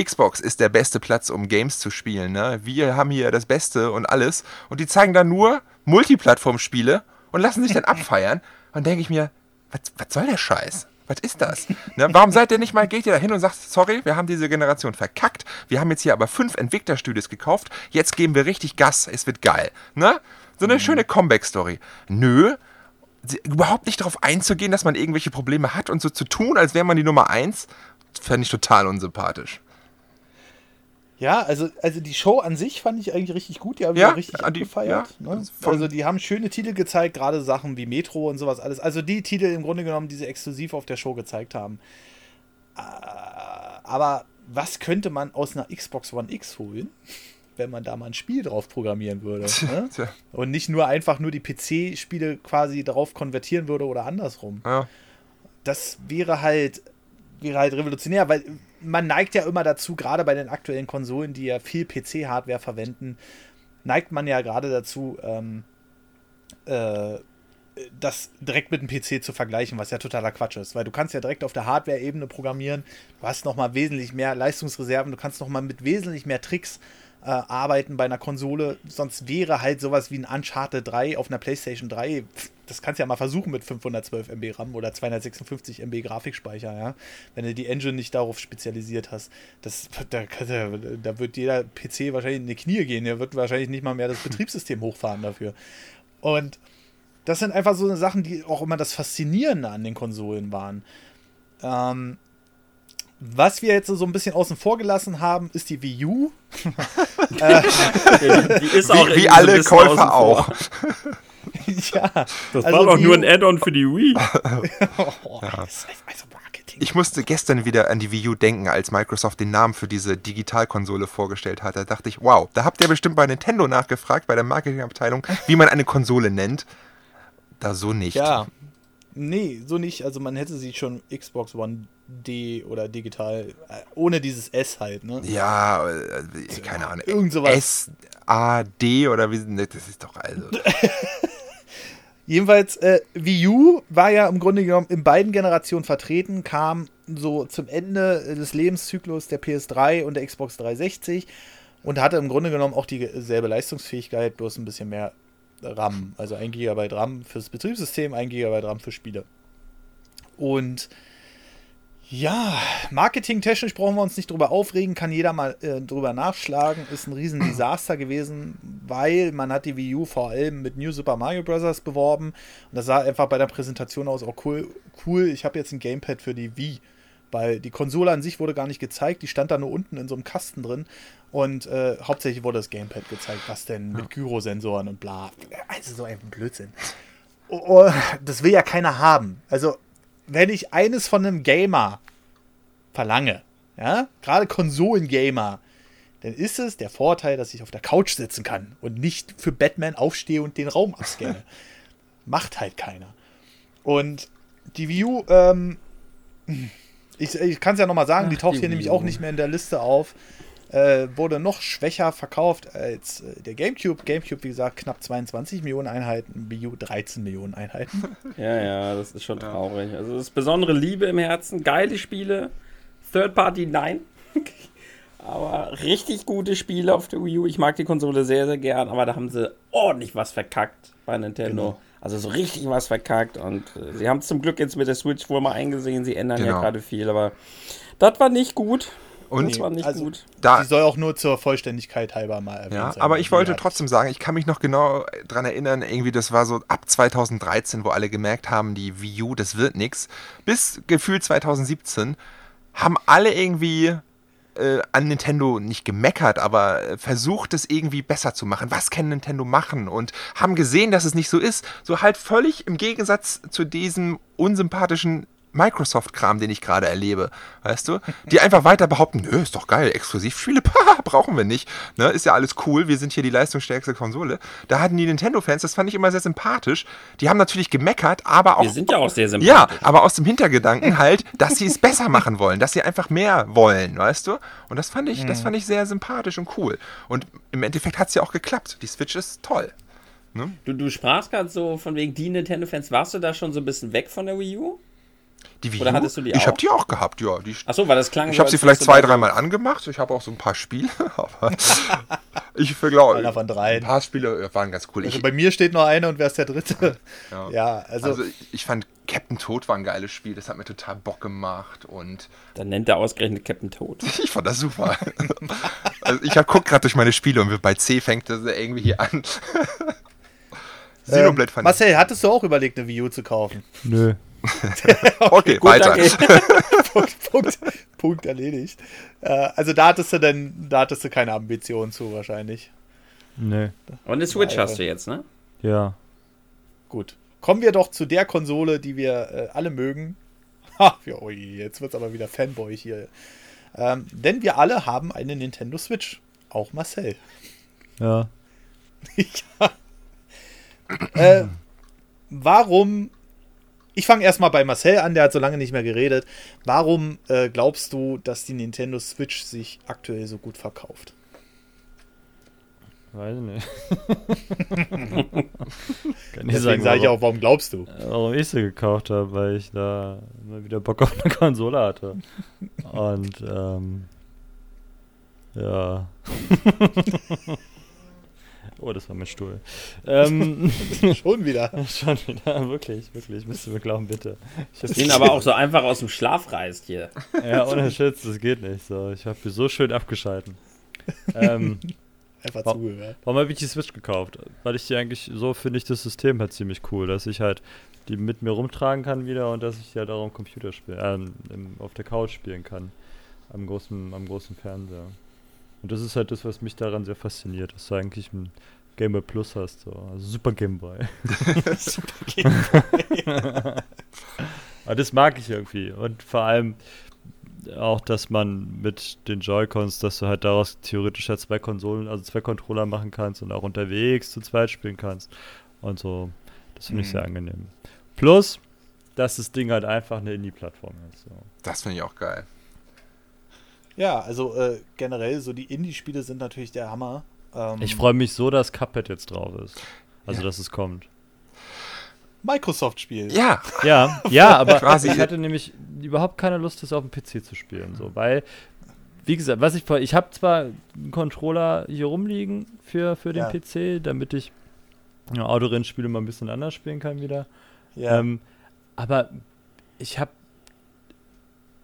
Xbox ist der beste Platz, um Games zu spielen. Ne? Wir haben hier das Beste und alles. Und die zeigen dann nur Multiplattform-Spiele und lassen sich dann abfeiern. Und denke ich mir, was, was soll der Scheiß? Was ist das? Ne? Warum seid ihr nicht mal, geht ihr da hin und sagt, sorry, wir haben diese Generation verkackt. Wir haben jetzt hier aber fünf Entwicklerstudios gekauft. Jetzt geben wir richtig Gas. Es wird geil. Ne? So eine schöne Comeback-Story. Nö, überhaupt nicht darauf einzugehen, dass man irgendwelche Probleme hat und so zu tun, als wäre man die Nummer eins, fände ich total unsympathisch. Ja, also, also die Show an sich fand ich eigentlich richtig gut. Die haben Ja, ja richtig die- abgefeiert. ja, ne? Also die haben schöne Titel gezeigt, gerade Sachen wie Metro und sowas alles. Also die Titel im Grunde genommen, die sie exklusiv auf der Show gezeigt haben. Äh, Aber was könnte man aus einer Xbox One X holen, wenn man da mal ein Spiel drauf programmieren würde? Ne? Und nicht nur einfach nur die PC-Spiele quasi darauf konvertieren würde oder andersrum. ja. das wäre halt, wäre halt revolutionär, weil man neigt ja immer dazu, gerade bei den aktuellen Konsolen, die ja viel PC-Hardware verwenden, neigt man ja gerade dazu, ähm, äh, das direkt mit dem PC zu vergleichen, was ja totaler Quatsch ist, weil du kannst ja direkt auf der Hardware-Ebene programmieren, du hast nochmal wesentlich mehr Leistungsreserven, du kannst nochmal mit wesentlich mehr Tricks äh, arbeiten bei einer Konsole, sonst wäre halt sowas wie ein Uncharted 3 auf einer Playstation 3, das kannst du ja mal versuchen mit 512 MB RAM oder 256 MB Grafikspeicher, ja, wenn du die Engine nicht darauf spezialisiert hast. Das, da, da wird jeder PC wahrscheinlich in die Knie gehen, der wird wahrscheinlich nicht mal mehr das Betriebssystem hochfahren dafür. Und das sind einfach so Sachen, die auch immer das Faszinierende an den Konsolen waren. Ähm, was wir jetzt so ein bisschen außen vor gelassen haben, ist die Wii U. äh, die ist auch wie, wie alle Käufer auch. ja. Das also war doch nur ein Add-on für die Wii. oh, ja. also ich musste gestern wieder an die Wii U denken, als Microsoft den Namen für diese Digitalkonsole vorgestellt hat. Da dachte ich, wow, da habt ihr bestimmt bei Nintendo nachgefragt, bei der Marketingabteilung, wie man eine Konsole nennt. Da so nicht. Ja. Nee, so nicht. Also man hätte sie schon Xbox One D oder digital, äh, ohne dieses S halt, ne? Ja, äh, keine Ahnung. Irgend sowas. S, A, D oder wie, ne, das ist doch also. Jedenfalls, äh, Wii U war ja im Grunde genommen in beiden Generationen vertreten, kam so zum Ende des Lebenszyklus der PS3 und der Xbox 360 und hatte im Grunde genommen auch dieselbe Leistungsfähigkeit, bloß ein bisschen mehr RAM. Also 1 GB RAM fürs Betriebssystem, 1 GB RAM für Spiele. Und ja, marketingtechnisch brauchen wir uns nicht drüber aufregen, kann jeder mal äh, drüber nachschlagen. Ist ein riesen Desaster gewesen, weil man hat die Wii U vor allem mit New Super Mario Bros. beworben. Und das sah einfach bei der Präsentation aus, auch cool, cool, ich habe jetzt ein Gamepad für die Wii. Weil die Konsole an sich wurde gar nicht gezeigt, die stand da nur unten in so einem Kasten drin. Und äh, hauptsächlich wurde das Gamepad gezeigt, was denn mit Gyrosensoren und bla. Also so ein Blödsinn. Oh, oh, das will ja keiner haben. Also, wenn ich eines von einem Gamer verlange, ja, gerade Konsolengamer, dann ist es der Vorteil, dass ich auf der Couch sitzen kann und nicht für Batman aufstehe und den Raum abscanne. Macht halt keiner. Und die Wii U, ähm, ich, ich kann es ja nochmal sagen, Ach, die taucht die hier Wii nämlich auch nicht mehr in der Liste auf äh, wurde noch schwächer verkauft als äh, der GameCube. GameCube, wie gesagt, knapp 22 Millionen Einheiten, Wii U 13 Millionen Einheiten. Ja, ja, das ist schon traurig. Also das ist besondere Liebe im Herzen, geile Spiele. Third Party, nein. aber richtig gute Spiele auf der Wii U. Ich mag die Konsole sehr, sehr gern, aber da haben sie ordentlich was verkackt bei Nintendo. Genau. Also so richtig was verkackt und äh, sie haben es zum Glück jetzt mit der Switch wohl mal eingesehen. Sie ändern genau. ja gerade viel, aber das war nicht gut. Und das war nicht also, gut. Da, die soll auch nur zur Vollständigkeit halber mal erwähnt ja, sein. Aber ich wollte trotzdem sagen, ich kann mich noch genau daran erinnern, irgendwie, das war so ab 2013, wo alle gemerkt haben, die Wii U, das wird nichts. Bis gefühlt 2017 haben alle irgendwie äh, an Nintendo nicht gemeckert, aber äh, versucht es irgendwie besser zu machen. Was kann Nintendo machen? Und haben gesehen, dass es nicht so ist. So halt völlig im Gegensatz zu diesem unsympathischen Microsoft-Kram, den ich gerade erlebe, weißt du? Die einfach weiter behaupten, nö, ist doch geil, Exklusivspiele, brauchen wir nicht, ne? Ist ja alles cool, wir sind hier die leistungsstärkste Konsole. Da hatten die Nintendo-Fans, das fand ich immer sehr sympathisch. Die haben natürlich gemeckert, aber auch. Wir sind ja auch sehr sympathisch. Ja, aber aus dem Hintergedanken halt, dass sie es besser machen wollen, dass sie einfach mehr wollen, weißt du? Und das fand ich, mhm. das fand ich sehr sympathisch und cool. Und im Endeffekt hat es ja auch geklappt. Die Switch ist toll. Ne? Du, du sprachst gerade so von wegen die Nintendo-Fans. Warst du da schon so ein bisschen weg von der Wii U? Die Wii Oder hattest du die Ich habe die auch gehabt, ja. Die, Achso, weil das klang Ich habe sie vielleicht zwei, dreimal angemacht. Ich habe auch so ein paar Spiele, aber ich glaube, einer von drei. Ein paar Spiele waren ganz cool. Also ich, bei mir steht nur einer und wer ist der dritte? Ja, ja also, also ich fand Captain Toad war ein geiles Spiel. Das hat mir total Bock gemacht und dann nennt er ausgerechnet Captain Toad. ich fand das super. also ich guck gerade durch meine Spiele und bei C fängt das irgendwie hier an. Xenoblade ähm, Marcel, hattest du auch überlegt, eine Wii U zu kaufen? Nö. okay, Gut, weiter. Punkt, Punkt, Punkt, erledigt. Äh, also da hattest du denn, da hattest du keine Ambitionen zu wahrscheinlich. Nee. Und eine Switch hast du jetzt, ne? Ja. Gut. Kommen wir doch zu der Konsole, die wir äh, alle mögen. Ha, oh jetzt wird es aber wieder Fanboy hier. Ähm, denn wir alle haben eine Nintendo Switch. Auch Marcel. Ja. ja. Äh, warum ich fange erstmal bei Marcel an, der hat so lange nicht mehr geredet. Warum äh, glaubst du, dass die Nintendo Switch sich aktuell so gut verkauft? Weiß ich nicht. Kann nicht Deswegen sage ich auch, warum glaubst du? Warum ich sie gekauft habe, weil ich da mal wieder Bock auf eine Konsole hatte. Und ähm, ja. oh, das war mein Stuhl. Ähm, schon wieder. schon wieder, wirklich, wirklich. Müsst ihr mir glauben, bitte. Ich den aber auch so einfach aus dem Schlaf reißt hier. Ja, ohne Schütz, das geht nicht. So, ich habe so schön abgeschalten. Ähm, Einfach warum, zugehört. Warum habe ich die Switch gekauft? Weil ich die eigentlich, so finde ich das System halt ziemlich cool, dass ich halt die mit mir rumtragen kann wieder und dass ich die halt auch am Computer spielen, äh, auf der Couch spielen kann. Am großen, am großen Fernseher. Und das ist halt das, was mich daran sehr fasziniert, dass du eigentlich ein Game Boy Plus hast, so. Also Super Game Boy. Super Game Boy. Aber das mag ich irgendwie. Und vor allem, auch, dass man mit den Joy-Cons, dass du halt daraus theoretisch ja zwei Konsolen, also zwei Controller machen kannst und auch unterwegs zu zweit spielen kannst. Und so. Das finde ich mhm. sehr angenehm. Plus, dass das Ding halt einfach eine Indie-Plattform ist. So. Das finde ich auch geil. Ja, also äh, generell, so die Indie-Spiele sind natürlich der Hammer. Ähm, ich freue mich so, dass Cuphead jetzt drauf ist. Also, ja. dass es kommt. Microsoft-Spiel. Ja. Ja, ja, aber Quasi. ich hatte nämlich überhaupt keine Lust, das auf dem PC zu spielen. So, weil, wie gesagt, was ich ich habe zwar einen Controller hier rumliegen für, für den ja. PC, damit ich ja, Autorennspiele mal ein bisschen anders spielen kann wieder. Ja. Ähm, aber ich habe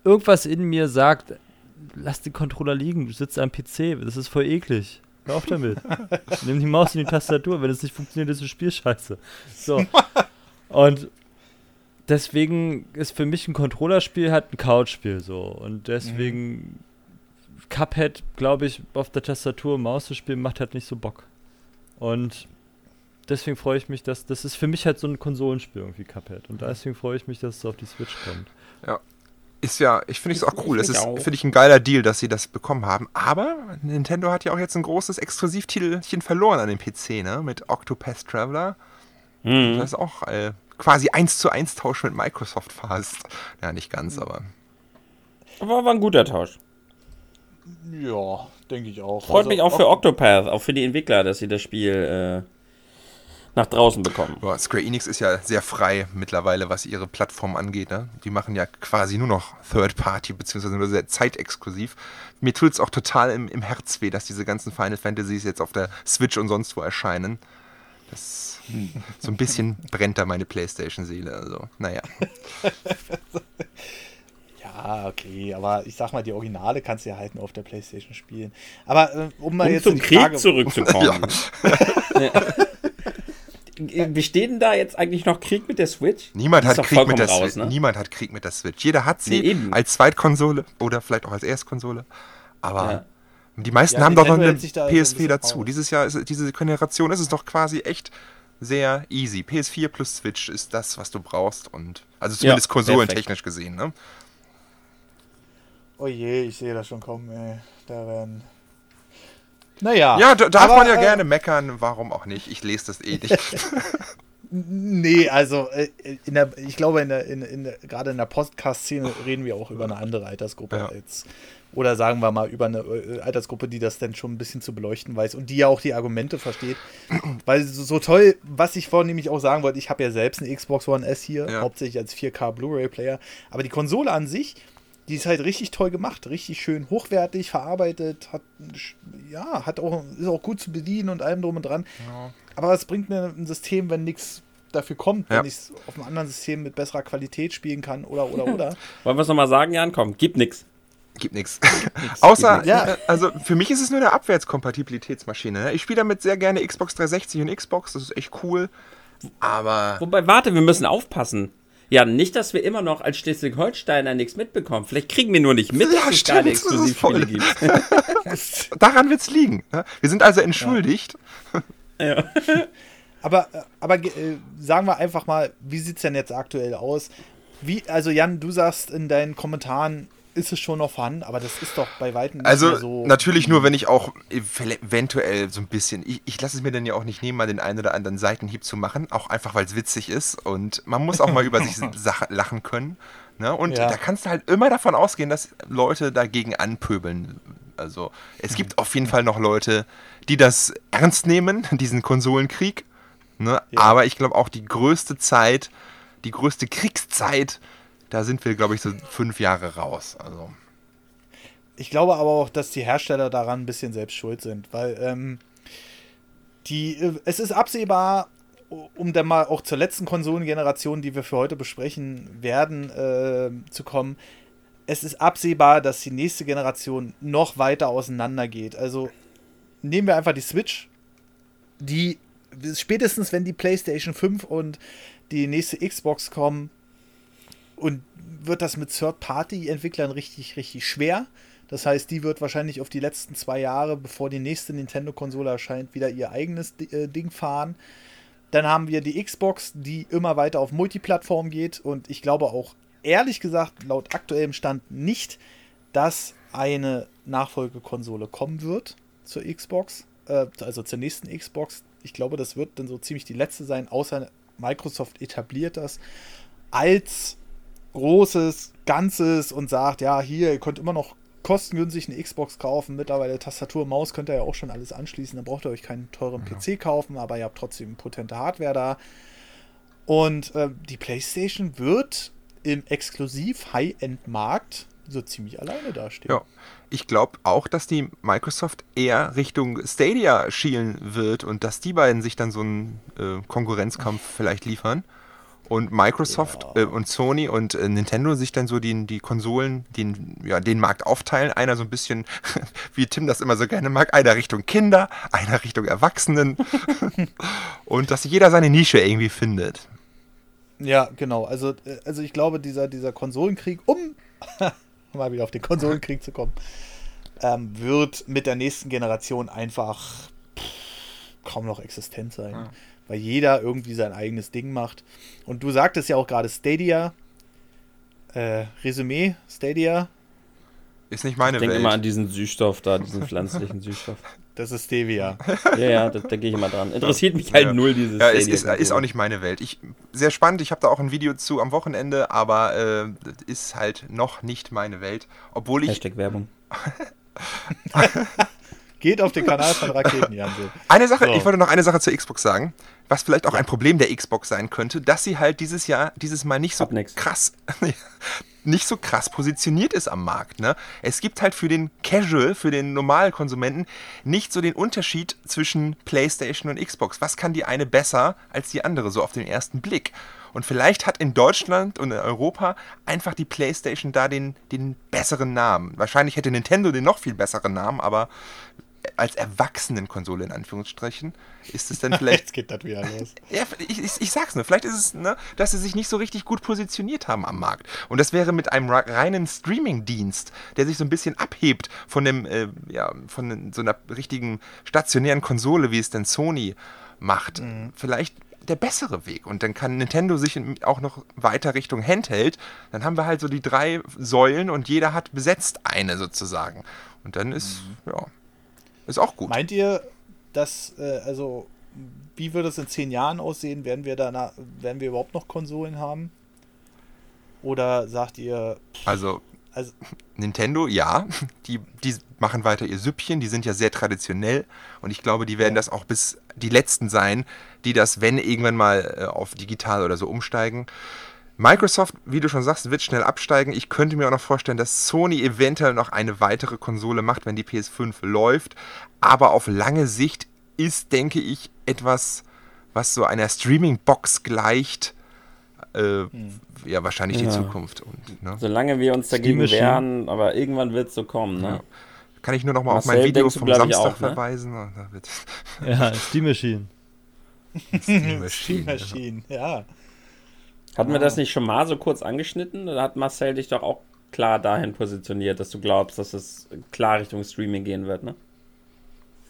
irgendwas in mir sagt, lass den Controller liegen, du sitzt am PC, das ist voll eklig. Hör auf damit. Nimm die Maus und die Tastatur, wenn es nicht funktioniert, ist das Spiel scheiße. So. Und deswegen ist für mich ein Controllerspiel halt ein Couchspiel so. Und deswegen mhm. Cuphead, glaube ich, auf der Tastatur Maus zu spielen, macht halt nicht so Bock. Und deswegen freue ich mich, dass das ist für mich halt so ein Konsolenspiel irgendwie Cuphead. Und deswegen freue ich mich, dass es auf die Switch kommt. Ja. Ist ja, ich finde es auch cool. Es ist, finde ich, ein geiler Deal, dass sie das bekommen haben. Aber Nintendo hat ja auch jetzt ein großes Exklusivtitelchen verloren an den PC, ne? Mit Octopath Traveler. Mhm. Das ist auch äh, quasi eins zu eins Tausch mit Microsoft fast. Ja, nicht ganz, aber. Aber war ein guter Tausch. Ja, denke ich auch. Freut also, mich auch für Octopath, auch für die Entwickler, dass sie das Spiel äh, nach draußen bekommen. Boah, Square Enix ist ja sehr frei mittlerweile, was ihre Plattform angeht. Ne? Die machen ja quasi nur noch Third Party, beziehungsweise nur sehr zeitexklusiv. Mir tut es auch total im, im Herz weh, dass diese ganzen Final Fantasies jetzt auf der Switch und sonst wo erscheinen. Das so ein bisschen brennt da meine Playstation-Seele. Also, naja. ja, okay, aber ich sag mal, die Originale kannst du ja halt nur auf der Playstation spielen. Aber äh, um mal um jetzt zum Krieg Frage zurückzukommen. Besteht denn da jetzt eigentlich noch Krieg mit der Switch? Niemand hat Krieg mit der Switch. Ne? Niemand hat Krieg mit der Switch. Jeder hat sie nee, als Zweitkonsole oder vielleicht auch als Erstkonsole. Aber ja. Die meisten ja, haben doch noch eine PS4 dazu. Dieses Jahr, ist, diese Generation ist es doch quasi echt sehr easy. PS4 plus Switch ist das, was du brauchst. Und also zumindest ja, konsolentechnisch gesehen, ne? Oh je, ich sehe das schon kommen, ey. Da werden. Naja. Ja, darf aber, man ja äh, gerne meckern, warum auch nicht? Ich lese das eh nicht. nee, also äh, in der, ich glaube, in der, in, in der, gerade in der Podcast-Szene reden wir auch über eine andere Altersgruppe ja. als oder sagen wir mal über eine äh, Altersgruppe, die das dann schon ein bisschen zu beleuchten weiß und die ja auch die Argumente versteht. Weil so, toll, was ich vorhin nämlich auch sagen wollte, ich habe ja selbst eine Xbox One S hier, ja. hauptsächlich als 4K Blu-ray-Player, aber die Konsole an sich, die ist halt richtig toll gemacht, richtig schön hochwertig verarbeitet, hat ja, hat auch ist auch gut zu bedienen und allem drum und dran. Ja. Aber es bringt mir ein System, wenn nichts dafür kommt, ja. wenn ich es auf einem anderen System mit besserer Qualität spielen kann oder oder oder. Wollen wir es nochmal sagen, Jan? Komm, gibt nichts. Gibt nichts. Außer, ja. also für mich ist es nur eine Abwärtskompatibilitätsmaschine. Ne? Ich spiele damit sehr gerne Xbox 360 und Xbox, das ist echt cool. Aber. Wobei, warte, wir müssen aufpassen. Ja, nicht, dass wir immer noch als Schleswig-Holsteiner nichts mitbekommen. Vielleicht kriegen wir nur nicht mit, ja, dass es keine Exklusivspiele gibt. Daran wird es liegen. Ne? Wir sind also entschuldigt. Ja. ja. aber aber äh, sagen wir einfach mal, wie sieht es denn jetzt aktuell aus? Wie, also Jan, du sagst in deinen Kommentaren, ist es schon noch vorhanden, aber das ist doch bei weitem nicht Also so. natürlich nur, wenn ich auch eventuell so ein bisschen, ich, ich lasse es mir dann ja auch nicht nehmen, mal den einen oder anderen Seitenhieb zu machen, auch einfach, weil es witzig ist und man muss auch mal über sich Sache lachen können. Ne? Und Ja. da kannst du halt immer davon ausgehen, dass Leute dagegen anpöbeln. Also es Mhm. gibt auf jeden Fall noch Leute, die das ernst nehmen, diesen Konsolenkrieg. Ne? Ja. Aber ich glaube auch die größte Zeit, die größte Kriegszeit, da sind wir, glaube ich, so fünf Jahre raus. Also. Ich glaube aber auch, dass die Hersteller daran ein bisschen selbst schuld sind, weil ähm, die, äh, es ist absehbar, um dann mal auch zur letzten Konsolengeneration, die wir für heute besprechen werden, äh, zu kommen. Es ist absehbar, dass die nächste Generation noch weiter auseinander geht. Also nehmen wir einfach die Switch, die spätestens wenn die PlayStation 5 und die nächste Xbox kommen, und wird das mit Third-Party-Entwicklern richtig, richtig schwer. Das heißt, die wird wahrscheinlich auf die letzten zwei Jahre, bevor die nächste Nintendo-Konsole erscheint, wieder ihr eigenes äh, Ding fahren. Dann haben wir die Xbox, die immer weiter auf Multiplattform geht. Und ich glaube auch, ehrlich gesagt, laut aktuellem Stand nicht, dass eine Nachfolgekonsole kommen wird zur Xbox, äh, also zur nächsten Xbox. Ich glaube, das wird dann so ziemlich die letzte sein, außer Microsoft etabliert das als großes Ganzes und sagt, ja, hier, ihr könnt immer noch kostengünstig eine Xbox kaufen. Mittlerweile Tastatur Maus könnt ihr ja auch schon alles anschließen. Dann braucht ihr euch keinen teuren PC kaufen, aber ihr habt trotzdem potente Hardware da. Und äh, die PlayStation wird im exklusiv High-End-Markt so ziemlich alleine dastehen. Ja, ich glaube auch, dass die Microsoft eher Richtung Stadia schielen wird und dass die beiden sich dann so einen äh, Konkurrenzkampf vielleicht liefern. Und Microsoft Ja. äh, und Sony und äh, Nintendo sich dann so die, die Konsolen, den, ja, den Markt aufteilen. Einer so ein bisschen, wie Tim das immer so gerne mag, einer Richtung Kinder, einer Richtung Erwachsenen. und dass jeder seine Nische irgendwie findet. Ja, genau. Also, äh, also ich glaube, dieser, dieser Konsolenkrieg, um mal wieder auf den Konsolenkrieg zu kommen, ähm, wird mit der nächsten Generation einfach pff, kaum noch existent sein. Ja. Weil jeder irgendwie sein eigenes Ding macht. Und du sagtest ja auch gerade Stadia. Äh, Resümee, Stadia, Ist nicht meine Ich denke Welt. immer an diesen Süßstoff da, diesen pflanzlichen Süßstoff. das ist Stevia. Ja, ja, da denke ich immer dran. Interessiert mich halt Ja. null, dieses Ja, es ist, ist auch nicht meine Welt. Ich, sehr spannend, ich habe da auch ein Video zu am Wochenende, aber äh, das ist halt noch nicht meine Welt. Obwohl ich. Hashtag Werbung. Geht auf den Kanal von Raketenjanse. Eine Sache, So. ich wollte noch eine Sache zur Xbox sagen, was vielleicht auch ein Problem der Xbox sein könnte, dass sie halt dieses Jahr, dieses Mal nicht so krass, nicht so krass positioniert ist am Markt. Ne? Es gibt halt für den Casual, für den normalen Konsumenten nicht so den Unterschied zwischen PlayStation und Xbox. Was kann die eine besser als die andere, so auf den ersten Blick? Und vielleicht hat in Deutschland und in Europa einfach die PlayStation da den, den besseren Namen. Wahrscheinlich hätte Nintendo den noch viel besseren Namen, aber als Erwachsenenkonsole in Anführungsstrichen ist es dann vielleicht Jetzt geht das wieder los. ja, ich, ich, ich sag's nur, vielleicht ist es, ne, dass sie sich nicht so richtig gut positioniert haben am Markt. Und das wäre mit einem reinen Streaming-Dienst, der sich so ein bisschen abhebt von dem, äh, ja, von so einer richtigen stationären Konsole, wie es denn Sony macht, vielleicht der bessere Weg. Und dann kann Nintendo sich auch noch weiter Richtung Handheld. Dann haben wir halt so die drei Säulen und jeder hat besetzt eine sozusagen. Und dann ist, ja, ist auch gut. Meint ihr, dass, äh, also, wie wird es in zehn Jahren aussehen? Werden wir da, werden wir überhaupt noch Konsolen haben? Oder sagt ihr, Also also, Nintendo, ja, die, die machen weiter ihr Süppchen, die sind ja sehr traditionell und ich glaube, die werden das auch bis die letzten sein, die das, wenn irgendwann mal äh, auf digital oder so umsteigen. Microsoft, wie du schon sagst, wird schnell absteigen. Ich könnte mir auch noch vorstellen, dass Sony eventuell noch eine weitere Konsole macht, wenn die PS5 läuft. Aber auf lange Sicht ist, denke ich, etwas, was so einer Streaming-Box gleicht, äh, ja, wahrscheinlich die Ja. Zukunft. Und, ne? Solange wir uns dagegen wehren, aber irgendwann wird es so kommen, ne? Ja. Kann ich nur noch mal auf mein Marcel, Video vom Samstag auch, ne? verweisen? Wird Ja, Steam Machine. Steam Machine. Steam Machine, ja. Hatten wir das nicht schon mal so kurz angeschnitten? Oder hat Marcel dich doch auch klar dahin positioniert, dass du glaubst, dass es klar Richtung Streaming gehen wird, ne?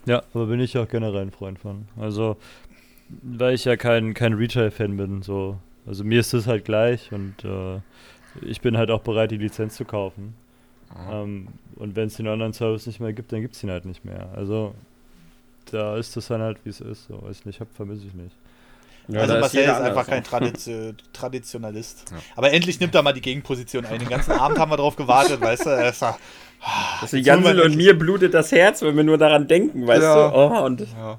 Ja, aber bin ich auch generell ein Freund von. Also, weil ich ja kein, kein Retail-Fan bin, so. Also mir ist es halt gleich und äh, ich bin halt auch bereit, die Lizenz zu kaufen. Ähm, und wenn es den anderen Service nicht mehr gibt, dann gibt es ihn halt nicht mehr. Also da ist das dann halt, wie es ist. So, weiß ich nicht, hab, vermisse ich nicht. Ja, also Marcel ist, jeder einfach kein Tradiz Traditionalist. Ja. Aber endlich nimmt er mal die Gegenposition ein. Den ganzen Abend haben wir drauf gewartet, weißt du? Er ist da- Also Jansel und mir blutet das Herz, wenn wir nur daran denken, weißt Ja. du? Oh, und Ja.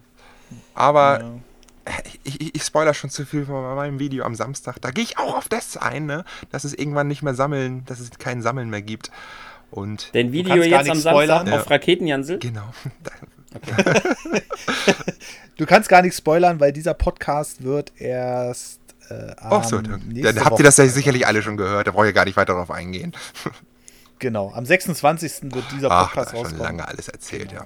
Aber Ja. ich, ich, ich spoiler schon zu viel von meinem Video am Samstag. Da gehe ich auch auf das ein, ne? dass es irgendwann nicht mehr sammeln, dass es kein Sammeln mehr gibt. Und dein Video jetzt am Samstag auf Raketenjansel. genau. Du kannst gar nichts spoilern, weil dieser Podcast wird erst. Äh, Ach so, dann, dann habt Woche ihr das ja sicherlich alle schon gehört. Da brauche ich gar nicht weiter darauf eingehen. Genau, am 26. wird dieser Ach, Podcast da schon rauskommen. lange alles erzählt, ja.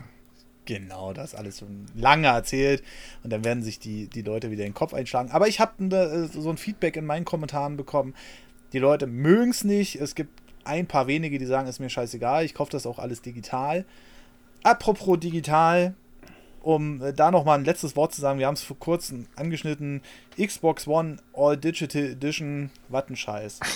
Genau, das ist alles schon lange erzählt und dann werden sich die, die Leute wieder in den Kopf einschlagen. Aber ich habe so ein Feedback in meinen Kommentaren bekommen. Die Leute mögen es nicht. Es gibt ein paar wenige, die sagen, ist mir scheißegal. Ich kaufe das auch alles digital. Apropos digital, um äh, da nochmal ein letztes Wort zu sagen, wir haben es vor kurzem angeschnitten. Xbox One All Digital Edition, was ein Scheiß.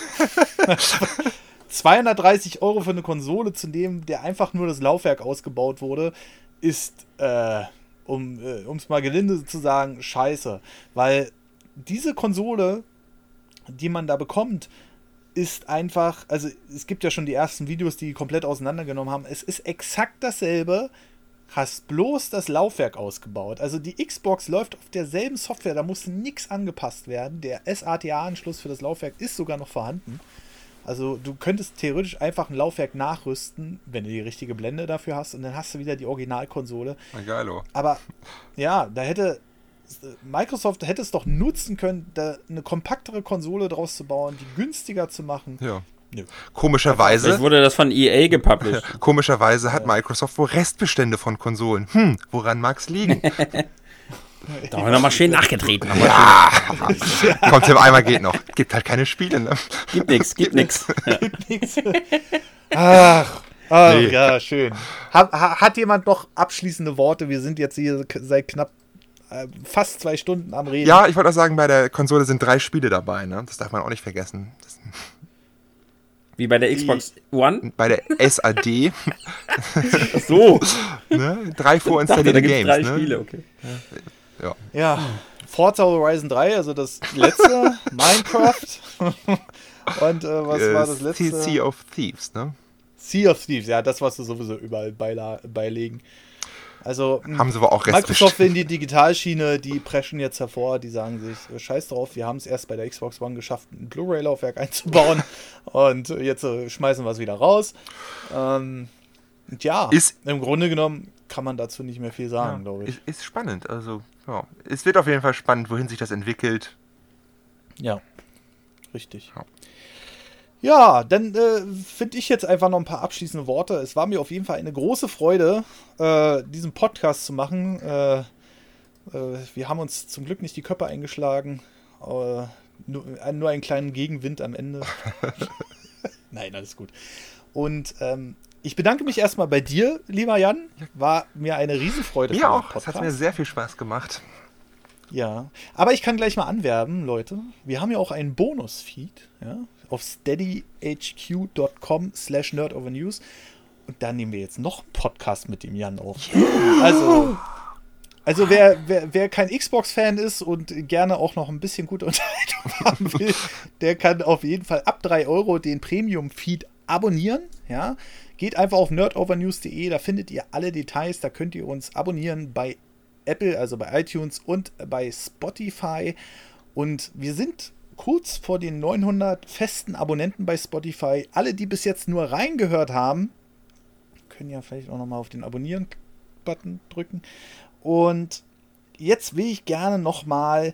230 Euro für eine Konsole zu nehmen, der einfach nur das Laufwerk ausgebaut wurde, ist, äh, um es mal gelinde zu sagen, scheiße. Weil diese Konsole, die man da bekommt, ist einfach, also es gibt ja schon die ersten Videos, die komplett auseinandergenommen haben. Es ist exakt dasselbe, hast bloß das Laufwerk ausgebaut. Also die Xbox läuft auf derselben Software, da muss nichts angepasst werden. Der SATA-Anschluss für das Laufwerk ist sogar noch vorhanden. Also du könntest theoretisch einfach ein Laufwerk nachrüsten, wenn du die richtige Blende dafür hast, und dann hast du wieder die Originalkonsole. Geilo. Aber ja, da hätte Microsoft hätte es doch nutzen können, da eine kompaktere Konsole draus zu bauen, die günstiger zu machen. Ja. Nö. Vielleicht Komischerweise, wurde das von EA gepublished. komischerweise hat Microsoft wohl Restbestände von Konsolen. Hm, woran mag's liegen? Da haben wir nochmal schön nachgetreten. Nochmal ja, kommt Tim einmal geht noch. Gibt halt keine Spiele, ne? Gibt nix, gibt nix. Ja. Nix. Ach, ach Nee. ja, schön. Ha, ha, hat jemand noch abschließende Worte? Wir sind jetzt hier seit knapp äh, fast zwei Stunden am Reden. Ja, ich wollte auch sagen, bei der Konsole sind drei Spiele dabei, ne? Das darf man auch nicht vergessen. Das, Wie bei der Xbox One. bei der SAD, so. ne? Drei dachte, vorinstallierte gibt Games, drei ne? Spiele, okay. Ja. Ja, Forza Horizon 3, also das letzte, Minecraft. Und äh, was Äh, war das letzte? Sea of Thieves, ne? Sea of Thieves, ja, das, was sie sowieso überall beilegen. Also, mh, Haben sie aber auch Microsoft will in die Digitalschiene, die preschen jetzt hervor, die sagen sich, äh, scheiß drauf, wir haben es erst bei der Xbox One geschafft, ein Blu-ray-Laufwerk einzubauen und jetzt äh, schmeißen wir es wieder raus. Ähm, und ja, Ist- im Grunde genommen kann man dazu nicht mehr viel sagen, glaube ich. Ist, ist spannend, also ja. Es wird auf jeden Fall spannend, wohin sich das entwickelt. Ja, richtig. Ja. Ja, dann äh, finde ich jetzt einfach noch ein paar abschließende Worte. Es war mir auf jeden Fall eine große Freude, äh, diesen Podcast zu machen. Äh, äh, wir haben uns zum Glück nicht die Köpfe eingeschlagen. Äh, nur, äh, nur einen kleinen Gegenwind am Ende. Nein, alles gut. Und ähm, ich bedanke mich erstmal bei dir, lieber Jan. War mir eine Riesenfreude. Mir den auch. Es hat mir sehr viel Spaß gemacht. ja, aber ich kann gleich mal anwerben, Leute. Wir haben ja auch einen Bonus-Feed ja, auf steadyhq.com slash nerdovernews. Und da nehmen wir jetzt noch einen Podcast mit dem Jan auf. Also, also wer, wer, wer kein Xbox-Fan ist und gerne auch noch ein bisschen gute Unterhaltung haben will, der kann auf jeden Fall ab 3 Euro den Premium-Feed abonnieren. Ja, geht einfach auf nerdovernews.de, da findet ihr alle Details, da könnt ihr uns abonnieren bei Apple, also bei iTunes und bei Spotify. Und wir sind kurz vor den 900 festen Abonnenten bei Spotify. Alle, die bis jetzt nur reingehört haben, können ja vielleicht auch nochmal auf den Abonnieren-Button drücken. Und jetzt will ich gerne nochmal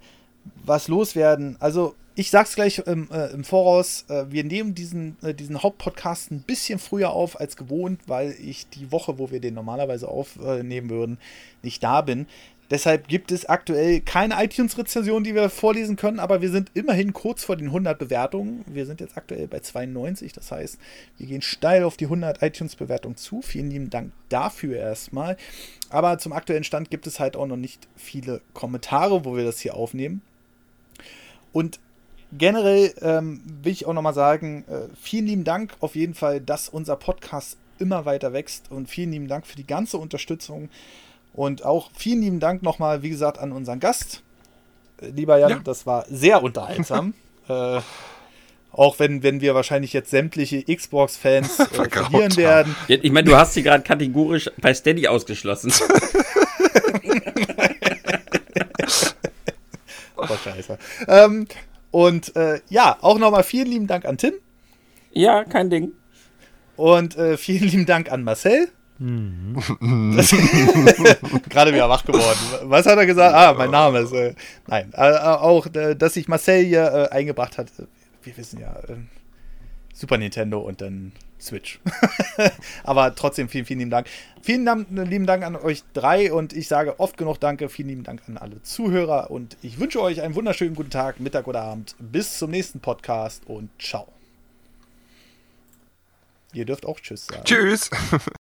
was loswerden. Also, ich sag's gleich im, äh, im Voraus. Äh, wir nehmen diesen, äh, diesen Hauptpodcast ein bisschen früher auf als gewohnt, weil ich die Woche, wo wir den normalerweise aufnehmen würden, nicht da bin. Deshalb gibt es aktuell keine iTunes-Rezension, die wir vorlesen können, aber wir sind immerhin kurz vor den 100 Bewertungen. Wir sind jetzt aktuell bei 92, das heißt, wir gehen steil auf die 100 iTunes-Bewertungen zu. Vielen lieben Dank dafür erstmal. Aber zum aktuellen Stand gibt es halt auch noch nicht viele Kommentare, wo wir das hier aufnehmen. Und generell ähm, will ich auch nochmal sagen, äh, vielen lieben Dank auf jeden Fall, dass unser Podcast immer weiter wächst und vielen lieben Dank für die ganze Unterstützung und auch vielen lieben Dank nochmal, wie gesagt, an unseren Gast. Äh, Lieber Jan, Ja. das war sehr unterhaltsam. äh, auch wenn, wenn wir wahrscheinlich jetzt sämtliche Xbox-Fans äh, verlieren werden. Ich meine, du hast sie gerade kategorisch bei Steady ausgeschlossen. Oh, scheiße. Ähm, und äh, ja, auch nochmal vielen lieben Dank an Tim ja, kein Ding. und äh, vielen lieben Dank an Marcel. Das- Gerade wieder wach geworden. Was hat er gesagt? Ah, mein Name ist. Äh, nein, äh, auch, äh, dass sich Marcel hier äh, eingebracht hat. Äh, Wir wissen ja, äh, Super Nintendo und dann Switch. Aber trotzdem vielen, vielen lieben Dank. Vielen Dank, lieben Dank an euch drei und ich sage oft genug Danke. Vielen lieben Dank an alle Zuhörer und ich wünsche euch einen wunderschönen guten Tag, Mittag oder Abend. Bis zum nächsten Podcast und ciao. Ihr dürft auch Tschüss sagen. Tschüss.